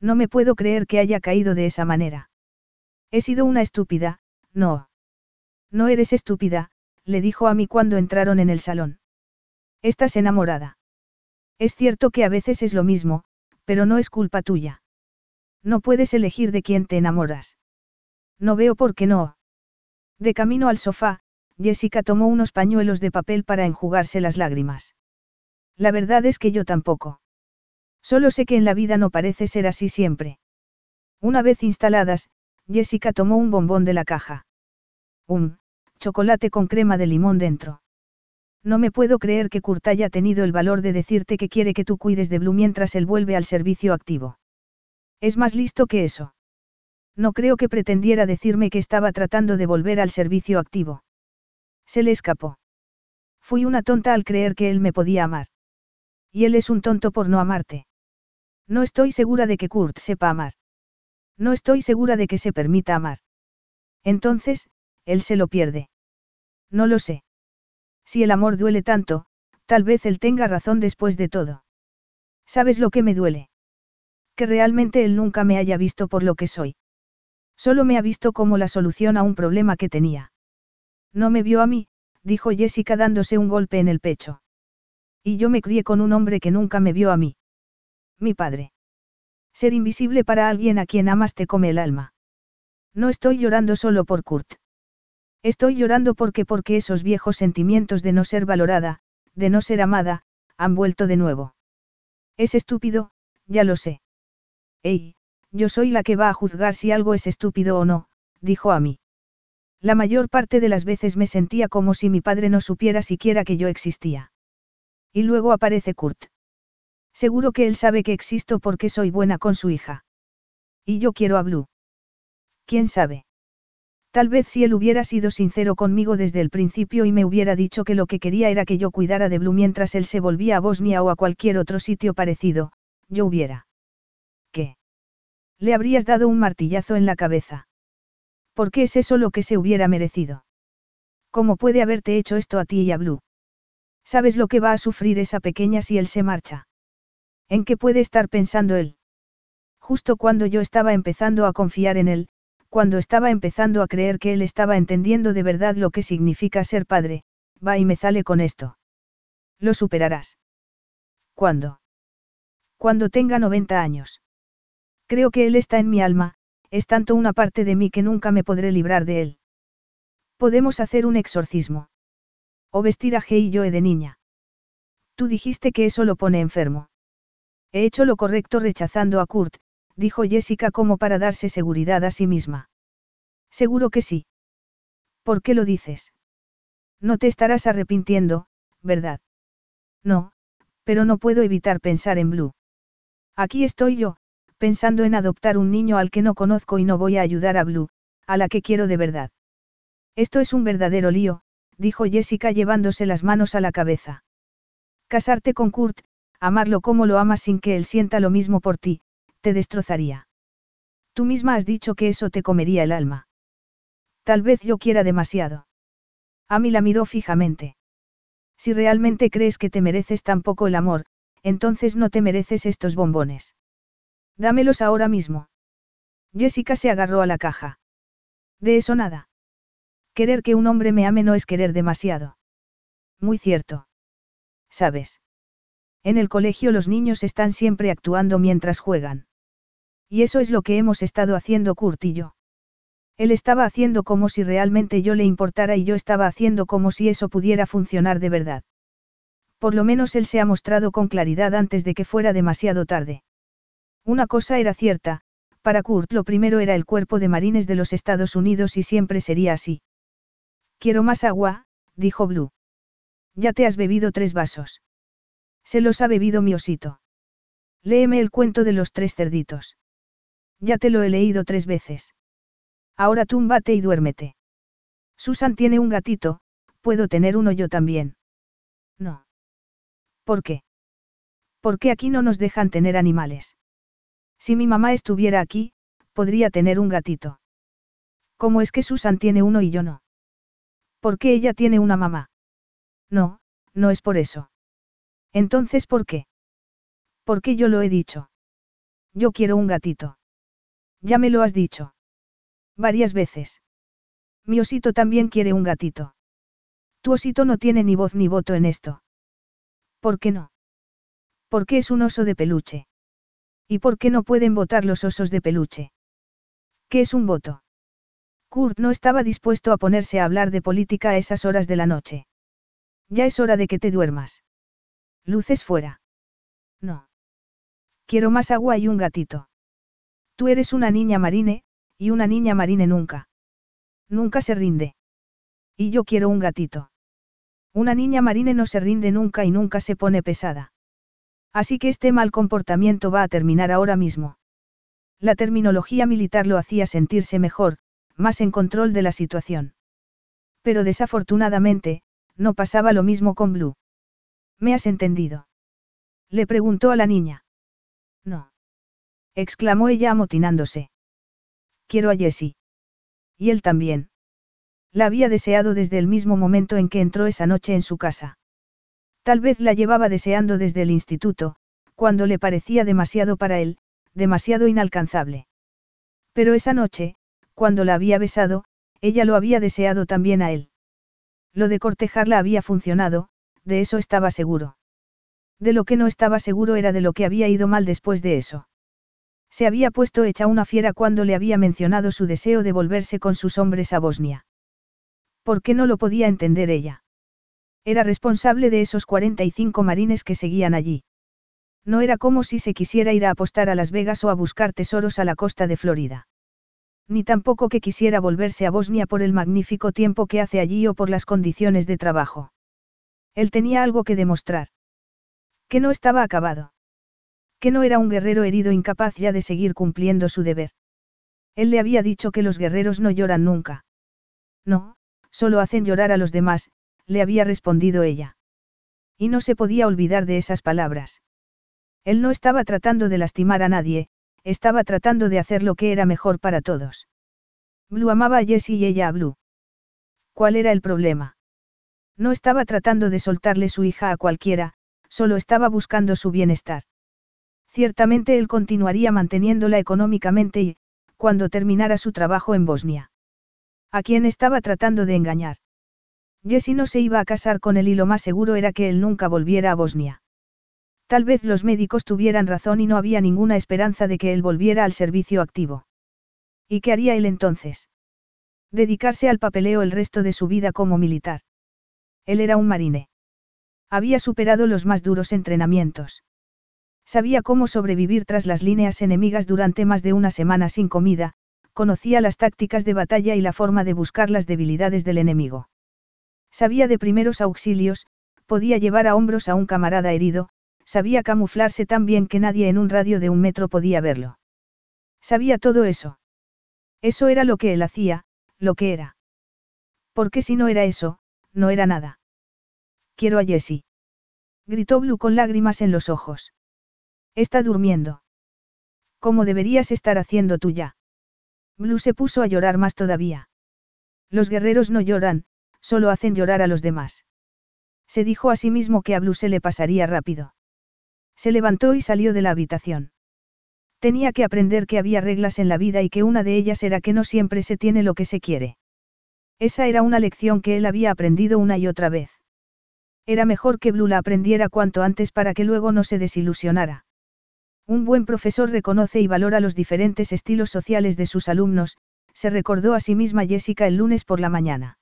No me puedo creer que haya caído de esa manera. He sido una estúpida, no. No eres estúpida, le dijo a mí cuando entraron en el salón. Estás enamorada. Es cierto que a veces es lo mismo, pero no es culpa tuya. No puedes elegir de quién te enamoras. No veo por qué no. De camino al sofá, Jessica tomó unos pañuelos de papel para enjugarse las lágrimas. La verdad es que yo tampoco. Solo sé que en la vida no parece ser así siempre. Una vez instaladas, Jessica tomó un bombón de la caja. Un, chocolate con crema de limón dentro. No me puedo creer que Kurt haya tenido el valor de decirte que quiere que tú cuides de Blue mientras él vuelve al servicio activo. Es más listo que eso. No creo que pretendiera decirme que estaba tratando de volver al servicio activo. Se le escapó. Fui una tonta al creer que él me podía amar. Y él es un tonto por no amarte. No estoy segura de que Kurt sepa amar. No estoy segura de que se permita amar. Entonces, él se lo pierde. No lo sé. Si el amor duele tanto, tal vez él tenga razón después de todo. ¿Sabes lo que me duele? que realmente él nunca me haya visto por lo que soy. Solo me ha visto como la solución a un problema que tenía. No me vio a mí, dijo Jessica dándose un golpe en el pecho. Y yo me crié con un hombre que nunca me vio a mí. Mi padre. Ser invisible para alguien a quien amas te come el alma. No estoy llorando solo por Kurt. Estoy llorando porque porque esos viejos sentimientos de no ser valorada, de no ser amada, han vuelto de nuevo. Es estúpido, ya lo sé. Ey, yo soy la que va a juzgar si algo es estúpido o no, dijo a mí. La mayor parte de las veces me sentía como si mi padre no supiera siquiera que yo existía. Y luego aparece Kurt. Seguro que él sabe que existo porque soy buena con su hija. Y yo quiero a Blue. ¿Quién sabe? Tal vez si él hubiera sido sincero conmigo desde el principio y me hubiera dicho que lo que quería era que yo cuidara de Blue mientras él se volvía a Bosnia o a cualquier otro sitio parecido, yo hubiera. ¿Qué? Le habrías dado un martillazo en la cabeza. ¿Por qué es eso lo que se hubiera merecido? ¿Cómo puede haberte hecho esto a ti y a Blue? ¿Sabes lo que va a sufrir esa pequeña si él se marcha? ¿En qué puede estar pensando él? Justo cuando yo estaba empezando a confiar en él, cuando estaba empezando a creer que él estaba entendiendo de verdad lo que significa ser padre, va y me sale con esto. Lo superarás. ¿Cuándo? Cuando tenga 90 años. Creo que él está en mi alma, es tanto una parte de mí que nunca me podré librar de él. Podemos hacer un exorcismo. O vestir a G y Joe de niña. Tú dijiste que eso lo pone enfermo. He hecho lo correcto rechazando a Kurt, dijo Jessica como para darse seguridad a sí misma. Seguro que sí. ¿Por qué lo dices? No te estarás arrepintiendo, ¿verdad? No, pero no puedo evitar pensar en Blue. Aquí estoy yo, pensando en adoptar un niño al que no conozco y no voy a ayudar a Blue, a la que quiero de verdad. Esto es un verdadero lío, dijo Jessica llevándose las manos a la cabeza. Casarte con Kurt, amarlo como lo amas sin que él sienta lo mismo por ti, te destrozaría. Tú misma has dicho que eso te comería el alma. Tal vez yo quiera demasiado. Amy la miró fijamente. Si realmente crees que te mereces tan poco el amor, entonces no te mereces estos bombones. Dámelos ahora mismo. Jessica se agarró a la caja. De eso nada. Querer que un hombre me ame no es querer demasiado. Muy cierto. ¿Sabes? En el colegio los niños están siempre actuando mientras juegan. Y eso es lo que hemos estado haciendo Kurt y yo. Él estaba haciendo como si realmente yo le importara y yo estaba haciendo como si eso pudiera funcionar de verdad. Por lo menos él se ha mostrado con claridad antes de que fuera demasiado tarde. Una cosa era cierta, para Kurt lo primero era el cuerpo de marines de los Estados Unidos y siempre sería así. Quiero más agua, dijo Blue. Ya te has bebido tres vasos. Se los ha bebido mi osito. Léeme el cuento de los tres cerditos. Ya te lo he leído tres veces. Ahora túmbate y duérmete. Susan tiene un gatito, puedo tener uno yo también. No. ¿Por qué? Porque aquí no nos dejan tener animales. Si mi mamá estuviera aquí, podría tener un gatito. ¿Cómo es que Susan tiene uno y yo no? ¿Por qué ella tiene una mamá? No, no es por eso. Entonces, ¿por qué? Porque yo lo he dicho. Yo quiero un gatito. Ya me lo has dicho. Varias veces. Mi osito también quiere un gatito. Tu osito no tiene ni voz ni voto en esto. ¿Por qué no? Porque es un oso de peluche. ¿Y por qué no pueden votar los osos de peluche? ¿Qué es un voto? Kurt no estaba dispuesto a ponerse a hablar de política a esas horas de la noche. Ya es hora de que te duermas. Luces fuera. No. Quiero más agua y un gatito. Tú eres una niña marine, y una niña marine nunca. Nunca se rinde. Y yo quiero un gatito. Una niña marine no se rinde nunca y nunca se pone pesada. Así que este mal comportamiento va a terminar ahora mismo. La terminología militar lo hacía sentirse mejor, más en control de la situación. Pero desafortunadamente, no pasaba lo mismo con Blue. ¿Me has entendido? Le preguntó a la niña. No. Exclamó ella amotinándose. Quiero a Jessie. Y él también. La había deseado desde el mismo momento en que entró esa noche en su casa. Tal vez la llevaba deseando desde el instituto, cuando le parecía demasiado para él, demasiado inalcanzable. Pero esa noche, cuando la había besado, ella lo había deseado también a él. Lo de cortejarla había funcionado, de eso estaba seguro. De lo que no estaba seguro era de lo que había ido mal después de eso. Se había puesto hecha una fiera cuando le había mencionado su deseo de volverse con sus hombres a Bosnia. ¿Por qué no lo podía entender ella? Era responsable de esos 45 marines que seguían allí. No era como si se quisiera ir a apostar a Las Vegas o a buscar tesoros a la costa de Florida. Ni tampoco que quisiera volverse a Bosnia por el magnífico tiempo que hace allí o por las condiciones de trabajo. Él tenía algo que demostrar. Que no estaba acabado. Que no era un guerrero herido incapaz ya de seguir cumpliendo su deber. Él le había dicho que los guerreros no lloran nunca. No, solo hacen llorar a los demás, le había respondido ella. Y no se podía olvidar de esas palabras. Él no estaba tratando de lastimar a nadie, estaba tratando de hacer lo que era mejor para todos. Blue amaba a Jessie y ella a Blue. ¿Cuál era el problema? No estaba tratando de soltarle su hija a cualquiera, solo estaba buscando su bienestar. Ciertamente él continuaría manteniéndola económicamente y, cuando terminara su trabajo en Bosnia. ¿A quién estaba tratando de engañar? Jessie no se iba a casar con él y lo más seguro era que él nunca volviera a Bosnia. Tal vez los médicos tuvieran razón y no había ninguna esperanza de que él volviera al servicio activo. ¿Y qué haría él entonces? Dedicarse al papeleo el resto de su vida como militar. Él era un marine. Había superado los más duros entrenamientos. Sabía cómo sobrevivir tras las líneas enemigas durante más de una semana sin comida, conocía las tácticas de batalla y la forma de buscar las debilidades del enemigo. Sabía de primeros auxilios, podía llevar a hombros a un camarada herido, sabía camuflarse tan bien que nadie en un radio de un metro podía verlo. Sabía todo eso. Eso era lo que él hacía, lo que era. Porque si no era eso, no era nada. Quiero a Jessie. Gritó Blue con lágrimas en los ojos. Está durmiendo. ¿Cómo deberías estar haciendo tú ya? Blue se puso a llorar más todavía. Los guerreros no lloran, solo hacen llorar a los demás. Se dijo a sí mismo que a Blue se le pasaría rápido. Se levantó y salió de la habitación. Tenía que aprender que había reglas en la vida y que una de ellas era que no siempre se tiene lo que se quiere. Esa era una lección que él había aprendido una y otra vez. Era mejor que Blue la aprendiera cuanto antes para que luego no se desilusionara. Un buen profesor reconoce y valora los diferentes estilos sociales de sus alumnos, se recordó a sí misma Jessica el lunes por la mañana.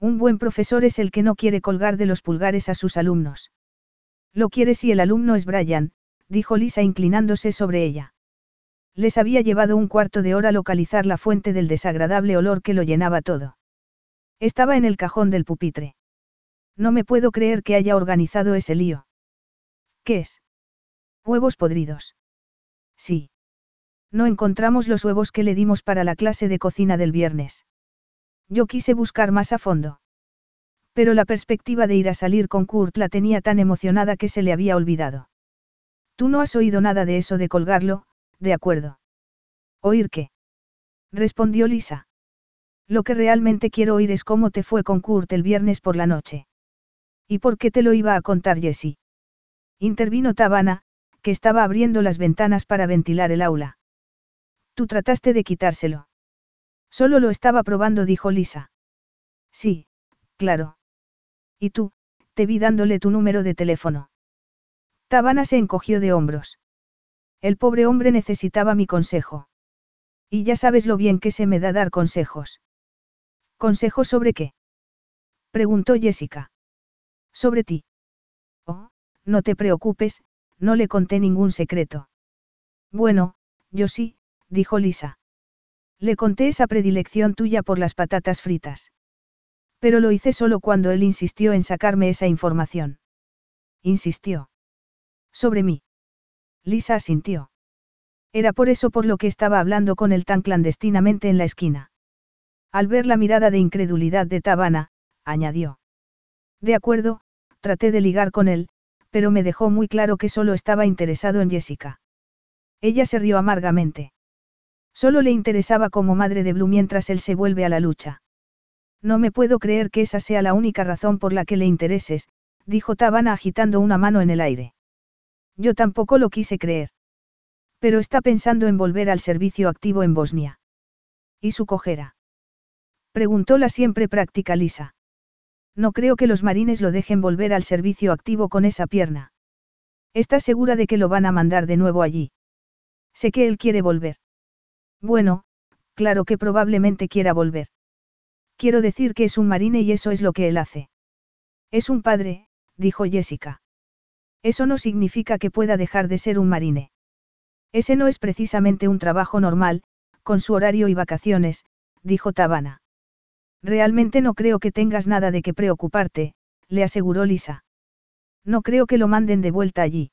Un buen profesor es el que no quiere colgar de los pulgares a sus alumnos. Lo quiere si el alumno es Brian, dijo Lisa inclinándose sobre ella. Les había llevado un cuarto de hora localizar la fuente del desagradable olor que lo llenaba todo. Estaba en el cajón del pupitre. No me puedo creer que haya organizado ese lío. ¿Qué es? Huevos podridos. Sí. No encontramos los huevos que le dimos para la clase de cocina del viernes. Yo quise buscar más a fondo. Pero la perspectiva de ir a salir con Kurt la tenía tan emocionada que se le había olvidado. Tú no has oído nada de eso de colgarlo, de acuerdo. ¿Oír qué? Respondió Lisa. Lo que realmente quiero oír es cómo te fue con Kurt el viernes por la noche. ¿Y por qué te lo iba a contar Jessie? Intervino Tabana, que estaba abriendo las ventanas para ventilar el aula. Tú trataste de quitárselo. Solo lo estaba probando, dijo Lisa. Sí, claro. Y tú, te vi dándole tu número de teléfono. Tabana se encogió de hombros. El pobre hombre necesitaba mi consejo. Y ya sabes lo bien que se me da dar consejos. ¿Consejos sobre qué? Preguntó Jessica. Sobre ti. Oh, no te preocupes, no le conté ningún secreto. Bueno, yo sí, dijo Lisa. Le conté esa predilección tuya por las patatas fritas. Pero lo hice solo cuando él insistió en sacarme esa información. Insistió. Sobre mí. Lisa asintió. Era por eso por lo que estaba hablando con él tan clandestinamente en la esquina. Al ver la mirada de incredulidad de Tabana, añadió. De acuerdo, traté de ligar con él, pero me dejó muy claro que solo estaba interesado en Jessica. Ella se rió amargamente. Solo le interesaba como madre de Blue mientras él se vuelve a la lucha. No me puedo creer que esa sea la única razón por la que le intereses, dijo Tabana agitando una mano en el aire. Yo tampoco lo quise creer. Pero está pensando en volver al servicio activo en Bosnia. ¿Y su cojera? Preguntó la siempre práctica Lisa. No creo que los marines lo dejen volver al servicio activo con esa pierna. ¿Estás segura de que lo van a mandar de nuevo allí? Sé que él quiere volver. Bueno, claro que probablemente quiera volver. Quiero decir que es un marine y eso es lo que él hace. Es un padre, dijo Jessica. Eso no significa que pueda dejar de ser un marine. Ese no es precisamente un trabajo normal, con su horario y vacaciones, dijo Tabana. Realmente no creo que tengas nada de qué preocuparte, le aseguró Lisa. No creo que lo manden de vuelta allí.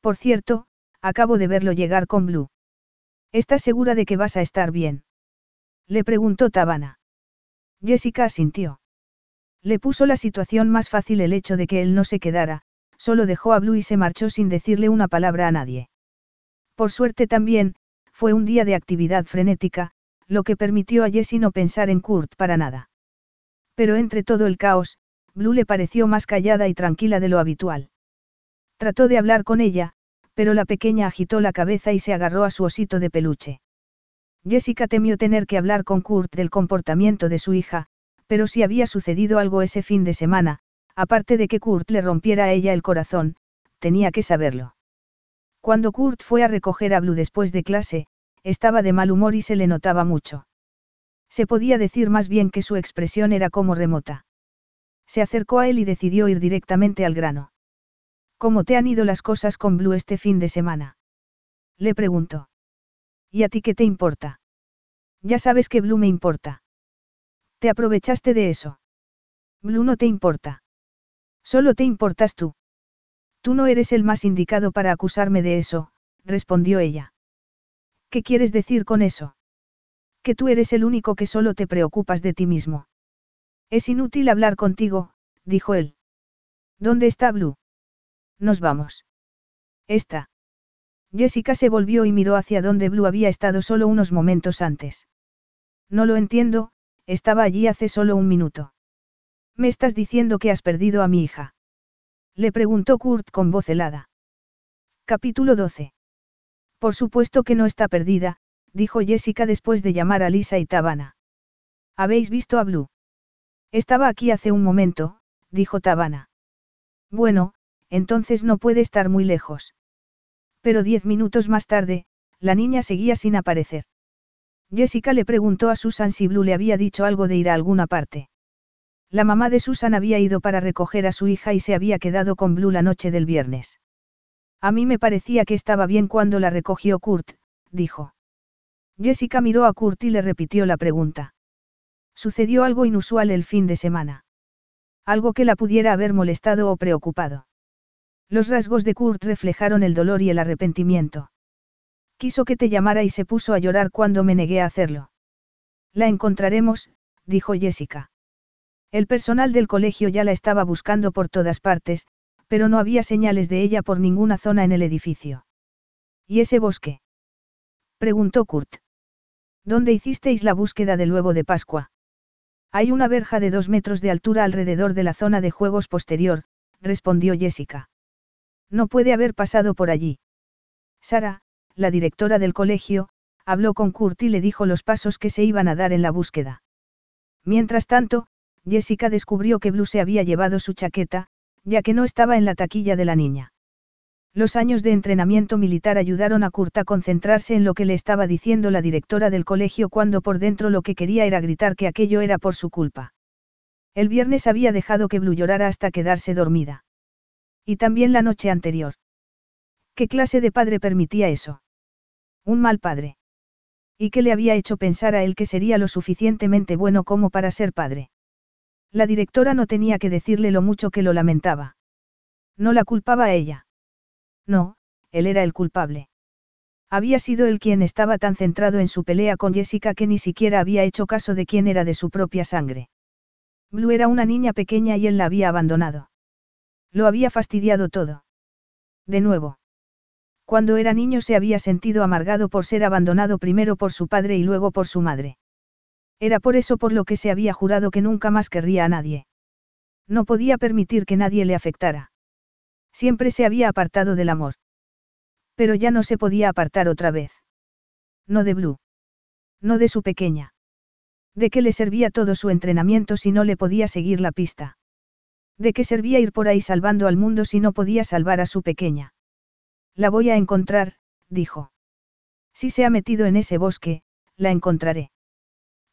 Por cierto, acabo de verlo llegar con Blue. ¿Estás segura de que vas a estar bien? Le preguntó Tabana. Jessica asintió. Le puso la situación más fácil el hecho de que él no se quedara, solo dejó a Blue y se marchó sin decirle una palabra a nadie. Por suerte también, fue un día de actividad frenética, lo que permitió a Jessie no pensar en Kurt para nada. Pero entre todo el caos, Blue le pareció más callada y tranquila de lo habitual. Trató de hablar con ella, pero la pequeña agitó la cabeza y se agarró a su osito de peluche. Jessica temió tener que hablar con Kurt del comportamiento de su hija, pero si había sucedido algo ese fin de semana, aparte de que Kurt le rompiera a ella el corazón, tenía que saberlo. Cuando Kurt fue a recoger a Blue después de clase, estaba de mal humor y se le notaba mucho. Se podía decir más bien que su expresión era como remota. Se acercó a él y decidió ir directamente al grano. ¿Cómo te han ido las cosas con Blue este fin de semana? Le preguntó. ¿Y a ti qué te importa? Ya sabes que Blue me importa. ¿Te aprovechaste de eso? Blue no te importa. Solo te importas tú. Tú no eres el más indicado para acusarme de eso, respondió ella. ¿Qué quieres decir con eso? Que tú eres el único que solo te preocupas de ti mismo. Es inútil hablar contigo, dijo él. ¿Dónde está Blue? Nos vamos. Está. Jessica se volvió y miró hacia donde Blue había estado solo unos momentos antes. No lo entiendo, estaba allí hace solo un minuto. ¿Me estás diciendo que has perdido a mi hija? Le preguntó Kurt con voz helada. Capítulo 12. Por supuesto que no está perdida, dijo Jessica después de llamar a Lisa y Tabana. ¿Habéis visto a Blue? Estaba aquí hace un momento, dijo Tabana. Bueno, entonces no puede estar muy lejos. Pero diez minutos más tarde, la niña seguía sin aparecer. Jessica le preguntó a Susan si Blue le había dicho algo de ir a alguna parte. La mamá de Susan había ido para recoger a su hija y se había quedado con Blue la noche del viernes. A mí me parecía que estaba bien cuando la recogió Kurt, dijo. Jessica miró a Kurt y le repitió la pregunta. Sucedió algo inusual el fin de semana. Algo que la pudiera haber molestado o preocupado. Los rasgos de Kurt reflejaron el dolor y el arrepentimiento. Quiso que te llamara y se puso a llorar cuando me negué a hacerlo. La encontraremos, dijo Jessica. El personal del colegio ya la estaba buscando por todas partes, pero no había señales de ella por ninguna zona en el edificio. ¿Y ese bosque? preguntó Kurt. ¿Dónde hicisteis la búsqueda del huevo de Pascua? Hay una verja de dos metros de altura alrededor de la zona de juegos posterior, respondió Jessica. No puede haber pasado por allí. Sara, la directora del colegio, habló con Kurt y le dijo los pasos que se iban a dar en la búsqueda. Mientras tanto, Jessica descubrió que Blue se había llevado su chaqueta, ya que no estaba en la taquilla de la niña. Los años de entrenamiento militar ayudaron a Kurt a concentrarse en lo que le estaba diciendo la directora del colegio cuando por dentro lo que quería era gritar que aquello era por su culpa. El viernes había dejado que Blue llorara hasta quedarse dormida. Y también la noche anterior. ¿Qué clase de padre permitía eso? Un mal padre. ¿Y qué le había hecho pensar a él que sería lo suficientemente bueno como para ser padre? La directora no tenía que decirle lo mucho que lo lamentaba. No la culpaba a ella. No, él era el culpable. Había sido él quien estaba tan centrado en su pelea con Jessica que ni siquiera había hecho caso de quién era de su propia sangre. Blue era una niña pequeña y él la había abandonado. Lo había fastidiado todo. De nuevo. Cuando era niño se había sentido amargado por ser abandonado primero por su padre y luego por su madre. Era por eso por lo que se había jurado que nunca más querría a nadie. No podía permitir que nadie le afectara. Siempre se había apartado del amor. Pero ya no se podía apartar otra vez. No de Blue. No de su pequeña. ¿De qué le servía todo su entrenamiento si no le podía seguir la pista? ¿De qué servía ir por ahí salvando al mundo si no podía salvar a su pequeña? La voy a encontrar, dijo. Si se ha metido en ese bosque, la encontraré.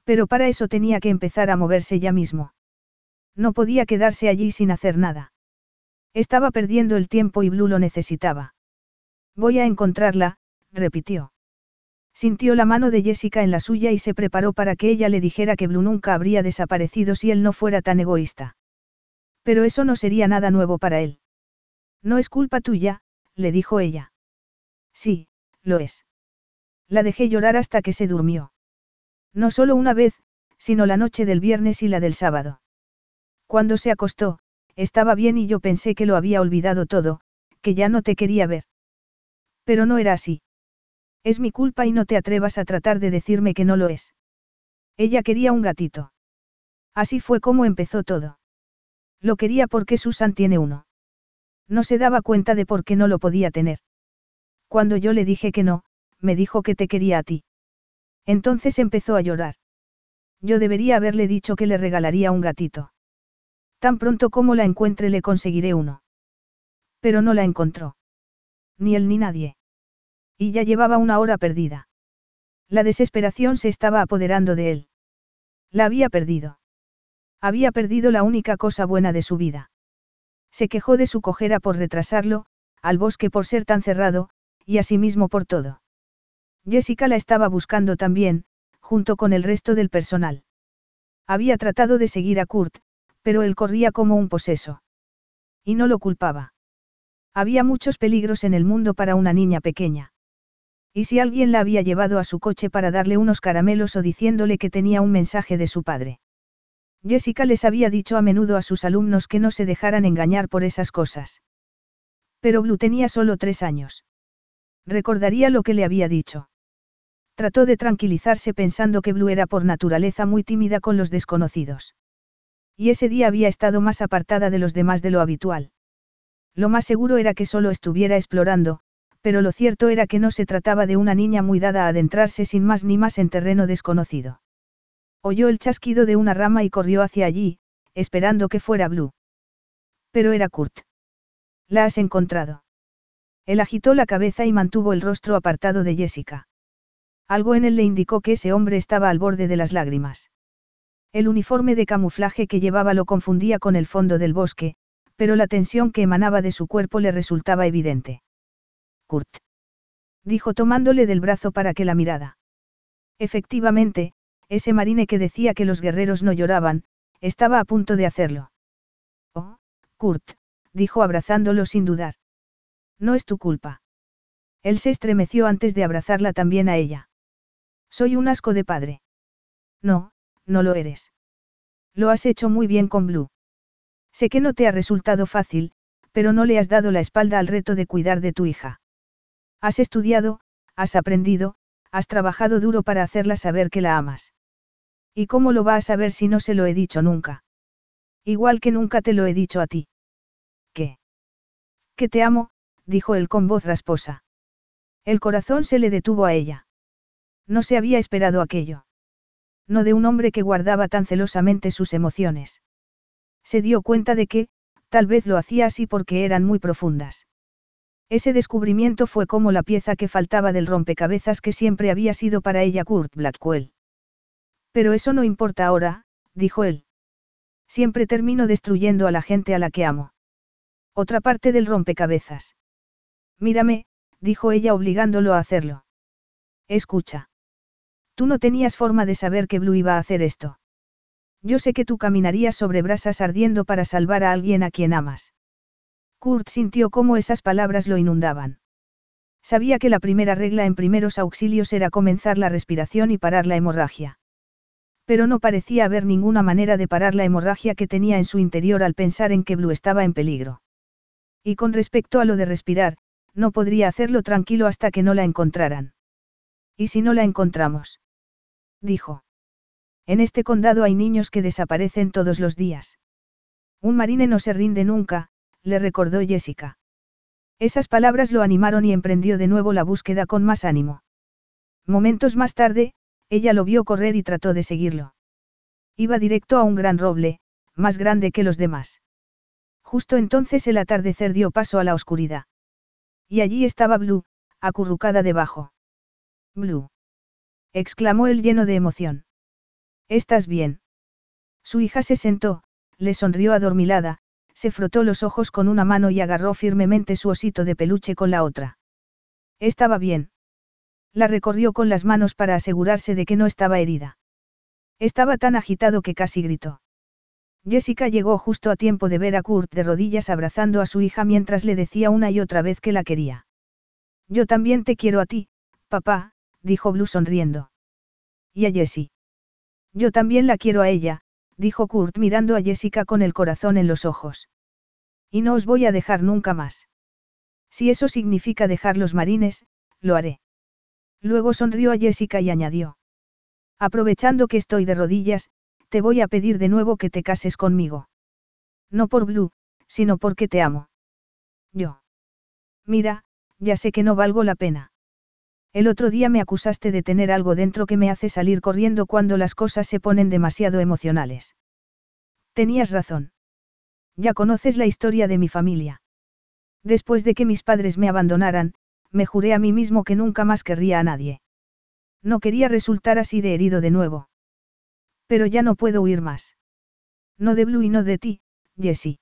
Pero para eso tenía que empezar a moverse ya mismo. No podía quedarse allí sin hacer nada. Estaba perdiendo el tiempo y Blue lo necesitaba. Voy a encontrarla, repitió. Sintió la mano de Jessica en la suya y se preparó para que ella le dijera que Blue nunca habría desaparecido si él no fuera tan egoísta. Pero eso no sería nada nuevo para él. No es culpa tuya, le dijo ella. Sí, lo es. La dejé llorar hasta que se durmió. No solo una vez, sino la noche del viernes y la del sábado. Cuando se acostó, estaba bien y yo pensé que lo había olvidado todo, que ya no te quería ver. Pero no era así. Es mi culpa y no te atrevas a tratar de decirme que no lo es. Ella quería un gatito. Así fue como empezó todo. Lo quería porque Susan tiene uno. No se daba cuenta de por qué no lo podía tener. Cuando yo le dije que no, me dijo que te quería a ti. Entonces empezó a llorar. Yo debería haberle dicho que le regalaría un gatito. Tan pronto como la encuentre le conseguiré uno. Pero no la encontró. Ni él ni nadie. Y ya llevaba una hora perdida. La desesperación se estaba apoderando de él. La había perdido. Había perdido la única cosa buena de su vida. Se quejó de su cojera por retrasarlo, al bosque por ser tan cerrado, y asimismo por todo. Jessica la estaba buscando también, junto con el resto del personal. Había tratado de seguir a Kurt, pero él corría como un poseso. Y no lo culpaba. Había muchos peligros en el mundo para una niña pequeña. ¿Y si alguien la había llevado a su coche para darle unos caramelos o diciéndole que tenía un mensaje de su padre? Jessica les había dicho a menudo a sus alumnos que no se dejaran engañar por esas cosas. Pero Blue tenía solo tres años. Recordaría lo que le había dicho. Trató de tranquilizarse pensando que Blue era por naturaleza muy tímida con los desconocidos. Y ese día había estado más apartada de los demás de lo habitual. Lo más seguro era que solo estuviera explorando, pero lo cierto era que no se trataba de una niña muy dada a adentrarse sin más ni más en terreno desconocido. Oyó el chasquido de una rama y corrió hacia allí, esperando que fuera Blue. Pero era Kurt. La has encontrado. Él agitó la cabeza y mantuvo el rostro apartado de Jessica. Algo en él le indicó que ese hombre estaba al borde de las lágrimas. El uniforme de camuflaje que llevaba lo confundía con el fondo del bosque, pero la tensión que emanaba de su cuerpo le resultaba evidente. Kurt. Dijo tomándole del brazo para que la mirara. Efectivamente, ese marine que decía que los guerreros no lloraban, estaba a punto de hacerlo. Oh, Kurt, dijo abrazándolo sin dudar. No es tu culpa. Él se estremeció antes de abrazarla también a ella. Soy un asco de padre. No, no lo eres. Lo has hecho muy bien con Blue. Sé que no te ha resultado fácil, pero no le has dado la espalda al reto de cuidar de tu hija. Has estudiado, has aprendido, has trabajado duro para hacerla saber que la amas. ¿Y cómo lo va a saber si no se lo he dicho nunca? Igual que nunca te lo he dicho a ti. ¿Qué? Que te amo, dijo él con voz rasposa. El corazón se le detuvo a ella. No se había esperado aquello no de un hombre que guardaba tan celosamente sus emociones. Se dio cuenta de que, tal vez lo hacía así porque eran muy profundas. Ese descubrimiento fue como la pieza que faltaba del rompecabezas que siempre había sido para ella Kurt Blackwell. Pero eso no importa ahora, dijo él. Siempre termino destruyendo a la gente a la que amo. Otra parte del rompecabezas. Mírame, dijo ella obligándolo a hacerlo. Escucha. Tú no tenías forma de saber que Blue iba a hacer esto. Yo sé que tú caminarías sobre brasas ardiendo para salvar a alguien a quien amas. Kurt sintió cómo esas palabras lo inundaban. Sabía que la primera regla en primeros auxilios era comenzar la respiración y parar la hemorragia. Pero no parecía haber ninguna manera de parar la hemorragia que tenía en su interior al pensar en que Blue estaba en peligro. Y con respecto a lo de respirar, no podría hacerlo tranquilo hasta que no la encontraran. ¿Y si no la encontramos? Dijo. En este condado hay niños que desaparecen todos los días. Un marine no se rinde nunca, le recordó Jessica. Esas palabras lo animaron y emprendió de nuevo la búsqueda con más ánimo. Momentos más tarde, ella lo vio correr y trató de seguirlo. Iba directo a un gran roble, más grande que los demás. Justo entonces el atardecer dio paso a la oscuridad. Y allí estaba Blue, acurrucada debajo. Blue exclamó él lleno de emoción. ¿Estás bien? Su hija se sentó, le sonrió adormilada, se frotó los ojos con una mano y agarró firmemente su osito de peluche con la otra. Estaba bien. La recorrió con las manos para asegurarse de que no estaba herida. Estaba tan agitado que casi gritó. Jessica llegó justo a tiempo de ver a Kurt de rodillas abrazando a su hija mientras le decía una y otra vez que la quería. Yo también te quiero a ti, papá, dijo Blue sonriendo. Y a Jessie. Yo también la quiero a ella, dijo Kurt mirando a Jessica con el corazón en los ojos. Y no os voy a dejar nunca más. Si eso significa dejar los marines, lo haré. Luego sonrió a Jessica y añadió. Aprovechando que estoy de rodillas, te voy a pedir de nuevo que te cases conmigo. No por Blue, sino porque te amo. Yo. Mira, ya sé que no valgo la pena. El otro día me acusaste de tener algo dentro que me hace salir corriendo cuando las cosas se ponen demasiado emocionales. Tenías razón. Ya conoces la historia de mi familia. Después de que mis padres me abandonaran, me juré a mí mismo que nunca más querría a nadie. No quería resultar así de herido de nuevo. Pero ya no puedo huir más. No de Blue y no de ti, Jessie.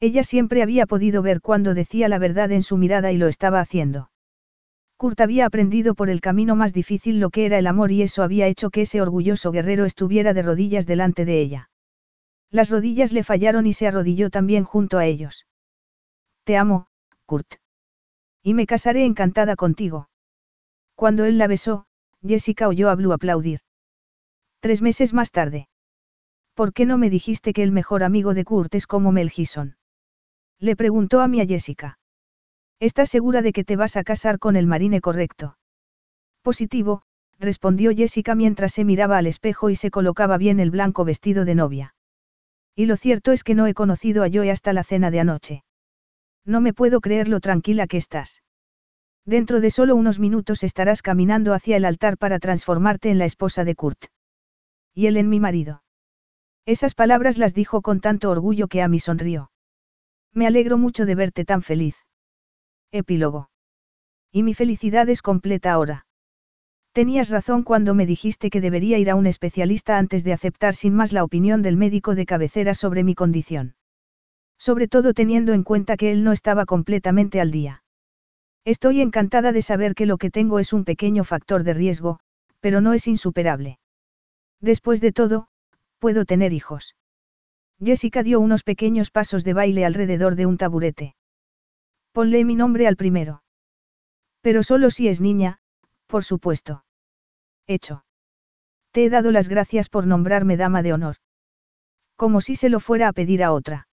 Ella siempre había podido ver cuando decía la verdad en su mirada y lo estaba haciendo. Kurt había aprendido por el camino más difícil lo que era el amor y eso había hecho que ese orgulloso guerrero estuviera de rodillas delante de ella. Las rodillas le fallaron y se arrodilló también junto a ellos. Te amo, Kurt. Y me casaré encantada contigo. Cuando él la besó, Jessica oyó a Blue aplaudir. Tres meses más tarde. ¿Por qué no me dijiste que el mejor amigo de Kurt es como Mel Gibson? Le preguntó a mí a Jessica. ¿Estás segura de que te vas a casar con el marine correcto? Positivo, respondió Jessica mientras se miraba al espejo y se colocaba bien el blanco vestido de novia. Y lo cierto es que no he conocido a Joe hasta la cena de anoche. No me puedo creer lo tranquila que estás. Dentro de solo unos minutos estarás caminando hacia el altar para transformarte en la esposa de Kurt. Y él en mi marido. Esas palabras las dijo con tanto orgullo que a mí sonrió. Me alegro mucho de verte tan feliz. Epílogo. Y mi felicidad es completa ahora. Tenías razón cuando me dijiste que debería ir a un especialista antes de aceptar sin más la opinión del médico de cabecera sobre mi condición. Sobre todo teniendo en cuenta que él no estaba completamente al día. Estoy encantada de saber que lo que tengo es un pequeño factor de riesgo, pero no es insuperable. Después de todo, puedo tener hijos. Jessica dio unos pequeños pasos de baile alrededor de un taburete. Ponle mi nombre al primero. Pero solo si es niña, por supuesto. Hecho. Te he dado las gracias por nombrarme dama de honor. Como si se lo fuera a pedir a otra.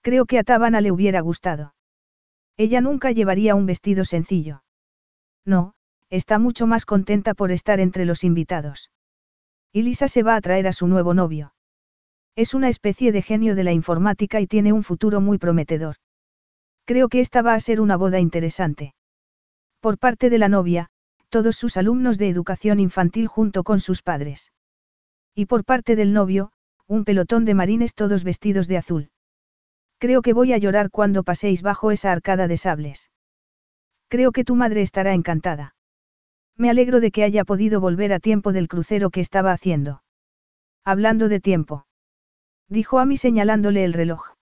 Creo que a Tabana le hubiera gustado. Ella nunca llevaría un vestido sencillo. No, está mucho más contenta por estar entre los invitados. Y Lisa se va a traer a su nuevo novio. Es una especie de genio de la informática y tiene un futuro muy prometedor. Creo que esta va a ser una boda interesante. Por parte de la novia, todos sus alumnos de educación infantil junto con sus padres. Y por parte del novio, un pelotón de marines todos vestidos de azul. Creo que voy a llorar cuando paséis bajo esa arcada de sables. Creo que tu madre estará encantada. Me alegro de que haya podido volver a tiempo del crucero que estaba haciendo. Hablando de tiempo. Dijo a mí señalándole el reloj.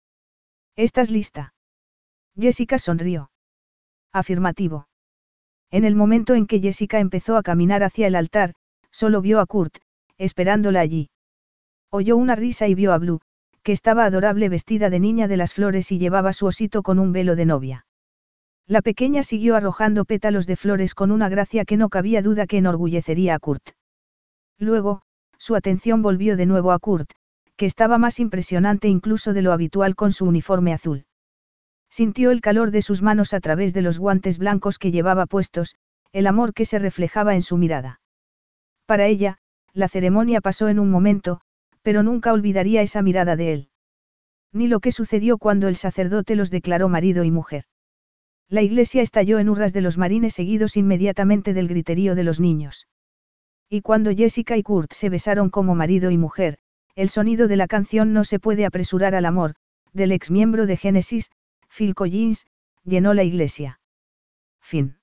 ¿Estás lista? Jessica sonrió. Afirmativo. En el momento en que Jessica empezó a caminar hacia el altar, solo vio a Kurt, esperándola allí. Oyó una risa y vio a Blue, que estaba adorable vestida de niña de las flores y llevaba su osito con un velo de novia. La pequeña siguió arrojando pétalos de flores con una gracia que no cabía duda que enorgullecería a Kurt. Luego, su atención volvió de nuevo a Kurt, que estaba más impresionante incluso de lo habitual con su uniforme azul. Sintió el calor de sus manos a través de los guantes blancos que llevaba puestos, el amor que se reflejaba en su mirada. Para ella, la ceremonia pasó en un momento, pero nunca olvidaría esa mirada de él. Ni lo que sucedió cuando el sacerdote los declaró marido y mujer. La iglesia estalló en hurras de los marines seguidos inmediatamente del griterío de los niños. Y cuando Jessica y Kurt se besaron como marido y mujer, el sonido de la canción No se puede apresurar al amor, del ex miembro de Genesis, Phil Collins, llenó la iglesia. Fin.